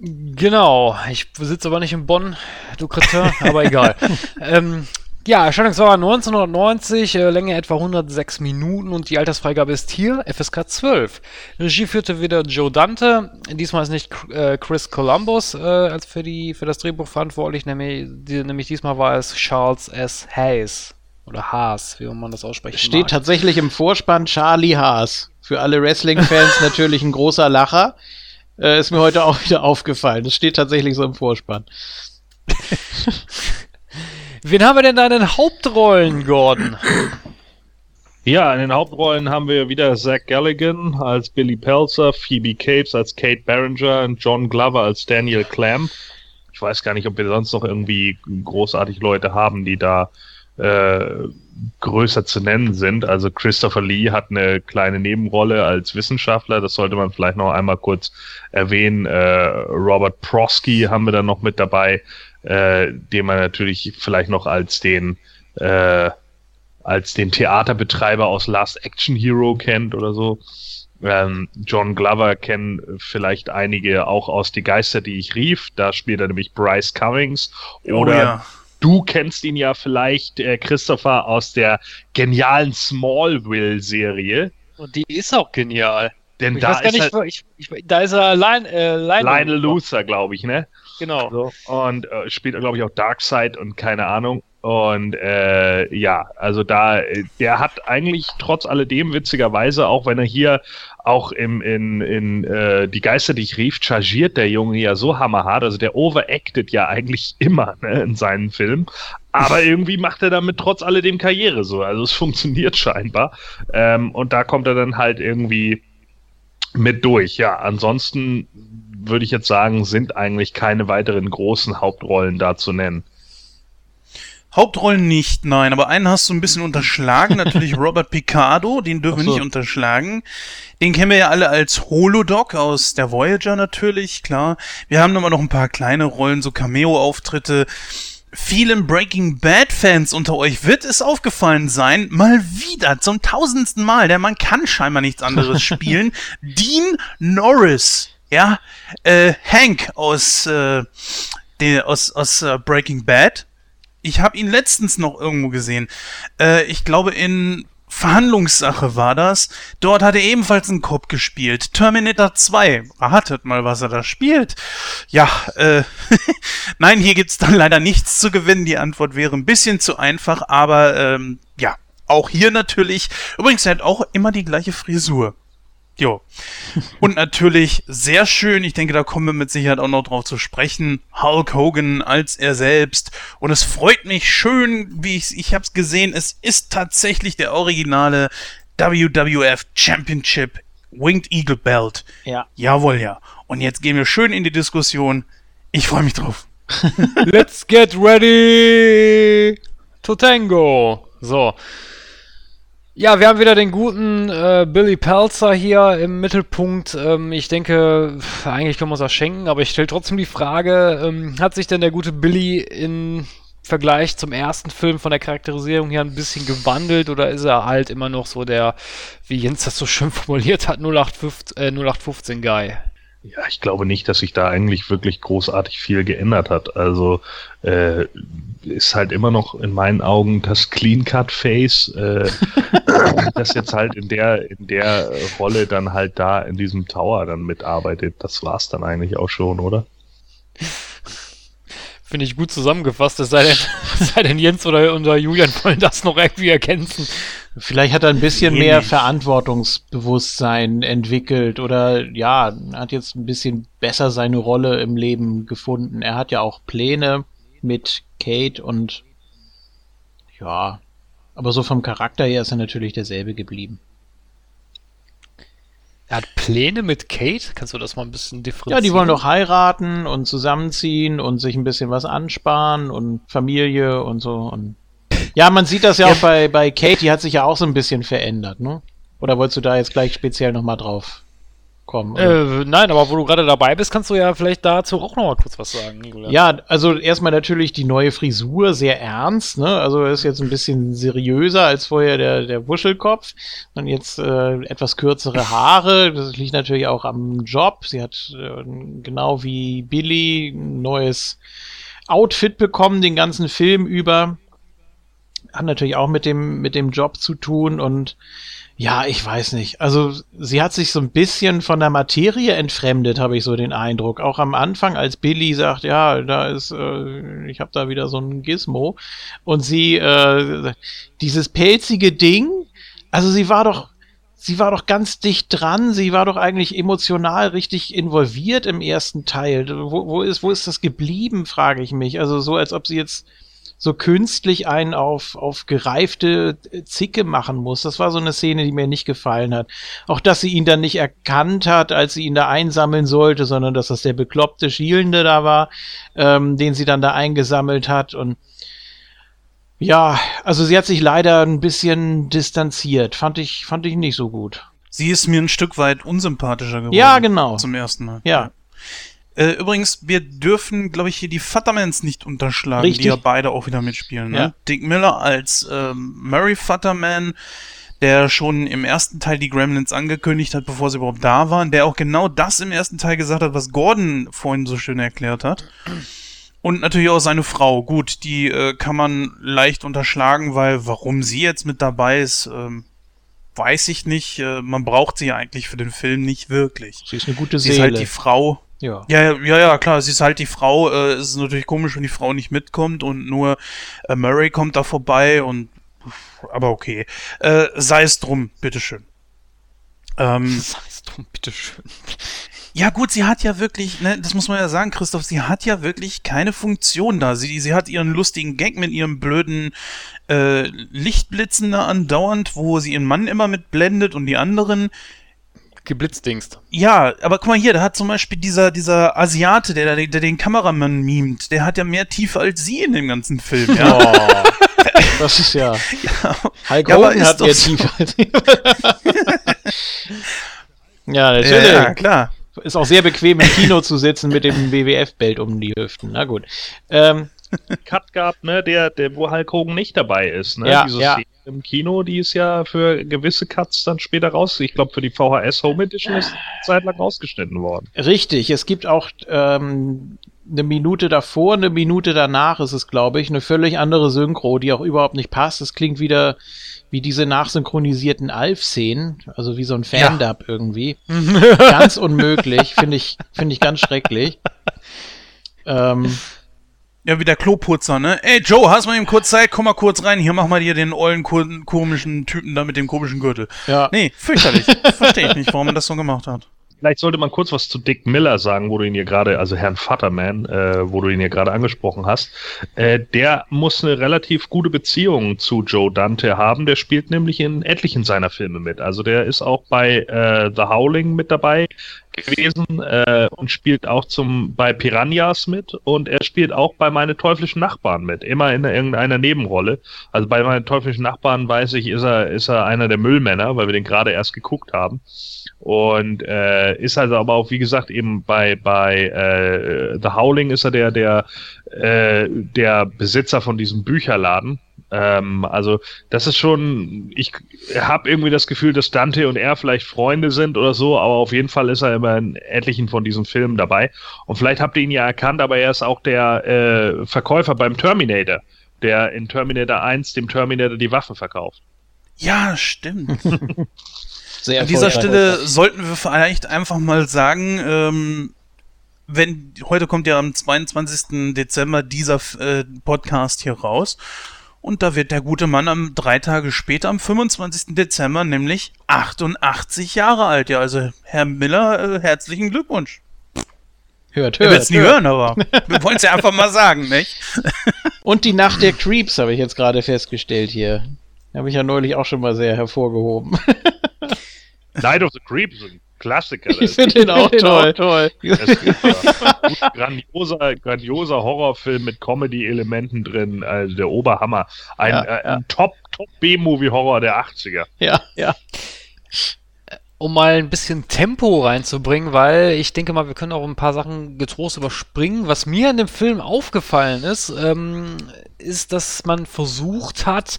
Genau, ich sitze aber nicht in Bonn, du Kretin, aber egal. ähm, ja, Erscheinungsdauer 1990, äh, Länge etwa 106 Minuten und die Altersfreigabe ist hier FSK 12. Regie führte wieder Joe Dante, diesmal ist nicht äh, Chris Columbus äh, als für, die, für das Drehbuch verantwortlich, nämlich, die, nämlich diesmal war es Charles S. Hayes. Oder Haas, wie man das aussprechen
Steht
mag.
tatsächlich im Vorspann Charlie Haas. Für alle Wrestling-Fans natürlich ein großer Lacher. Äh, ist mir heute auch wieder aufgefallen. Das steht tatsächlich so im Vorspann.
Wen haben wir denn da in den Hauptrollen, Gordon?
Ja, in den Hauptrollen haben wir wieder Zach Galligan als Billy Pelzer, Phoebe Capes als Kate Barringer und John Glover als Daniel Clam. Ich weiß gar nicht, ob wir sonst noch irgendwie großartig Leute haben, die da äh, größer zu nennen sind. Also Christopher Lee hat eine kleine Nebenrolle als Wissenschaftler, das sollte man vielleicht noch einmal kurz erwähnen. Äh, Robert Prosky haben wir dann noch mit dabei, äh, den man natürlich vielleicht noch als den äh, als den Theaterbetreiber aus Last Action Hero kennt oder so. Ähm, John Glover kennen vielleicht einige auch aus Die Geister, die ich rief. Da spielt er nämlich Bryce Cummings.
Oh
Oder
ja.
du kennst ihn ja vielleicht, äh, Christopher, aus der genialen Smallville-Serie.
Und die ist auch genial.
Denn
ich
da
weiß gar
ist
nicht, wo- ich, ich, da ist er Line, äh, Lionel,
Lionel Luther, glaube ich, ne?
Genau.
So, und äh, spielt, glaube ich, auch Darkseid und keine Ahnung. Und äh, ja, also da, äh, der hat eigentlich trotz alledem witzigerweise, auch wenn er hier auch im, in, in äh, Die Geister, die ich rief, chargiert der Junge ja so hammerhart. Also der overacted ja eigentlich immer ne, in seinen Filmen. Aber irgendwie macht er damit trotz alledem Karriere so. Also es funktioniert scheinbar. Ähm, und da kommt er dann halt irgendwie mit durch. Ja, ansonsten würde ich jetzt sagen, sind eigentlich keine weiteren großen Hauptrollen da zu nennen.
Hauptrollen nicht, nein, aber einen hast du ein bisschen unterschlagen, natürlich Robert Picardo, den dürfen
Ach
wir
so.
nicht unterschlagen. Den kennen wir ja alle als Holodoc aus der Voyager natürlich, klar. Wir haben aber noch ein paar kleine Rollen, so Cameo-Auftritte. Vielen Breaking Bad-Fans unter euch wird es aufgefallen sein, mal wieder zum tausendsten Mal, der Mann kann scheinbar nichts anderes spielen. Dean Norris, ja, äh, Hank aus, äh, der, aus, aus äh, Breaking Bad. Ich habe ihn letztens noch irgendwo gesehen. Äh, ich glaube in Verhandlungssache war das. Dort hat er ebenfalls einen Cop gespielt. Terminator 2. Ratet mal, was er da spielt. Ja, äh, nein, hier gibt's dann leider nichts zu gewinnen. Die Antwort wäre ein bisschen zu einfach, aber ähm, ja, auch hier natürlich. Übrigens, er hat auch immer die gleiche Frisur. Jo. Und natürlich sehr schön, ich denke, da kommen wir mit Sicherheit auch noch drauf zu sprechen, Hulk Hogan als er selbst. Und es freut mich schön, wie ich ich hab's gesehen, es ist tatsächlich der originale WWF Championship Winged Eagle Belt.
Ja.
Jawohl, ja. Und jetzt gehen wir schön in die Diskussion. Ich freue mich drauf.
Let's get ready to tango. So. Ja, wir haben wieder den guten äh, Billy Pelzer hier im Mittelpunkt. Ähm, ich denke, pf, eigentlich können wir uns das schenken, aber ich stelle trotzdem die Frage, ähm, hat sich denn der gute Billy im Vergleich zum ersten Film von der Charakterisierung her ein bisschen gewandelt oder ist er halt immer noch so der, wie Jens das so schön formuliert hat, 0815, äh, 0815 Guy?
Ja, ich glaube nicht, dass sich da eigentlich wirklich großartig viel geändert hat. Also äh, ist halt immer noch in meinen Augen das Clean Cut Face, äh, das jetzt halt in der in der Rolle dann halt da in diesem Tower dann mitarbeitet. Das war's dann eigentlich auch schon, oder?
Finde ich gut zusammengefasst, es sei denn, es sei denn Jens oder, oder Julian wollen das noch irgendwie ergänzen.
Vielleicht hat er ein bisschen
Nee,
mehr
nicht.
Verantwortungsbewusstsein entwickelt oder ja, hat jetzt ein bisschen besser seine Rolle im Leben gefunden. Er hat ja auch Pläne mit Kate und ja, aber so vom Charakter her ist er natürlich derselbe geblieben.
Er hat Pläne mit Kate? Kannst du das mal ein bisschen differenzieren?
Ja, die wollen doch heiraten und zusammenziehen und sich ein bisschen was ansparen und Familie und so. Und ja, man sieht das ja, auch bei, bei Kate, die hat sich ja auch so ein bisschen verändert, ne? Oder wolltest du da jetzt gleich speziell nochmal drauf kommen?
Äh, nein, aber wo du gerade dabei bist, kannst du ja vielleicht dazu auch noch mal kurz was sagen. Julian.
Ja, also erstmal natürlich die neue Frisur, sehr ernst, ne? Also er ist jetzt ein bisschen seriöser als vorher der, der Wuschelkopf. Und jetzt äh, etwas kürzere Haare. Das liegt natürlich auch am Job. Sie hat äh, genau wie Billy ein neues Outfit bekommen, den ganzen Film über. Hat natürlich auch mit dem, mit dem Job zu tun und ja, ich weiß nicht. Also sie hat sich so ein bisschen von der Materie entfremdet, habe ich so den Eindruck. Auch am Anfang, als Billy sagt, ja, da ist, äh, ich habe da wieder so ein Gizmo. Und sie, äh, dieses pelzige Ding, also sie war doch, sie war doch ganz dicht dran. Sie war doch eigentlich emotional richtig involviert im ersten Teil. Wo, wo ist, wo ist das geblieben, frage ich mich. Also so, als ob sie jetzt so künstlich einen auf, auf gereifte Zicke machen muss. Das war so eine Szene, die mir nicht gefallen hat. Auch, dass sie ihn dann nicht erkannt hat, als sie ihn da einsammeln sollte, sondern dass das der bekloppte Schielende da war, ähm, den sie dann da eingesammelt hat und ja, also sie hat sich leider ein bisschen distanziert. Fand ich, fand ich nicht so gut.
Sie ist mir ein Stück weit unsympathischer geworden.
Ja, genau.
Zum ersten Mal.
Ja.
Äh, übrigens, wir dürfen, glaube ich, hier die Futtermans nicht unterschlagen,
Richtig.
die ja beide auch wieder mitspielen. Ne?
Ja.
Dick Miller als ähm, Murray Futterman, der schon im ersten Teil die Gremlins angekündigt hat, bevor sie überhaupt da waren, der auch genau das im ersten Teil gesagt hat, was Gordon vorhin so schön erklärt hat. Und natürlich auch seine Frau. Gut, die äh, kann man leicht unterschlagen, weil warum sie jetzt mit dabei ist, ähm, weiß ich nicht. Äh, man braucht sie ja eigentlich für den Film nicht wirklich.
Sie ist eine gute
Sie ist halt
Seele.
die Frau.
Ja.
Ja, ja, ja, klar, sie ist halt die Frau. Äh, es ist natürlich komisch, wenn die Frau nicht mitkommt und nur äh, Murray kommt da vorbei und aber okay. Äh, sei es drum, bitteschön. Ähm,
Sei es drum, bitteschön.
ja gut, sie hat ja wirklich, ne, das muss man ja sagen, Christoph, sie hat ja wirklich keine Funktion da. Sie, sie hat ihren lustigen Gag mit ihrem blöden äh, Lichtblitzen da andauernd, wo sie ihren Mann immer mit blendet und die anderen.
Geblitzdingst.
Ja, aber guck mal hier, da hat zum Beispiel dieser, dieser Asiate, der, der, der den Kameramann mimt, der hat ja mehr Tiefe als sie in dem ganzen Film, ja.
Oh, das ist ja. Hulk
Ja,
Hogan
ist
hat mehr
so.
Tiefe als Ja, natürlich.
Ja, ja, klar.
Ist auch sehr bequem im Kino zu sitzen mit dem WWF-Belt um die Hüften. Na gut. Ähm,
Cut gab, ne, der, der, wo Hulk Hogan nicht dabei ist, ne?
Ja,
Diese
ja.
Szene im Kino, die ist ja für gewisse Cuts dann später raus. Ich glaube, für die VHS Home Edition ist eine Zeit lang rausgeschnitten worden.
richtig, es gibt auch ähm, eine Minute davor, eine Minute danach ist es, glaube ich, eine völlig andere Synchro, die auch überhaupt nicht passt. Es klingt wieder wie diese nachsynchronisierten Alf-Szenen, also wie so ein
Ja.
Fan-Dub irgendwie. ganz unmöglich, finde ich, finde ich ganz schrecklich. Ähm,
Ja, wie der Kloputzer, ne? Ey, Joe, hast mal eben kurz Zeit? Komm mal kurz rein. Hier, mach mal dir den ollen, ko- komischen Typen da mit dem komischen Gürtel.
Ja.
Nee, fürchterlich. Verstehe ich nicht, warum man das so gemacht hat.
Vielleicht sollte man kurz was zu Dick Miller sagen, wo du ihn hier gerade, also Herrn Futterman, äh, wo du ihn hier gerade angesprochen hast. Äh, der muss eine relativ gute Beziehung zu Joe Dante haben. Der spielt nämlich in etlichen seiner Filme mit. Also der ist auch bei äh, The Howling mit dabei gewesen äh, und spielt auch zum bei Piranhas mit und er spielt auch bei meine teuflischen Nachbarn mit, immer in irgendeiner Nebenrolle. Also bei meinen teuflischen Nachbarn weiß ich, ist er ist er einer der Müllmänner, weil wir den gerade erst geguckt haben. Und äh, ist also aber auch, wie gesagt, eben bei, bei äh, The Howling ist er der, der, äh, der Besitzer von diesem Bücherladen. Ähm, also das ist schon, ich habe irgendwie das Gefühl, dass Dante und er vielleicht Freunde sind oder so, aber auf jeden Fall ist er immer in etlichen von diesen Filmen dabei. Und vielleicht habt ihr ihn ja erkannt, aber er ist auch der äh, Verkäufer beim Terminator, der in Terminator 1 dem Terminator die Waffe verkauft.
Ja, stimmt.
sehr
An dieser. Stelle sollten wir vielleicht einfach mal sagen, ähm, wenn heute kommt ja am 22. Dezember dieser äh, Podcast hier raus. Und da wird der gute Mann am drei Tage später, am 25. Dezember, nämlich 88 Jahre alt. Ja, also Herr Miller, äh, herzlichen Glückwunsch.
Hört, hört.
wird es nie
hört.
hören, aber wir wollen es ja einfach mal sagen, nicht?
Und die Nacht der Creeps habe ich jetzt gerade festgestellt hier. Habe ich ja neulich auch schon mal sehr hervorgehoben.
Night of the Creeps, ein Klassiker.
Ich finde den auch toll. toll.
Das ist super. Gut, grandioser, grandioser Horrorfilm mit Comedy-Elementen drin, also der Oberhammer. Ein,
Ja,
äh, ein Top, Top B-Movie-Horror der 80er.
Ja, ja.
um mal ein bisschen Tempo reinzubringen, weil ich denke mal, wir können auch ein paar Sachen getrost überspringen. Was mir in dem Film aufgefallen ist, ähm, ist, dass man versucht hat,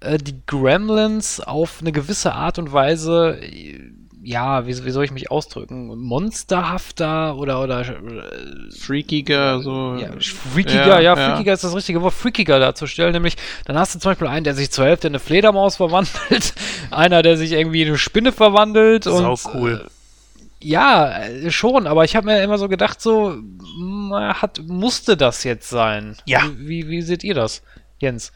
äh, die Gremlins auf eine gewisse Art und Weise, äh, ja, wie, wie soll ich mich ausdrücken, monsterhafter oder oder äh,
Freakiger, so.
ja, freakiger, ja, freakiger ist das richtige Wort, freakiger darzustellen, nämlich dann hast du zum Beispiel einen, der sich zur Hälfte in eine Fledermaus verwandelt, einer, der sich irgendwie in eine Spinne verwandelt
Sau
und
cool.
äh, ja, äh, schon, aber ich habe mir immer so gedacht, so hat musste das jetzt sein?
Ja.
Wie, wie seht ihr das, Jens?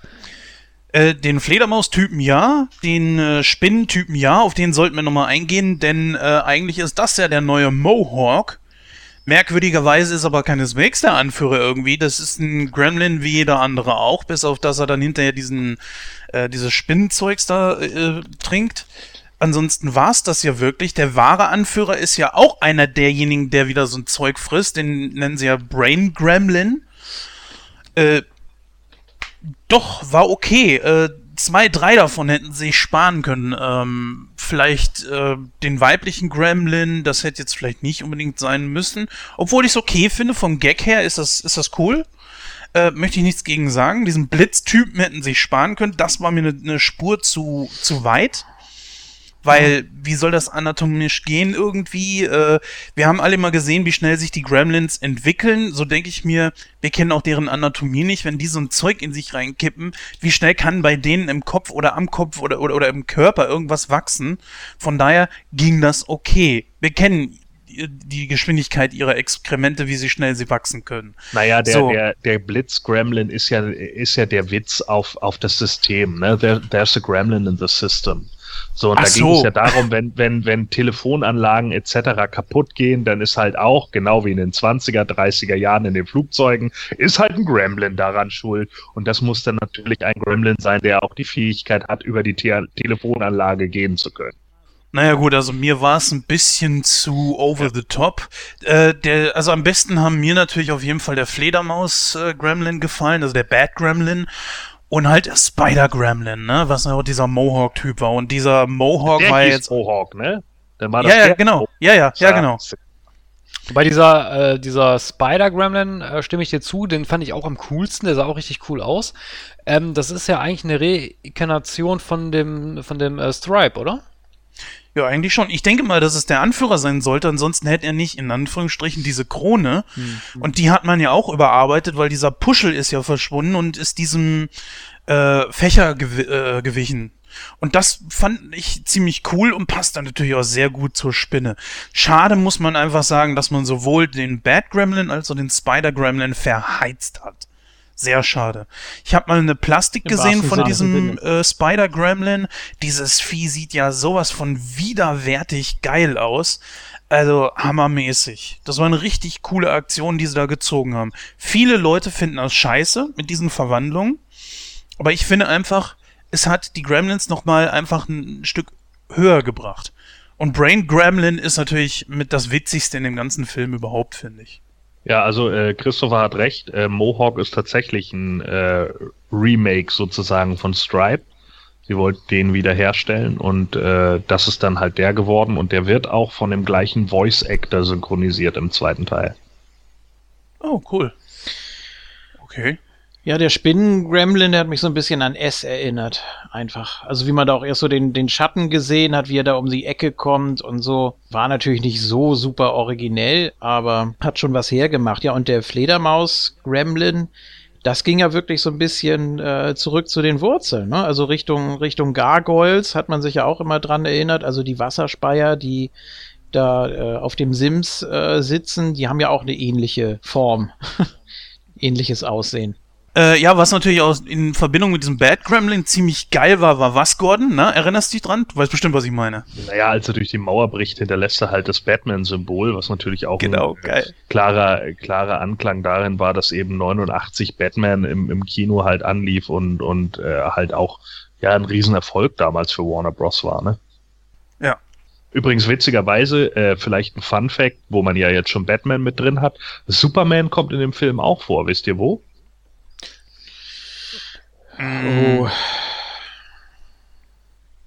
Äh, den Fledermaus-Typen ja, den äh, Spinnentypen ja, auf den sollten wir nochmal eingehen, denn äh, eigentlich ist das ja der neue Mohawk, Merkwürdigerweise ist aber keineswegs der Anführer irgendwie. Das ist ein Gremlin wie jeder andere auch, bis auf dass er dann hinterher diesen, äh, dieses Spinnenzeugs da äh, trinkt. Ansonsten war es das ja wirklich. Der wahre Anführer ist ja auch einer derjenigen, der wieder so ein Zeug frisst. Den nennen sie ja Brain Gremlin. Äh, doch, war okay. Äh, zwei, drei davon hätten sie sich sparen können. Ähm, vielleicht äh, den weiblichen Gremlin, das hätte jetzt vielleicht nicht unbedingt sein müssen. Obwohl ich es okay finde, vom Gag her ist das, ist das cool. Äh, möchte ich nichts gegen sagen. Diesen Blitztypen hätten sie sich sparen können. Das war mir eine ne Spur zu, zu weit. Weil, wie soll das anatomisch gehen irgendwie? Äh, wir haben alle mal gesehen, wie schnell sich die Gremlins entwickeln. So denke ich mir, wir kennen auch deren Anatomie nicht. Wenn die so ein Zeug in sich reinkippen, wie schnell kann bei denen im Kopf oder am Kopf oder, oder, oder im Körper irgendwas wachsen? Von daher ging das okay. Wir kennen die Geschwindigkeit ihrer Exkremente, wie sie schnell sie wachsen können.
Naja, der,
So.
der, der Blitz-Gremlin ist ja, ist ja der Witz auf, auf das System. Ne? There, there's a Gremlin in the system. So, und
Ach
da ging es
so.
ja darum, wenn, wenn, wenn Telefonanlagen etc. kaputt gehen, dann ist halt auch, genau wie in den 20er, 30er Jahren in den Flugzeugen, ist halt ein Gremlin daran schuld. Und das muss dann natürlich ein Gremlin sein, der auch die Fähigkeit hat, über die Te Telefonanlage gehen zu können.
Naja gut, also mir war es ein bisschen zu over the top. Äh, der, also am besten haben mir natürlich auf jeden Fall der Fledermaus-Gremlin gefallen, also der Bad Gremlin. Und halt der Spider-Gremlin, ne? Was auch dieser Mohawk-Typ war. Und dieser Mohawk
Der
war
hieß
jetzt.
Mohawk, ne? Dann war
Ja,
das
ja,
der
genau.
Mohawk.
Ja, ja, ja, genau.
Bei dieser, äh, dieser Spider-Gremlin äh, stimme ich dir zu, den fand ich auch am coolsten, der sah auch richtig cool aus. Ähm, das ist ja eigentlich eine Reinkarnation von dem, von dem äh, Stripe, oder?
Ja, eigentlich schon. Ich denke mal, dass es der Anführer sein sollte, ansonsten hätte er nicht in Anführungsstrichen diese Krone. Und die hat man ja auch überarbeitet, weil dieser Puschel ist ja verschwunden und ist diesem äh, Fächer gew äh, gewichen. Und das fand ich ziemlich cool und passt dann natürlich auch sehr gut zur Spinne. Schade muss man einfach sagen, dass man sowohl den Bad Gremlin als auch den Spider Gremlin verheizt hat. Sehr schade. Ich habe mal eine Plastik gesehen von diesem äh, Spider Gremlin. Dieses Vieh sieht ja sowas von widerwärtig geil aus. Also hammermäßig. Das war eine richtig coole Aktion, die sie da gezogen haben. Viele Leute finden das scheiße mit diesen Verwandlungen. Aber ich finde einfach, es hat die Gremlins nochmal einfach ein Stück höher gebracht. Und Brain Gremlin ist natürlich mit das Witzigste in dem ganzen Film überhaupt, finde ich.
Ja, also äh, Christopher hat recht. Äh, Mohawk ist tatsächlich ein äh, Remake sozusagen von Stripe. Sie wollten den wiederherstellen und äh, das ist dann halt der geworden und der wird auch von dem gleichen Voice Actor synchronisiert im zweiten Teil.
Oh, cool. Okay.
Ja, der Spinnen-Gremlin, der hat mich so ein bisschen an S erinnert. Einfach. Also wie man da auch erst so den, den Schatten gesehen hat, wie er da um die Ecke kommt und so. War natürlich nicht so super originell, aber hat schon was hergemacht. Ja, und der Fledermaus-Gremlin, das ging ja wirklich so ein bisschen äh, zurück zu den Wurzeln. Ne? Also Richtung, Richtung Gargoyles hat man sich ja auch immer dran erinnert. Also die Wasserspeier, die da äh, auf dem Sims äh, sitzen, die haben ja auch eine ähnliche Form. Ähnliches Aussehen.
Äh, ja, was natürlich auch in Verbindung mit diesem Bad Gremlin ziemlich geil war, war was, Gordon? Ne? Erinnerst du dich dran? Du weißt bestimmt, was ich meine.
Naja, als er durch die Mauer bricht, hinterlässt er halt das Batman-Symbol, was natürlich auch
Genau,
ein klarer, klarer Anklang darin war, dass eben 89 Batman im, im Kino halt anlief und, und äh, halt auch ja ein Riesenerfolg damals für Warner Bros. war, ne?
Ja.
Übrigens witzigerweise, äh, vielleicht ein Fun Fact, wo man ja jetzt schon Batman mit drin hat. Superman kommt in dem Film auch vor, wisst ihr wo?
Oh.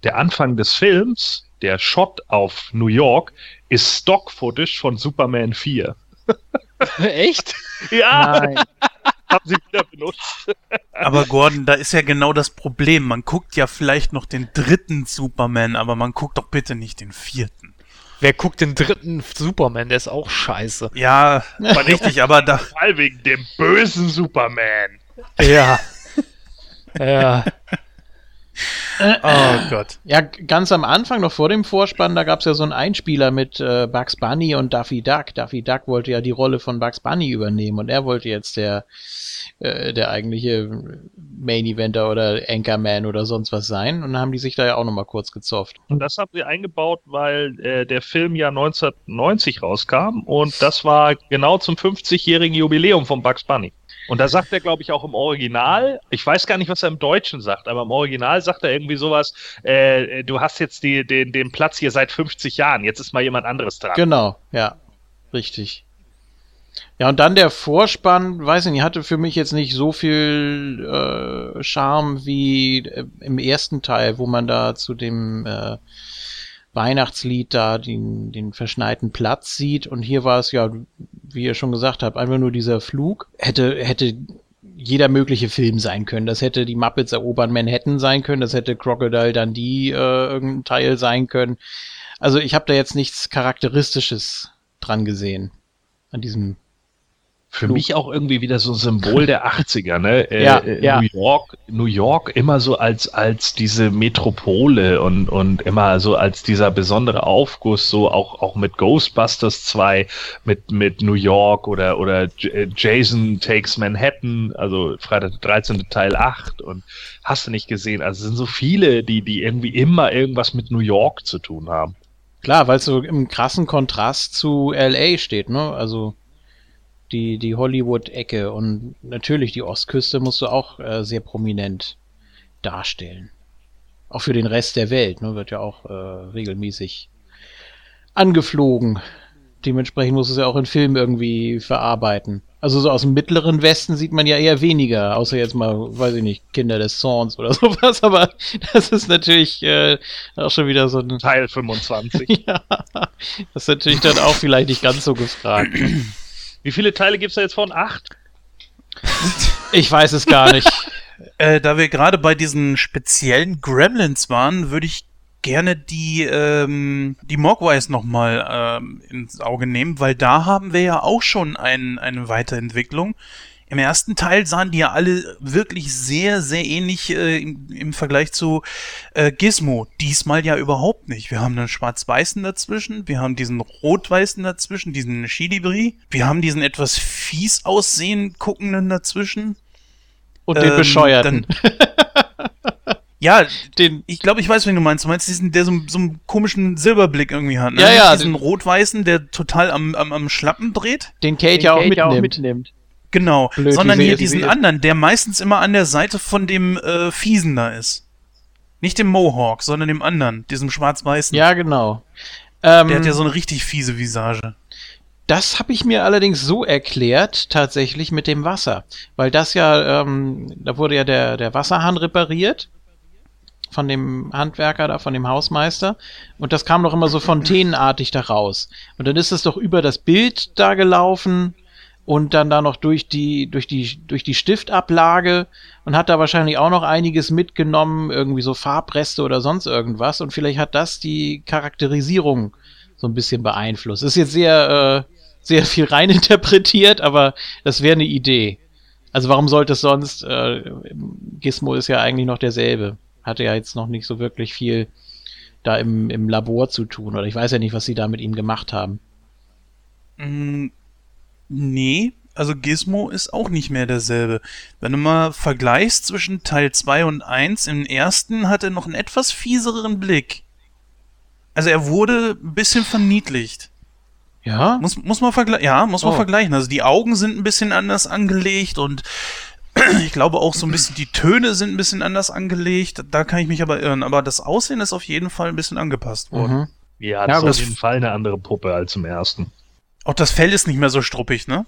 Der Anfang des Films, der Shot auf New York, ist Stock-Footage von Superman 4.
Echt?
Ja!
Nein.
Haben sie wieder benutzt.
Aber Gordon, da ist ja genau das Problem. Man guckt ja vielleicht noch den dritten Superman, aber man guckt doch bitte nicht den vierten.
Wer guckt den dritten Superman? Der ist auch scheiße.
Ja, war richtig, aber da.
Vor allem wegen dem bösen Superman.
Ja. Ja.
Oh Gott.
Ja, ganz am Anfang, noch vor dem Vorspann, da gab es ja so einen Einspieler mit äh, Bugs Bunny und Daffy Duck. Daffy Duck wollte ja die Rolle von Bugs Bunny übernehmen und er wollte jetzt der, äh, der eigentliche Main Eventer oder Anchorman oder sonst was sein. Und dann haben die sich da ja auch nochmal kurz gezofft.
Und das haben sie eingebaut, weil äh, der Film ja 1990 rauskam und das war genau zum 50-jährigen Jubiläum von Bugs Bunny. Und da sagt er, glaube ich, auch im Original, ich weiß gar nicht, was er im Deutschen sagt, aber im Original sagt er irgendwie sowas, äh, du hast jetzt die, den, den Platz hier seit 50 Jahren, jetzt ist mal jemand anderes dran.
Genau, ja, richtig. Ja, und dann der Vorspann, weiß ich nicht, hatte für mich jetzt nicht so viel äh, Charme wie äh, im ersten Teil, wo man da zu dem äh, Weihnachtslied da den, den verschneiten Platz sieht. Und hier war es ja, wie ihr schon gesagt habt, einfach nur dieser Flug. Hätte, hätte jeder mögliche Film sein können. Das hätte die Muppets erobern Manhattan sein können, das hätte Crocodile Dundee äh, irgendein Teil sein können. Also ich habe da jetzt nichts Charakteristisches dran gesehen an diesem
Für mich auch irgendwie wieder so ein Symbol der 80er, ne? Äh,
Ja,
äh,
ja.
New York, New York immer so als, als diese Metropole und, und immer so als dieser besondere Aufguss, so auch, auch mit Ghostbusters 2, mit, mit New York oder, oder äh, Jason Takes Manhattan, also Freitag der 13. Teil 8 und hast du nicht gesehen. Also es sind so viele, die, die irgendwie immer irgendwas mit New York zu tun haben.
Klar, weil es so im krassen Kontrast zu LA steht, ne? Also die, die Hollywood-Ecke und natürlich die Ostküste musst du auch äh, sehr prominent darstellen. Auch für den Rest der Welt, ne? Wird ja auch äh, regelmäßig angeflogen. Dementsprechend muss es ja auch in Filmen irgendwie verarbeiten. Also so aus dem mittleren Westen sieht man ja eher weniger, außer jetzt mal, weiß ich nicht, Kinder des Zorns oder sowas, aber das ist natürlich äh, auch schon wieder so ein
Teil 25.
ja, das ist natürlich dann auch vielleicht nicht ganz so gefragt.
Wie viele Teile gibt es da jetzt von? Acht?
Ich weiß es gar nicht.
Äh, da wir gerade bei diesen speziellen Gremlins waren, würde ich gerne die, ähm, die Mogwais nochmal ähm, ins Auge nehmen, weil da haben wir ja auch schon ein, eine Weiterentwicklung. Im ersten Teil sahen die ja alle wirklich sehr, sehr ähnlich äh, im, im Vergleich zu äh, Gizmo. Diesmal ja überhaupt nicht. Wir haben einen Schwarz-Weißen dazwischen, wir haben diesen Rot-Weißen dazwischen, diesen Chilibri, wir haben diesen etwas fies aussehen guckenden dazwischen.
Und den Bescheuerten.
dann- ja, den, ich glaube, ich weiß, wen du meinst. Du meinst diesen, der so, so einen komischen Silberblick irgendwie hat. Ne?
Ja, ja,
Diesen Rot-Weißen, der total am, am, am Schlappen dreht.
Den Kate ja auch mitnimmt.
Genau,
Blöd,
sondern hier diesen anderen, der meistens immer an der Seite von dem äh, Fiesen da ist. Nicht dem Mohawk, sondern dem anderen, diesem schwarz-weißen.
Ja, genau. Ähm,
der hat ja so eine richtig fiese Visage.
Das habe ich mir allerdings so erklärt, tatsächlich mit dem Wasser. Weil das ja, ähm, da wurde ja der, der Wasserhahn repariert von dem Handwerker da, von dem Hausmeister. Und das kam doch immer so fontänenartig da raus. Und dann ist es doch über das Bild da gelaufen und dann da noch durch die, durch die, durch die Stiftablage und hat da wahrscheinlich auch noch einiges mitgenommen, irgendwie so Farbreste oder sonst irgendwas. Und vielleicht hat das die Charakterisierung so ein bisschen beeinflusst. Ist jetzt sehr, äh, sehr viel reininterpretiert, aber das wäre eine Idee. Also warum sollte es sonst? Äh, Gizmo ist ja eigentlich noch derselbe. Hatte ja jetzt noch nicht so wirklich viel da im, im Labor zu tun. Oder ich weiß ja nicht, was sie da mit ihm gemacht haben.
Nee, also Gizmo ist auch nicht mehr derselbe. Wenn du mal vergleichst zwischen Teil 2 und 1, im ersten hat er noch einen etwas fieseren Blick. Also er wurde ein bisschen verniedlicht.
Ja?
Muss, muss man vergleichen. Ja, muss man
Oh.
vergleichen. Also die Augen sind ein bisschen anders angelegt und ich glaube auch so ein bisschen die Töne sind ein bisschen anders angelegt. Da kann ich mich aber irren. Aber das Aussehen ist auf jeden Fall ein bisschen angepasst worden.
Ja,
Ja,
das
gut.
ist auf jeden Fall eine andere Puppe als im ersten.
Auch das Fell ist nicht mehr so struppig, ne?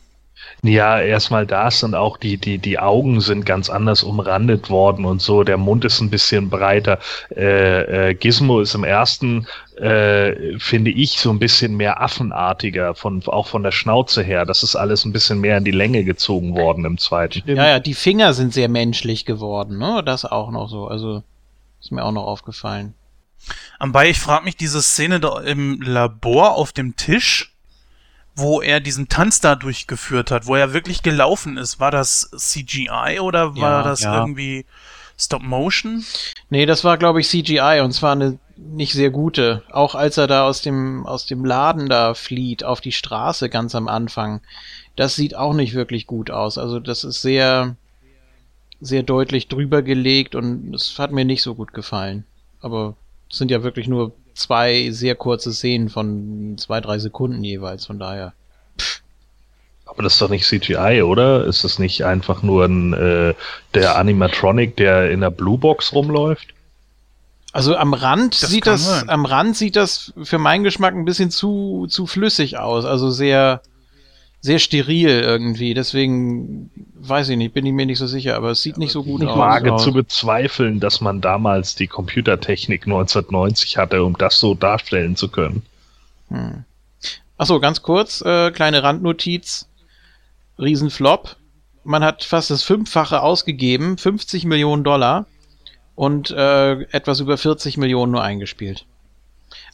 Ja, erstmal das und auch die, die, die Augen sind ganz anders umrandet worden und so. Der Mund ist ein bisschen breiter. Äh, äh, Gizmo ist im ersten, äh, finde ich, so ein bisschen mehr affenartiger, von, auch von der Schnauze her. Das ist alles ein bisschen mehr in die Länge gezogen worden im zweiten.
Ja, ja, die Finger sind sehr menschlich geworden, ne? Das auch noch so. Also ist mir auch noch aufgefallen.
Anbei, ich frage mich, diese Szene da im Labor auf dem Tisch, wo er diesen Tanz da durchgeführt hat, wo er wirklich gelaufen ist, war das CGI oder war
Ja,
das
ja.
irgendwie Stop Motion?
Nee, das war, glaube ich, CGI und zwar eine nicht sehr gute. Auch als er da aus dem, aus dem Laden da flieht auf die Straße ganz am Anfang. Das sieht auch nicht wirklich gut aus. Also das ist sehr, sehr deutlich drüber gelegt und es hat mir nicht so gut gefallen. Aber es sind ja wirklich nur zwei sehr kurze Szenen von zwei, drei Sekunden jeweils, von daher.
Aber das ist doch nicht CGI, oder? Ist das nicht einfach nur ein, äh, der Animatronic, der in der Blue Box rumläuft?
Also am Rand
Das
sieht das,
sein.
am Rand sieht das für meinen Geschmack ein bisschen zu, zu flüssig aus. Also sehr, sehr steril irgendwie. Deswegen weiß ich nicht, bin ich mir nicht so sicher, aber es sieht nicht so gut
Ich
aus.
wage
Ja.
zu bezweifeln, dass man damals die Computertechnik 1990 hatte, um das so darstellen zu können.
Hm. Achso, ganz kurz, äh, kleine Randnotiz. Riesenflop. Man hat fast das Fünffache ausgegeben, 50 Millionen Dollar und äh, etwas über 40 Millionen nur eingespielt.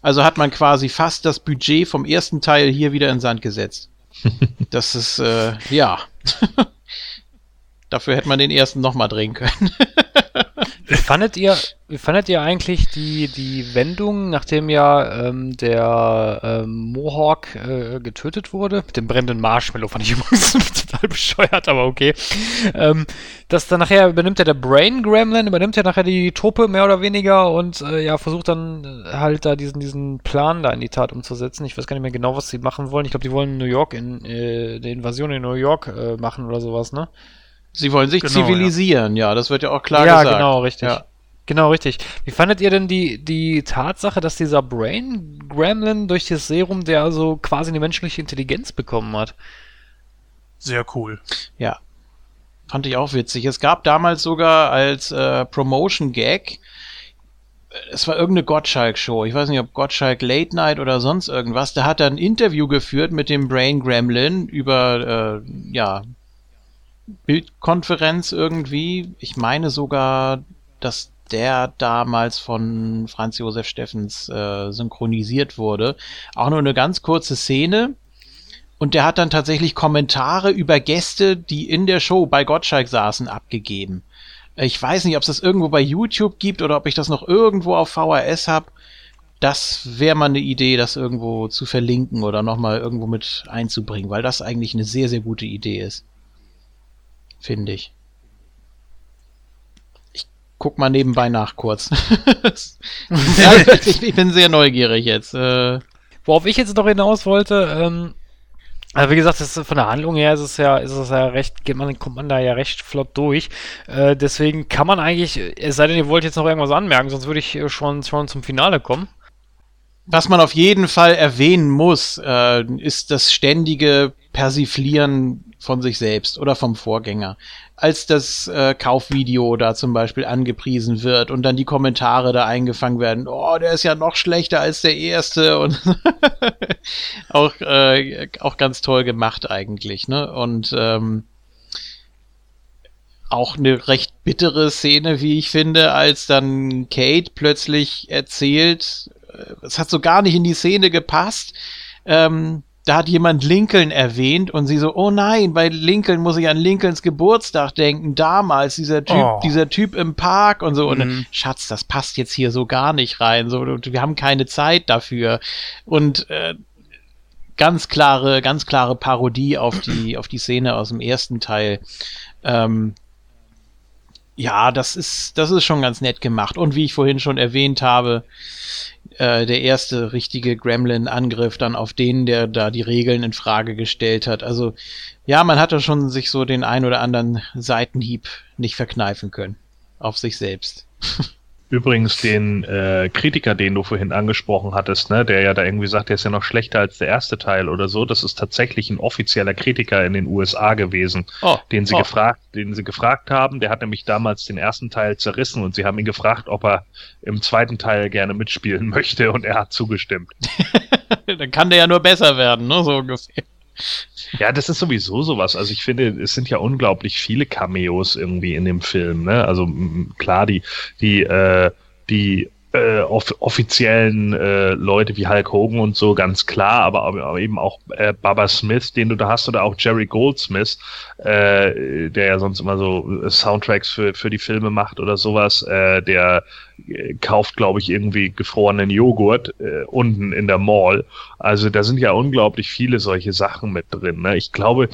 Also hat man quasi fast das Budget vom ersten Teil hier wieder in Sand gesetzt. Das ist, äh, ja. Dafür hätte man den ersten nochmal drehen können.
Wie fandet ihr, wie fandet ihr eigentlich die, die Wendung, nachdem ja ähm, der ähm, Mohawk äh, getötet wurde? Mit dem brennenden Marshmallow fand ich übrigens total bescheuert, aber okay. Ähm, dass dann nachher übernimmt ja der Brain Gremlin, übernimmt ja nachher die Truppe mehr oder weniger und äh, ja, versucht dann äh, halt da diesen, diesen Plan da in die Tat umzusetzen. Ich weiß gar nicht mehr genau, was sie machen wollen. Ich glaube, die wollen New York in, äh, die Invasion in New York äh, machen oder sowas, ne?
Sie wollen sich
Genau,
zivilisieren, ja. das wird ja auch klar
ja,
gesagt.
genau, richtig.
Ja.
Genau, richtig. Wie fandet ihr denn die, die Tatsache, dass dieser Brain Gremlin durch das Serum, der also quasi eine menschliche Intelligenz bekommen hat?
Sehr cool.
Ja. Fand ich auch witzig. Es gab damals sogar als äh, Promotion-Gag, es war irgendeine Gottschalk-Show. Ich weiß nicht, ob Gottschalk Late Night oder sonst irgendwas. Da hat er ein Interview geführt mit dem Brain Gremlin über, äh, ja, Bildkonferenz irgendwie. Ich meine sogar, dass der damals von Franz Josef Steffens äh, synchronisiert wurde. Auch nur eine ganz kurze Szene. Und der hat dann tatsächlich Kommentare über Gäste, die in der Show bei Gottschalk saßen, abgegeben. Ich weiß nicht, ob es das irgendwo bei YouTube gibt oder ob ich das noch irgendwo auf VHS habe. Das wäre mal eine Idee, das irgendwo zu verlinken oder nochmal irgendwo mit einzubringen, weil das eigentlich eine sehr, sehr gute Idee ist. Finde ich. Ich guck mal nebenbei nach kurz. ja, ich, ich bin sehr neugierig jetzt. Äh,
Worauf ich jetzt noch hinaus wollte, ähm, also wie gesagt, das von der Handlung her ist es ja, ist es ja recht, geht man, kommt man da ja recht flott durch. Äh, deswegen kann man eigentlich, es sei denn, ihr wollt jetzt noch irgendwas anmerken, sonst würde ich äh, schon, schon zum Finale kommen.
Was man auf jeden Fall erwähnen muss, äh, ist das ständige Persiflieren von sich selbst oder vom Vorgänger. Als das äh, Kaufvideo da zum Beispiel angepriesen wird und dann die Kommentare da eingefangen werden, oh, der ist ja noch schlechter als der erste und auch, äh, auch ganz toll gemacht eigentlich, ne? Und ähm, auch eine recht bittere Szene, wie ich finde, als dann Kate plötzlich erzählt, äh, es hat so gar nicht in die Szene gepasst. Ähm, da hat jemand Lincoln erwähnt und sie so, oh nein, bei Lincoln muss ich an Lincolns Geburtstag denken, damals, dieser Typ,
Oh.
dieser Typ im Park und so. Und
Mhm.
Schatz, das passt jetzt hier so gar nicht rein. So, und wir haben keine Zeit dafür. Und äh, ganz klare, ganz klare Parodie auf die, auf die Szene aus dem ersten Teil. Ähm, ja, das ist, das ist schon ganz nett gemacht. Und wie ich vorhin schon erwähnt habe, äh, der erste richtige Gremlin-Angriff dann auf den, der da die Regeln in Frage gestellt hat. Also, ja, man hatte schon sich so den ein oder anderen Seitenhieb nicht verkneifen können. Auf sich selbst.
Übrigens den äh, Kritiker, den du vorhin angesprochen hattest, ne, der ja da irgendwie sagt, der ist ja noch schlechter als der erste Teil oder so, das ist tatsächlich ein offizieller Kritiker in den USA gewesen,
Oh,
den sie
oh.
gefragt, den sie gefragt haben. Der hat nämlich damals den ersten Teil zerrissen und sie haben ihn gefragt, ob er im zweiten Teil gerne mitspielen möchte und er hat zugestimmt.
Dann kann der ja nur besser werden, ne? So ungefähr.
Ja, das ist sowieso sowas. Also ich finde, es sind ja unglaublich viele Cameos irgendwie in dem Film. Ne? Also klar, die die äh, die äh, off offiziellen äh, Leute wie Hulk Hogan und so, ganz klar, aber, aber eben auch äh, Baba Smith, den du da hast, oder auch Jerry Goldsmith, äh, der ja sonst immer so Soundtracks für, für die Filme macht oder sowas, äh, der äh, kauft, glaube ich, irgendwie gefrorenen Joghurt äh, unten in der Mall. Also da sind ja unglaublich viele solche Sachen mit drin. Ne? Ich glaube,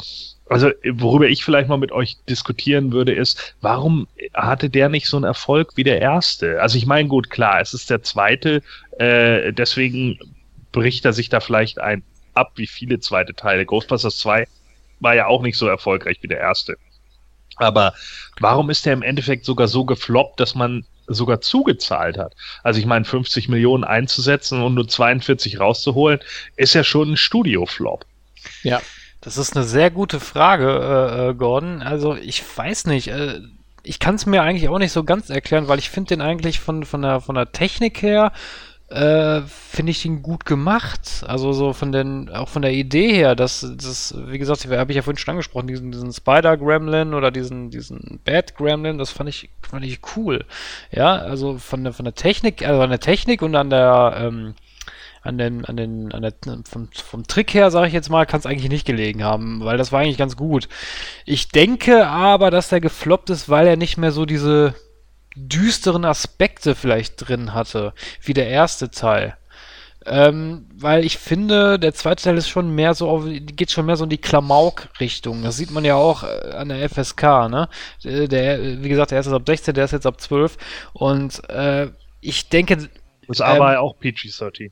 also worüber ich vielleicht mal mit euch diskutieren würde, ist, warum hatte der nicht so einen Erfolg wie der erste? Also ich meine, gut, klar, es ist der zweite, äh, deswegen bricht er sich da vielleicht ein ab, wie viele zweite Teile. Ghostbusters 2 war ja auch nicht so erfolgreich wie der erste. Aber warum ist der im Endeffekt sogar so gefloppt, dass man sogar zugezahlt hat? Also ich meine, 50 Millionen einzusetzen und nur 42 rauszuholen, ist ja schon ein Studio-Flop.
Ja.
Das ist eine sehr gute Frage, äh, äh, Gordon. Also ich weiß nicht. Äh, ich kann es mir eigentlich auch nicht so ganz erklären, weil ich finde den eigentlich von, von, der, von der Technik her äh, finde ich ihn gut gemacht. Also so von den, auch von der Idee her, dass das, wie gesagt, habe ich ja vorhin schon angesprochen, diesen, diesen Spider-Gremlin oder diesen, diesen Bat-Gremlin, das fand ich, fand ich cool. Ja, also von der, von der Technik, also an der Technik und an der, ähm, an den, an den, an der, vom, vom Trick her, sage ich jetzt mal, kann es eigentlich nicht gelegen haben, weil das war eigentlich ganz gut. Ich denke aber, dass der gefloppt ist, weil er nicht mehr so diese düsteren Aspekte vielleicht drin hatte, wie der erste Teil. Ähm, weil ich finde, der zweite Teil ist schon mehr so auf, geht schon mehr so in die Klamauk-Richtung. Das sieht man ja auch äh, an der FSK, ne? Der, der, wie gesagt, der erste ist ab 16, der ist jetzt ab 12. Und äh, ich denke.
Das ist aber ähm, auch PG-13.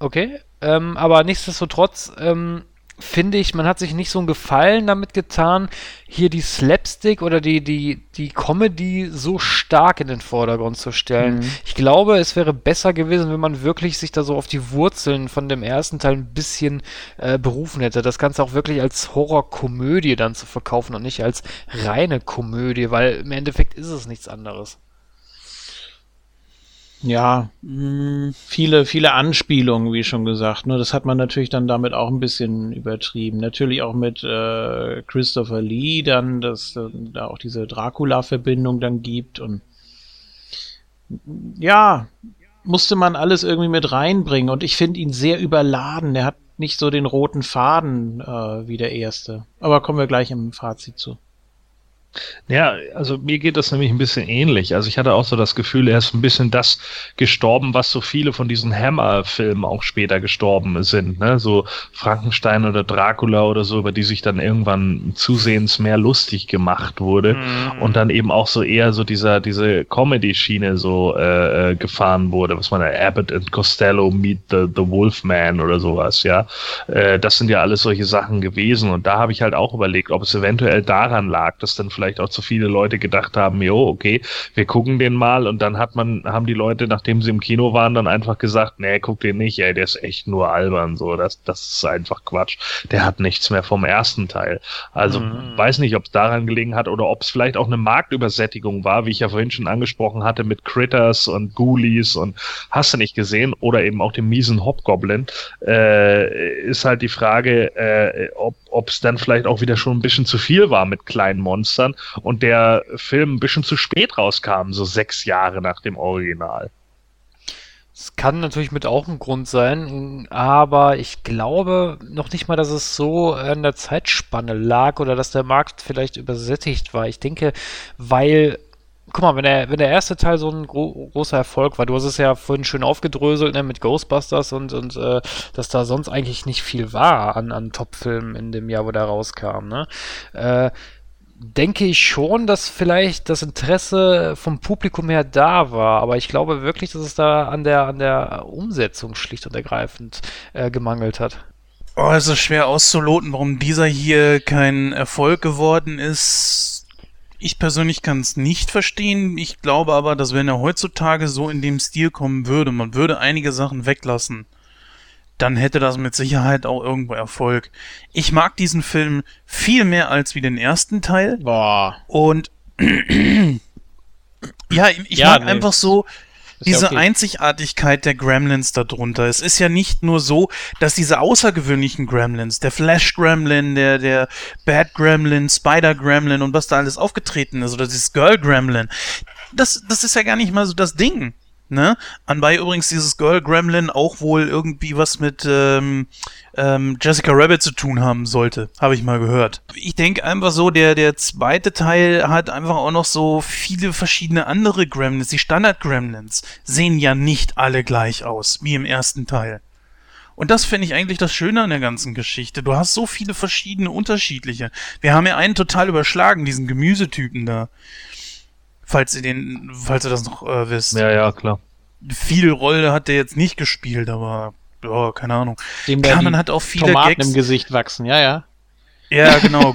Okay, ähm, aber nichtsdestotrotz ähm, finde ich, man hat sich nicht so einen Gefallen damit getan, hier die Slapstick oder die, die, die Comedy so stark in den Vordergrund zu stellen. Mhm. Ich glaube, es wäre besser gewesen, wenn man wirklich sich da so auf die Wurzeln von dem ersten Teil ein bisschen äh, berufen hätte. Das Ganze auch wirklich als Horrorkomödie dann zu verkaufen und nicht als reine Komödie, weil im Endeffekt ist es nichts anderes.
Ja, mh, viele, viele Anspielungen, wie schon gesagt. Nur das hat man natürlich dann damit auch ein bisschen übertrieben. Natürlich auch mit äh, Christopher Lee, dann, dass äh, da auch diese Dracula-Verbindung dann gibt und ja, musste man alles irgendwie mit reinbringen und ich finde ihn sehr überladen. Er hat nicht so den roten Faden äh, wie der erste. Aber kommen wir gleich im Fazit zu.
Ja, also mir geht das nämlich ein bisschen ähnlich. Also ich hatte auch so das Gefühl, er ist ein bisschen das gestorben, was so viele von diesen Hammer-Filmen auch später gestorben sind. Ne? So Frankenstein oder Dracula oder so, über die sich dann irgendwann zusehends mehr lustig gemacht wurde. Mhm. Und dann eben auch so eher so dieser, diese Comedy-Schiene so äh, äh gefahren wurde, was man da Abbott and Costello Meet the, the Wolfman oder sowas, ja. Äh, das sind ja alles solche Sachen gewesen. Und da habe ich halt auch überlegt, ob es eventuell daran lag, dass dann vielleicht auch zu viele Leute gedacht haben, jo, okay, wir gucken den mal und dann hat man, haben die Leute, nachdem sie im Kino waren, dann einfach gesagt, nee, guck den nicht, ey, der ist echt nur albern, so, das, das ist einfach Quatsch. Der hat nichts mehr vom ersten Teil. Also, mhm. weiß nicht, ob es daran gelegen hat oder ob es vielleicht auch eine Marktübersättigung war, wie ich ja vorhin schon angesprochen hatte, mit Critters und Ghoulies und hast du nicht gesehen, oder eben auch dem miesen Hobgoblin, äh, ist halt die Frage, äh, ob es dann vielleicht auch wieder schon ein bisschen zu viel war mit kleinen Monstern Jahren und der Film ein bisschen zu spät rauskam, so sechs Jahre nach dem Original.
Es kann natürlich mit auch ein Grund sein, aber ich glaube noch nicht mal, dass es so an der Zeitspanne lag oder dass der Markt vielleicht übersättigt war. Ich denke, weil guck mal, wenn der, wenn der erste Teil so ein gro großer Erfolg war, du hast es ja vorhin schön aufgedröselt ne, mit Ghostbusters und, und äh, dass da sonst eigentlich nicht viel war an, an Top-Filmen in dem Jahr, wo der rauskam. Ne? Äh, denke ich schon, dass vielleicht das Interesse vom Publikum her da war, aber ich glaube wirklich, dass es da an der, an der Umsetzung schlicht und ergreifend äh, gemangelt hat.
Oh, es ist schwer auszuloten, warum dieser hier kein Erfolg geworden ist. Ich persönlich kann es nicht verstehen. Ich glaube aber, dass wenn er heutzutage so in dem Stil kommen würde, man würde einige Sachen weglassen dann hätte das mit Sicherheit auch irgendwo Erfolg. Ich mag diesen Film viel mehr als wie den ersten Teil.
Boah.
Und ja, ich ja, mag nee. einfach so diese ja okay. Einzigartigkeit der Gremlins darunter. Es ist ja nicht nur so, dass diese außergewöhnlichen Gremlins, der Flash Gremlin, der, der Bad Gremlin, Spider Gremlin und was da alles aufgetreten ist, oder dieses Girl Gremlin, das, das ist ja gar nicht mal so das Ding Ne? Anbei übrigens dieses Girl Gremlin auch wohl irgendwie was mit ähm, ähm, Jessica Rabbit zu tun haben sollte, habe ich mal gehört. Ich denke einfach so, der, der zweite Teil hat einfach auch noch so viele verschiedene andere Gremlins. Die Standard-Gremlins sehen ja nicht alle gleich aus, wie im ersten Teil. Und das finde ich eigentlich das Schöne an der ganzen Geschichte. Du hast so viele verschiedene unterschiedliche. Wir haben ja einen total überschlagen, diesen Gemüsetypen da. Falls ihr den, falls ihr das noch äh, wisst.
Ja, ja, klar.
Viel Rolle hat der jetzt nicht gespielt, aber ja, keine Ahnung.
Dem
Klar, man hat auch viele
Tomaten
Gags.
im Gesicht wachsen, ja, ja.
Ja, genau.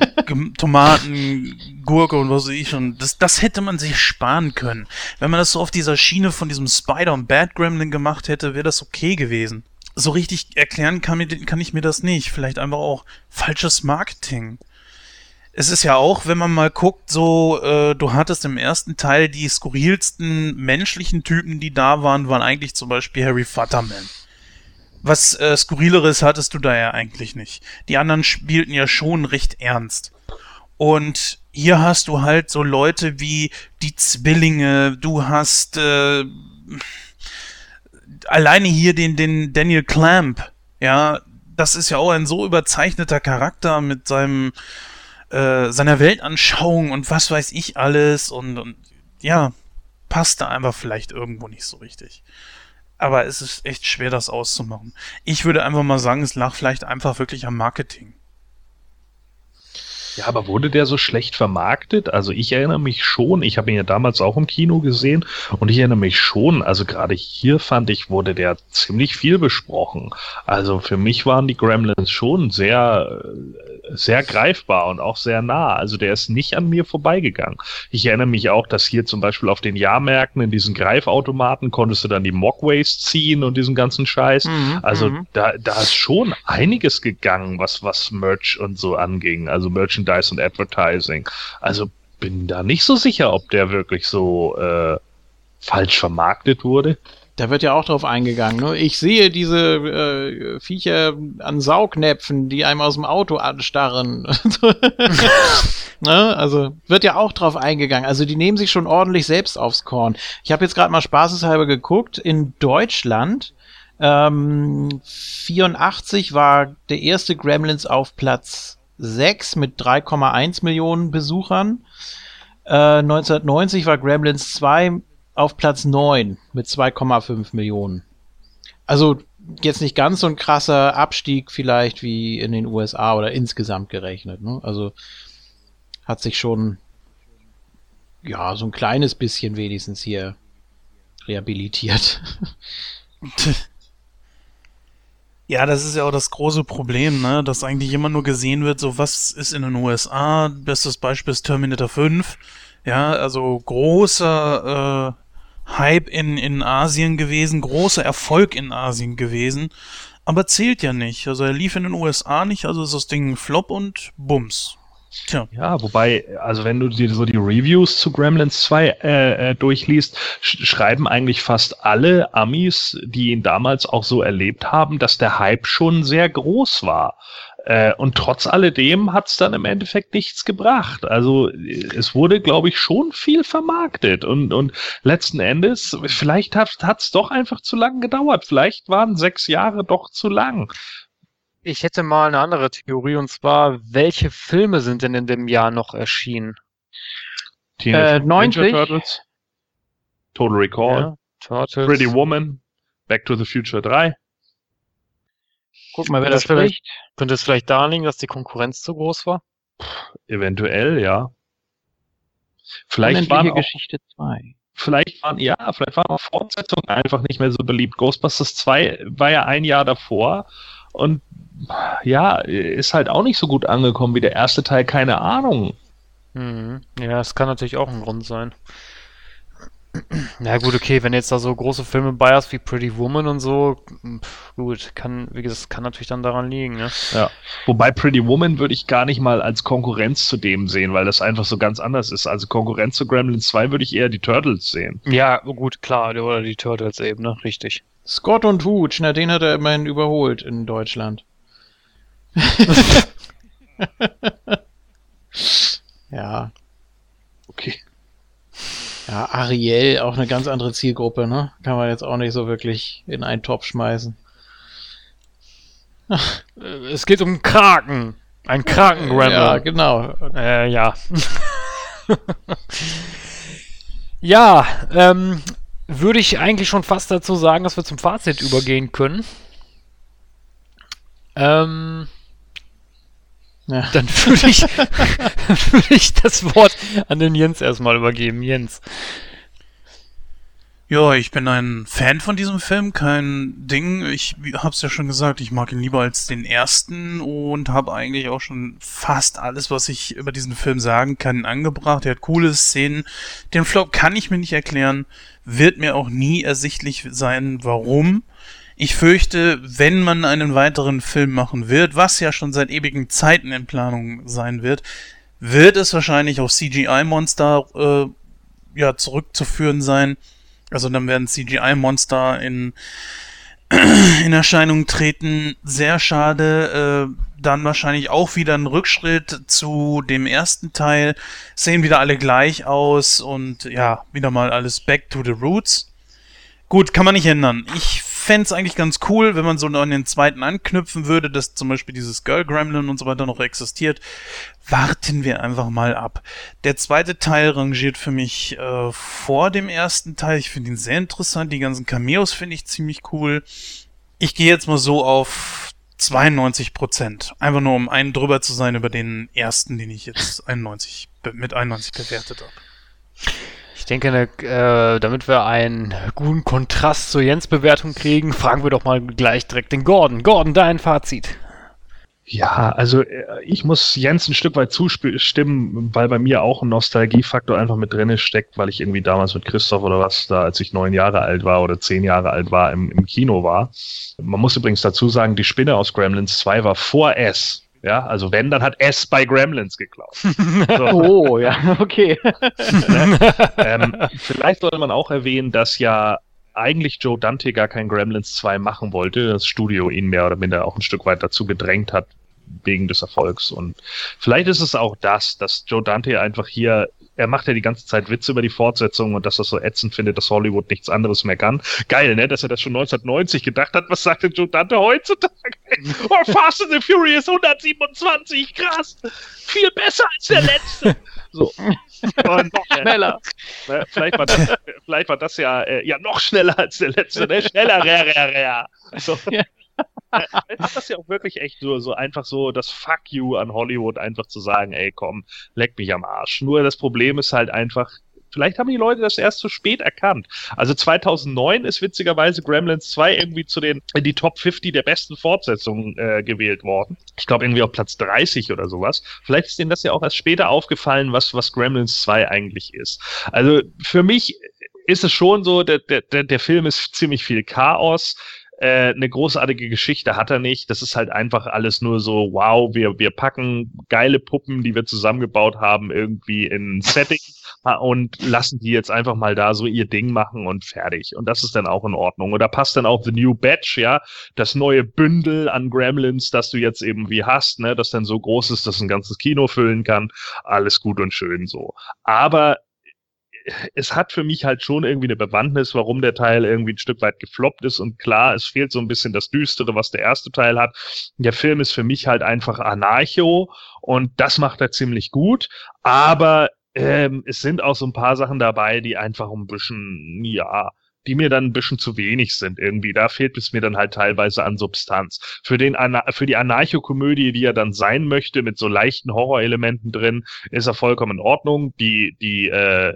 Tomaten, Gurke und was weiß ich schon. Das, das hätte man sich sparen können. Wenn man das so auf dieser Schiene von diesem Spider und Bad Gremlin gemacht hätte, wäre das okay gewesen. So richtig erklären kann, kann ich mir das nicht. Vielleicht einfach auch falsches Marketing. Es ist ja auch, wenn man mal guckt, so, äh, du hattest im ersten Teil die skurrilsten menschlichen Typen, die da waren, waren eigentlich zum Beispiel Harry Futterman. Was äh, Skurrileres hattest du da ja eigentlich nicht. Die anderen spielten ja schon recht ernst. Und hier hast du halt so Leute wie die Zwillinge, du hast äh, alleine hier den, den Daniel Clamp, ja, das ist ja auch ein so überzeichneter Charakter mit seinem äh, seiner Weltanschauung und was weiß ich alles und, und ja, passt da einfach vielleicht irgendwo nicht so richtig. Aber es ist echt schwer, das auszumachen. Ich würde einfach mal sagen, es lag vielleicht einfach wirklich am Marketing.
Ja, aber wurde der so schlecht vermarktet? Also ich erinnere mich schon, ich habe ihn ja damals auch im Kino gesehen und ich erinnere mich schon, also gerade hier fand ich, wurde der ziemlich viel besprochen. Also für mich waren die Gremlins schon sehr, äh, sehr greifbar und auch sehr nah. Also der ist nicht an mir vorbeigegangen. Ich erinnere mich auch, dass hier zum Beispiel auf den Jahrmärkten in diesen Greifautomaten konntest du dann die Mogways ziehen und diesen ganzen Scheiß.
Mhm,
also
mhm.
da, da ist schon einiges gegangen, was, was Merch und so anging. Also Merchandise und Advertising. Also bin da nicht so sicher, ob der wirklich so äh, falsch vermarktet wurde.
Da wird ja auch drauf eingegangen. Ne? Ich sehe diese äh, Viecher an Saugnäpfen, die einem aus dem Auto anstarren. ne? Also wird ja auch drauf eingegangen. Also die nehmen sich schon ordentlich selbst aufs Korn. Ich habe jetzt gerade mal spaßeshalber geguckt. In Deutschland ähm, 84 war der erste Gremlins auf Platz 6 mit 3,1 Millionen Besuchern. Äh, 1990 war Gremlins 2 auf Platz 9 mit 2,5 Millionen. Also jetzt nicht ganz so ein krasser Abstieg vielleicht wie in den USA oder insgesamt gerechnet. Ne? Also hat sich schon ja so ein kleines bisschen wenigstens hier rehabilitiert.
Ja, das ist ja auch das große Problem, ne? Dass eigentlich immer nur gesehen wird, so was ist in den USA. Bestes Beispiel ist Terminator 5. Ja, also großer äh, Hype in, in Asien gewesen, großer Erfolg in Asien gewesen, aber zählt ja nicht. Also er lief in den USA nicht, also ist das Ding ein Flop und Bums. Tja.
Ja, wobei, also wenn du dir so die Reviews zu Gremlins 2 äh, äh, durchliest, sch schreiben eigentlich fast alle Amis, die ihn damals auch so erlebt haben, dass der Hype schon sehr groß war. Äh, und trotz alledem hat es dann im Endeffekt nichts gebracht. Also äh, es wurde, glaube ich, schon viel vermarktet. Und, und letzten Endes, vielleicht hat es doch einfach zu lang gedauert. Vielleicht waren sechs Jahre doch zu lang.
Ich hätte mal eine andere Theorie und zwar, welche Filme sind denn in dem Jahr noch erschienen?
Teenage
Äh, 90.
Ninja Turtles, Total Recall,
Ja, Turtles.
Pretty Woman, Back to the Future 3.
Guck mal, wer
Könnte
das
es vielleicht,
spricht.
könnte es vielleicht daran liegen, dass die Konkurrenz zu groß war?
Eventuell, ja. Vielleicht waren auch,
Geschichte 2.
vielleicht waren, ja, vielleicht waren auch Fortsetzungen einfach nicht mehr so beliebt. Ghostbusters 2 war ja ein Jahr davor und ja, ist halt auch nicht so gut angekommen wie der erste Teil, keine Ahnung.
Mhm. Ja, das kann natürlich auch ein Grund sein. Na gut, okay, wenn jetzt da so große Filme bei hast wie Pretty Woman und so, gut, kann, wie gesagt, kann natürlich dann daran liegen, ne?
Ja. Wobei Pretty Woman würde ich gar nicht mal als Konkurrenz zu dem sehen, weil das einfach so ganz anders ist. Also Konkurrenz zu Gremlins 2 würde ich eher die Turtles sehen.
Ja, gut, klar, oder die Turtles eben, ne? Richtig.
Scott und Hooch, na, den hat er immerhin überholt in Deutschland. ja.
Okay.
Ja, Ariel, auch eine ganz andere Zielgruppe, ne? Kann man jetzt auch nicht so wirklich in einen Topf schmeißen.
Es geht um Kraken. Ein Kraken-Gremlin.
Ja, genau.
Äh, ja. ja, ähm, würde ich eigentlich schon fast dazu sagen, dass wir zum Fazit übergehen können. Ähm,
Ja.
Dann würde ich, würde ich das Wort an den Jens erstmal übergeben. Jens.
Ja, ich bin ein Fan von diesem Film, kein Ding. Ich hab's ja schon gesagt, ich mag ihn lieber als den ersten und habe eigentlich auch schon fast alles, was ich über diesen Film sagen kann, angebracht. Er hat coole Szenen. Den Flop kann ich mir nicht erklären, wird mir auch nie ersichtlich sein, warum. Ich fürchte, wenn man einen weiteren Film machen wird, was ja schon seit ewigen Zeiten in Planung sein wird, wird es wahrscheinlich auf CGI-Monster äh, ja, zurückzuführen sein. Also dann werden CGI-Monster in, in Erscheinung treten. Sehr schade. Äh, dann wahrscheinlich auch wieder ein Rückschritt zu dem ersten Teil. Sehen wieder alle gleich aus und ja, wieder mal alles back to the roots. Gut, kann man nicht ändern. Ich fände es eigentlich ganz cool, wenn man so an den zweiten anknüpfen würde, dass zum Beispiel dieses Girl Gremlin und so weiter noch existiert. Warten wir einfach mal ab. Der zweite Teil rangiert für mich äh, vor dem ersten Teil. Ich finde ihn sehr interessant. Die ganzen Cameos finde ich ziemlich cool. Ich gehe jetzt mal so auf 92 Prozent. Einfach nur, um einen drüber zu sein über den ersten, den ich jetzt 91, be- mit 91 bewertet habe.
Ich denke, ne, äh, damit wir einen guten Kontrast zur Jens-Bewertung kriegen, fragen wir doch mal gleich direkt den Gordon. Gordon, dein Fazit.
Ja, also äh, ich muss Jens ein Stück weit zustimmen, weil bei mir auch ein Nostalgiefaktor einfach mit drin steckt, weil ich irgendwie damals mit Christoph oder was da, als ich neun Jahre alt war oder zehn Jahre alt war, im, im Kino war. Man muss übrigens dazu sagen, die Spinne aus Gremlins 2 war vor S. Ja, also wenn, dann hat S bei Gremlins geklaut. So.
Oh, ja, okay.
ähm, vielleicht sollte man auch erwähnen, dass ja eigentlich Joe Dante gar kein Gremlins 2 machen wollte, das Studio ihn mehr oder minder auch ein Stück weit dazu gedrängt hat, wegen des Erfolgs. Und vielleicht ist es auch das, dass Joe Dante einfach hier, er macht ja die ganze Zeit Witze über die Fortsetzung und dass er so ätzend findet, dass Hollywood nichts anderes mehr kann. Geil, ne, dass er das schon 1990 gedacht hat. Was sagt denn Joe Dante heutzutage? Oh, Fast and the Furious 127, krass! Viel besser als der letzte! So. Und, äh,
Schneller.
Ne, vielleicht, war das, vielleicht war das ja, äh, ja noch schneller als der letzte, ne? Schneller, rer, rer, rer. So. Vielleicht ist das ja auch wirklich echt so, so einfach so das Fuck you an Hollywood, einfach zu sagen, ey komm, leck mich am Arsch. Nur das Problem ist halt einfach, vielleicht haben die Leute das erst zu spät erkannt. Also 2009 ist witzigerweise Gremlins 2 irgendwie zu den, in die Top 50 der besten Fortsetzungen äh, gewählt worden. Ich glaube irgendwie auf Platz 30 oder sowas. Vielleicht ist denen das ja auch erst später aufgefallen, was, was Gremlins 2 eigentlich ist. Also für mich ist es schon so, der, der, der Film ist ziemlich viel Chaos. Äh, eine großartige Geschichte hat er nicht. Das ist halt einfach alles nur so, wow, wir, wir packen geile Puppen, die wir zusammengebaut haben, irgendwie in ein Setting und lassen die jetzt einfach mal da so ihr Ding machen und fertig. Und das ist dann auch in Ordnung. Und da passt dann auch The New Batch, ja, das neue Bündel an Gremlins, das du jetzt eben wie hast, ne, das dann so groß ist, dass ein ganzes Kino füllen kann. Alles gut und schön so. Aber es hat für mich halt schon irgendwie eine Bewandtnis, warum der Teil irgendwie ein Stück weit gefloppt ist. Und klar, es fehlt so ein bisschen das Düstere, was der erste Teil hat. Der Film ist für mich halt einfach Anarcho und das macht er ziemlich gut. Aber ähm, es sind auch so ein paar Sachen dabei, die einfach ein bisschen, ja, die mir dann ein bisschen zu wenig sind irgendwie. Da fehlt es mir dann halt teilweise an Substanz. Für, den Ana für die Anarchokomödie, die er dann sein möchte, mit so leichten Horrorelementen drin, ist er vollkommen in Ordnung. Die, die äh,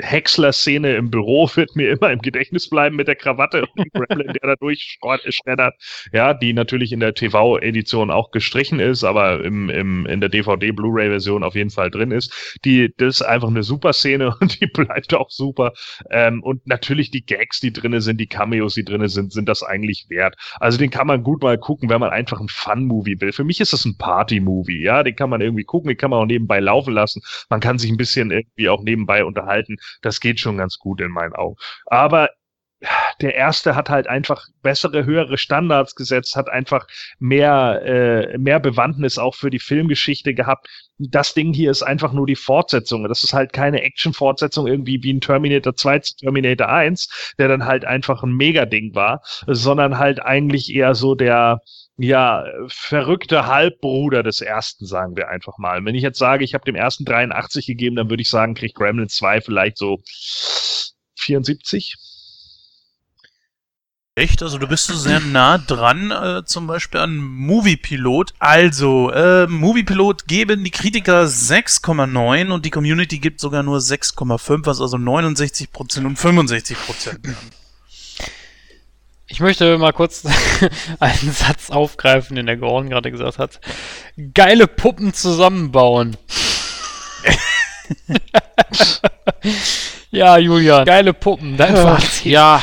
Häcksler-Szene im Büro wird mir immer im Gedächtnis bleiben mit der Krawatte und dem Gremlin, der da durchschreddert. Ja, die natürlich in der TV-Edition auch gestrichen ist, aber im, im, in der DVD-Blu-ray-Version auf jeden Fall drin ist. Die, das ist einfach eine super Szene und die bleibt auch super. Ähm, und natürlich die Gags, die drinne sind, die Cameos, die drinne sind, sind das eigentlich wert. Also den kann man gut mal gucken, wenn man einfach ein Fun-Movie will. Für mich ist das ein Party-Movie, ja, den kann man irgendwie gucken, den kann man auch nebenbei laufen lassen. Man kann sich ein bisschen irgendwie auch nebenbei unterhalten. Das geht schon ganz gut in meinen Augen. Aber der erste hat halt einfach bessere, höhere Standards gesetzt, hat einfach mehr, äh, mehr Bewandtnis auch für die Filmgeschichte gehabt. Das Ding hier ist einfach nur die Fortsetzung. Das ist halt keine Action-Fortsetzung irgendwie wie ein Terminator 2 zu Terminator 1, der dann halt einfach ein Mega-Ding war, sondern halt eigentlich eher so der, ja, verrückte Halbbruder des ersten, sagen wir einfach mal. Wenn ich jetzt sage, ich habe dem ersten 83 gegeben, dann würde ich sagen, kriegt Gremlins 2 vielleicht so 74.
Echt? Also du bist so sehr nah dran, äh, zum Beispiel an Moviepilot. Also, äh, Moviepilot geben die Kritiker 6,9 und die Community gibt sogar nur 6,5, was also 69% und 65% wären.
Ich möchte mal kurz einen Satz aufgreifen, den der Gordon gerade gesagt hat. Geile Puppen zusammenbauen. ja, Julian, geile Puppen, dein Fazit.
Ja,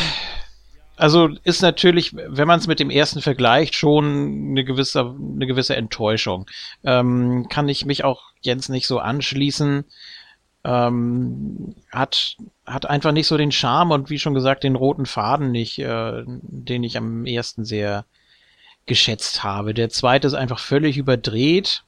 also ist natürlich, wenn man es mit dem ersten vergleicht, schon eine gewisse, eine gewisse Enttäuschung. Ähm, kann ich mich auch Jens nicht so anschließen. Ähm, hat, hat einfach nicht so den Charme und wie schon gesagt, den roten Faden nicht, äh, den ich am ersten sehr geschätzt habe. Der zweite ist einfach völlig überdreht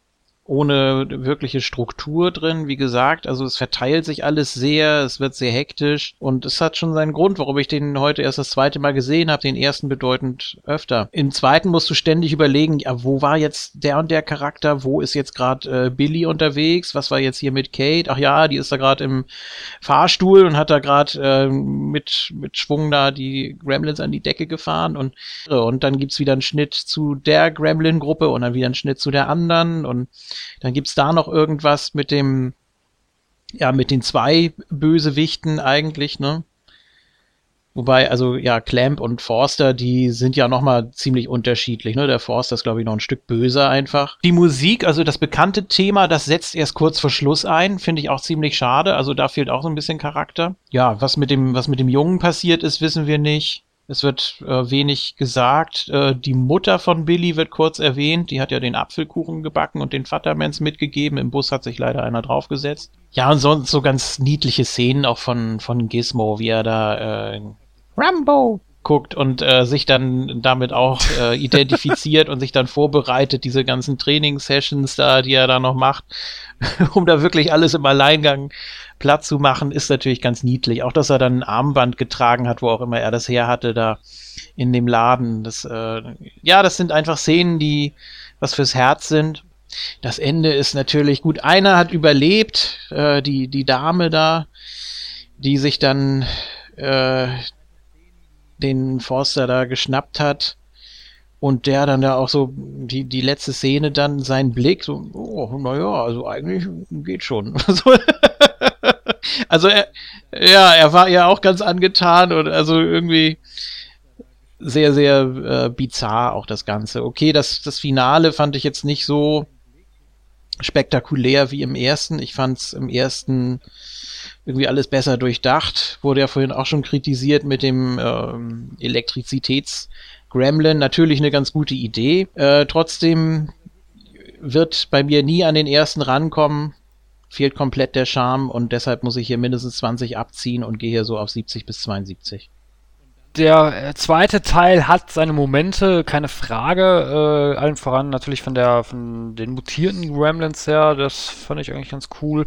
ohne wirkliche Struktur drin, wie gesagt. Also es verteilt sich alles sehr, es wird sehr hektisch und es hat schon seinen Grund, warum ich den heute erst das zweite Mal gesehen habe, den ersten bedeutend öfter. Im zweiten musst du ständig überlegen, ja, wo war jetzt der und der Charakter, wo ist jetzt gerade äh, Billy unterwegs, was war jetzt hier mit Kate? Ach ja, die ist da gerade im Fahrstuhl und hat da gerade äh, mit, mit Schwung da die Gremlins an die Decke gefahren und, und dann gibt's wieder einen Schnitt zu der Gremlin-Gruppe und dann wieder einen Schnitt zu der anderen und dann gibt's da noch irgendwas mit dem, ja, mit den zwei Bösewichten eigentlich, ne? Wobei, also ja, Clamp und Forster, die sind ja nochmal ziemlich unterschiedlich. Ne? Der Forster ist, glaube ich, noch ein Stück böser einfach. Die Musik, also das bekannte Thema, das setzt erst kurz vor Schluss ein. Finde ich auch ziemlich schade. Also da fehlt auch so ein bisschen Charakter. Ja, was mit dem, was mit dem Jungen passiert ist, wissen wir nicht. Es wird äh, wenig gesagt. Äh, die Mutter von Billy wird kurz erwähnt. Die hat ja den Apfelkuchen gebacken und den Vatermans mitgegeben. Im Bus hat sich leider einer draufgesetzt. Ja, und sonst so ganz niedliche Szenen auch von, von Gizmo, wie er da äh, Rambo guckt und äh, sich dann damit auch äh, identifiziert und sich dann vorbereitet, diese ganzen Trainingssessions da, die er da noch macht, um da wirklich alles im Alleingang platt zu machen, ist natürlich ganz niedlich. Auch, dass er dann ein Armband getragen hat, wo auch immer er das her hatte, da in dem Laden. Das, äh, ja, das sind einfach Szenen, die was fürs Herz sind. Das Ende ist natürlich gut. Einer hat überlebt, äh, die, die Dame da, die sich dann äh, den Forster da geschnappt hat. Und der dann da auch so, die, die letzte Szene dann, sein Blick, so, oh, naja, also eigentlich geht schon. also er, ja, er war ja auch ganz angetan und also irgendwie sehr, sehr äh, bizarr auch das Ganze. Okay, das, das Finale fand ich jetzt nicht so spektakulär wie im ersten. Ich fand es im ersten irgendwie alles besser durchdacht. Wurde ja vorhin auch schon kritisiert mit dem ähm, Elektrizitäts-Gremlin. Natürlich eine ganz gute Idee. Äh, trotzdem wird bei mir nie an den ersten rankommen. Fehlt komplett der Charme und deshalb muss ich hier mindestens 20 abziehen und gehe hier so auf 70 bis 72
der äh, zweite Teil hat seine Momente, keine Frage. Äh, allen voran natürlich von der von den mutierten Gremlins her, das fand ich eigentlich ganz cool.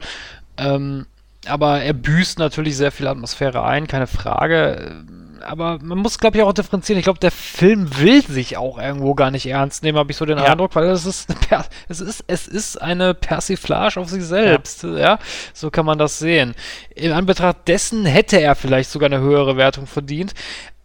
Ähm, aber er büßt natürlich sehr viel Atmosphäre ein, keine Frage. Aber man muss, glaube ich, auch differenzieren. Ich glaube, der Film will sich auch irgendwo gar nicht ernst nehmen, habe ich so den ja. Eindruck, weil es ist, es ist, es ist eine Persiflage auf sich selbst. Ja. ja. so kann man das sehen. In Anbetracht dessen hätte er vielleicht sogar eine höhere Wertung verdient.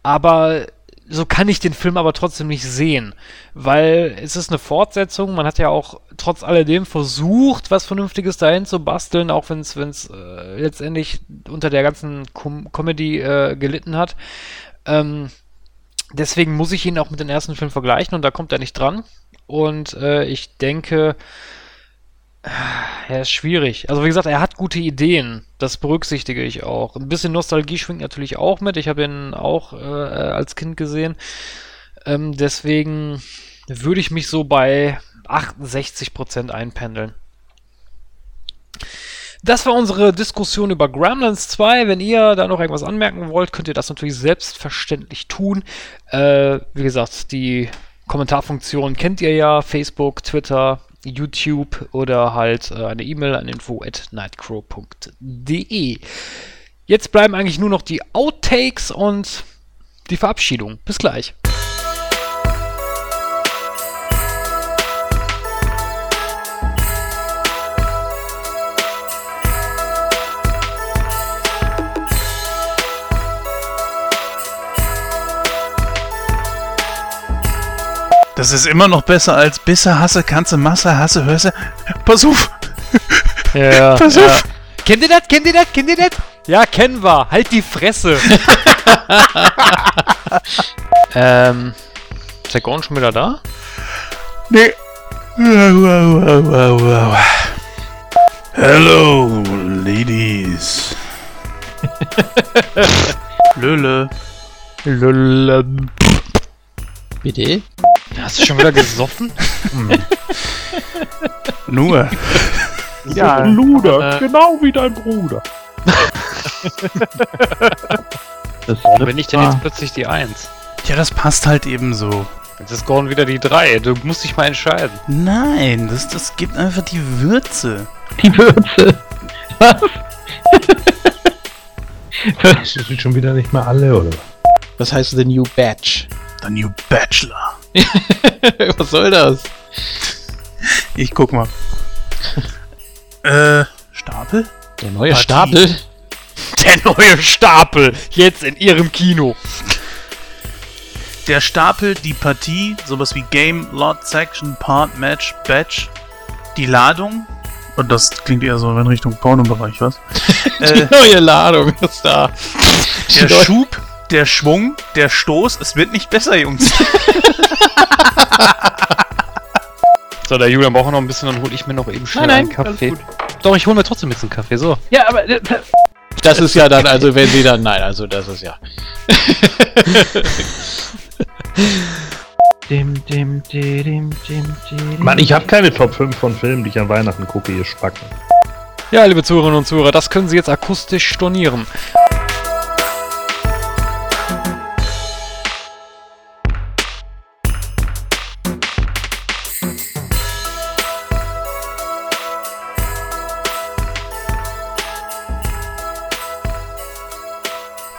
Aber so kann ich den Film aber trotzdem nicht sehen, weil es ist eine Fortsetzung. Man hat ja auch trotz alledem versucht, was Vernünftiges dahin zu basteln, auch wenn es äh, letztendlich unter der ganzen Com Comedy äh, gelitten hat. Ähm, deswegen muss ich ihn auch mit dem ersten Film vergleichen und da kommt er nicht dran. Und äh, ich denke, er ist schwierig. Also wie gesagt, er hat gute Ideen. Das berücksichtige ich auch. Ein bisschen Nostalgie schwingt natürlich auch mit. Ich habe ihn auch äh, als Kind gesehen. Ähm, deswegen würde ich mich so bei 68% einpendeln. Das war unsere Diskussion über Gremlins 2. Wenn ihr da noch irgendwas anmerken wollt, könnt ihr das natürlich selbstverständlich tun. Äh, wie gesagt, die Kommentarfunktion kennt ihr ja. Facebook, Twitter, YouTube oder halt äh, eine E-Mail an info@nightcrow.de. Jetzt bleiben eigentlich nur noch die Outtakes und die Verabschiedung. Bis gleich.
Das ist immer noch besser als Bisse, Hasse, Kanze, Masse, Hasse, Hörse. Pass auf!
Ja,
Pass
ja.
auf!
Kennt ihr das? Kennt ihr das? Kennt ihr das? Ja, kennen wir. Halt die Fresse. ähm, ist der Gordon schon wieder da?
Nee. Wow, wow, wow, wow, wow. Hello, ladies. Löle.
Löle.
Bitte?
Hast du schon wieder gesoffen?
Nur.
Ja, Luder, genau wie dein Bruder.
Warum bin ich denn jetzt plötzlich die 1?
Ja, das passt halt eben so.
Jetzt ist Gordon wieder die 3. Du musst dich mal entscheiden.
Nein, das, das gibt einfach die Würze.
Die Würze. Was?
Das sind schon wieder nicht mehr alle, oder?
Was heißt The New Batch?
The New Bachelor.
Was soll das?
Ich guck mal. äh, Stapel?
Der neue
Partie.
Stapel?
Der neue Stapel. Jetzt in ihrem Kino.
Der Stapel, die Partie, sowas wie Game, Lot, Section, Part, Match, Batch, die Ladung. Und das klingt eher so in Richtung Pornobereich, was?
Die
äh,
neue Ladung ist da.
der Schub, der Schwung, der Stoß. Es wird nicht besser, Jungs.
So, der Julian braucht noch ein bisschen, dann hole ich mir noch eben schnell
Nein,
einen
nein,
Kaffee. Doch, ich hole mir trotzdem jetzt einen Kaffee. So.
Ja, aber äh,
Das ist ja dann, also wenn sie dann, nein, also das ist ja.
Dim, dim, di, dim, dim, di, dim.
Mann, ich habe keine Top 5 von Filmen, die ich an Weihnachten gucke, ihr Spacken.
Ja, liebe Zuhörerinnen und Zuhörer, das können Sie jetzt akustisch stornieren.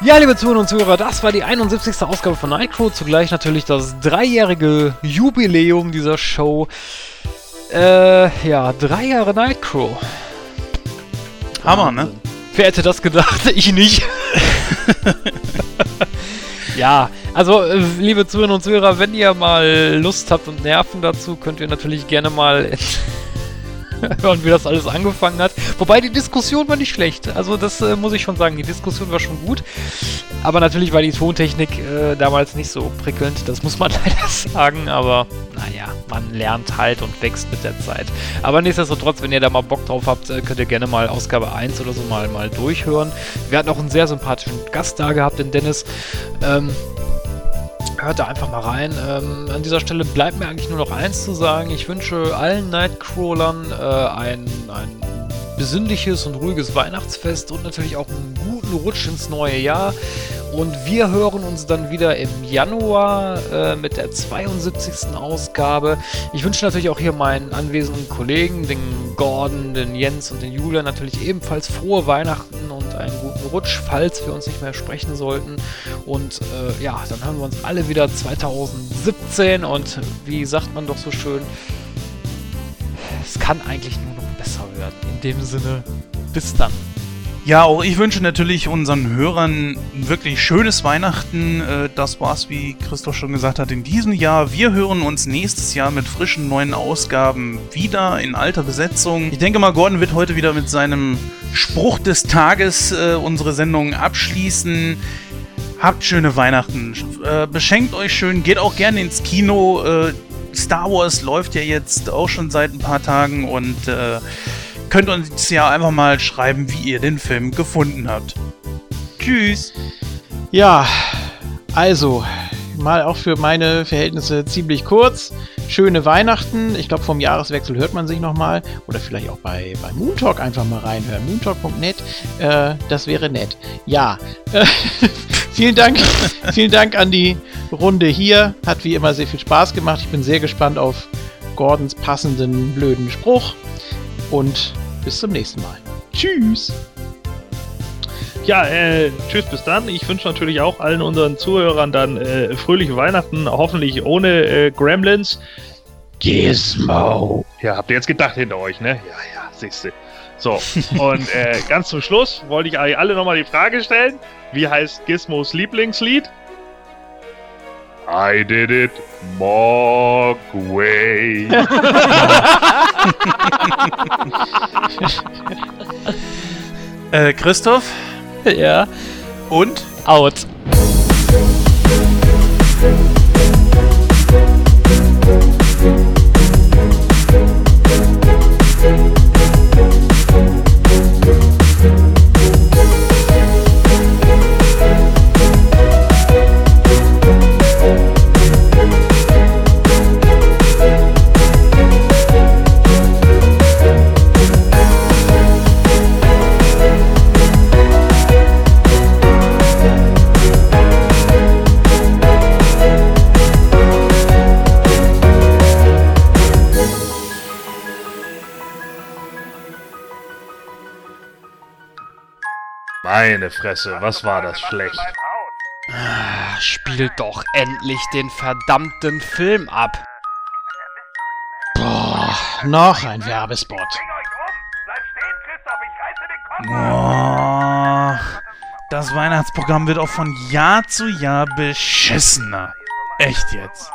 Ja, liebe Zuhörerinnen und Zuhörer, das war die 71. Ausgabe von Nightcrow, zugleich natürlich das dreijährige Jubiläum dieser Show. Äh, ja, drei Jahre Nightcrow.
Hammer, ne?
Wer hätte das gedacht? Ich nicht. ja, also, äh, liebe Zuhörerinnen und Zuhörer, wenn ihr mal Lust habt und Nerven dazu, könnt ihr natürlich gerne mal hören, wie das alles angefangen hat. Wobei die Diskussion war nicht schlecht. Also, das äh, muss ich schon sagen. Die Diskussion war schon gut. Aber natürlich war die Tontechnik äh, damals nicht so prickelnd. Das muss man leider sagen. Aber naja, man lernt halt und wächst mit der Zeit. Aber nichtsdestotrotz, wenn ihr da mal Bock drauf habt, äh, könnt ihr gerne mal Ausgabe 1 oder so mal, mal durchhören. Wir hatten auch einen sehr sympathischen Gast da gehabt, den Dennis. Ähm, Hört da einfach mal rein. Ähm, an dieser Stelle bleibt mir eigentlich nur noch eins zu sagen. Ich wünsche allen Nightcrawlern äh, ein, ein besinnliches und ruhiges Weihnachtsfest und natürlich auch einen guten Rutsch ins neue Jahr. Und wir hören uns dann wieder im Januar äh, mit der 72. Ausgabe. Ich wünsche natürlich auch hier meinen anwesenden Kollegen, den Gordon, den Jens und den Julian natürlich ebenfalls frohe Weihnachten und einen guten Rutsch, falls wir uns nicht mehr sprechen sollten. Und äh, ja, dann hören wir uns alle wieder 2017 und wie sagt man doch so schön, es kann eigentlich nur noch besser werden. In dem Sinne, bis dann.
Ja, auch ich wünsche natürlich unseren Hörern ein wirklich schönes Weihnachten. Äh, Das war's, wie Christoph schon gesagt hat, in diesem Jahr. Wir hören uns nächstes Jahr mit frischen neuen Ausgaben wieder in alter Besetzung. Ich denke mal, Gordon wird heute wieder mit seinem Spruch des Tages äh, unsere Sendung abschließen. Habt schöne Weihnachten. Äh, beschenkt euch schön. Geht auch gerne ins Kino. Star Wars läuft ja jetzt auch schon seit ein paar Tagen und äh, könnt uns ja einfach mal schreiben, wie ihr den Film gefunden habt. Tschüss.
Ja, also, mal auch für meine Verhältnisse ziemlich kurz. schöne Weihnachten. Ich glaube, vom Jahreswechsel hört man sich nochmal. Oder vielleicht auch bei, bei Moontalk einfach mal reinhören. Moontalk.net, äh, das wäre nett. Ja, vielen Dank. vielen Dank an die Runde hier. Hat wie immer sehr viel Spaß gemacht. Ich bin sehr gespannt auf Gordons passenden blöden Spruch. Und bis zum nächsten Mal. Tschüss.
Ja, äh, tschüss, bis dann. Ich wünsche natürlich auch allen unseren Zuhörern dann äh, fröhliche Weihnachten, hoffentlich ohne äh, Gremlins. Gizmo. Ja, habt ihr jetzt gedacht hinter euch, ne? Ja, ja, siehst du. So, und äh, ganz zum Schluss wollte ich euch alle nochmal die Frage stellen: Wie heißt Gizmos Lieblingslied? I did it Mogwai.
Äh, Christoph?
Ja.
Und?
Out.
Meine Fresse, was war das schlecht.
Ah, Spielt doch endlich den verdammten Film ab.
Boah, noch ein Werbespot.
Oh, das Weihnachtsprogramm wird auch von Jahr zu Jahr beschissener. Echt jetzt.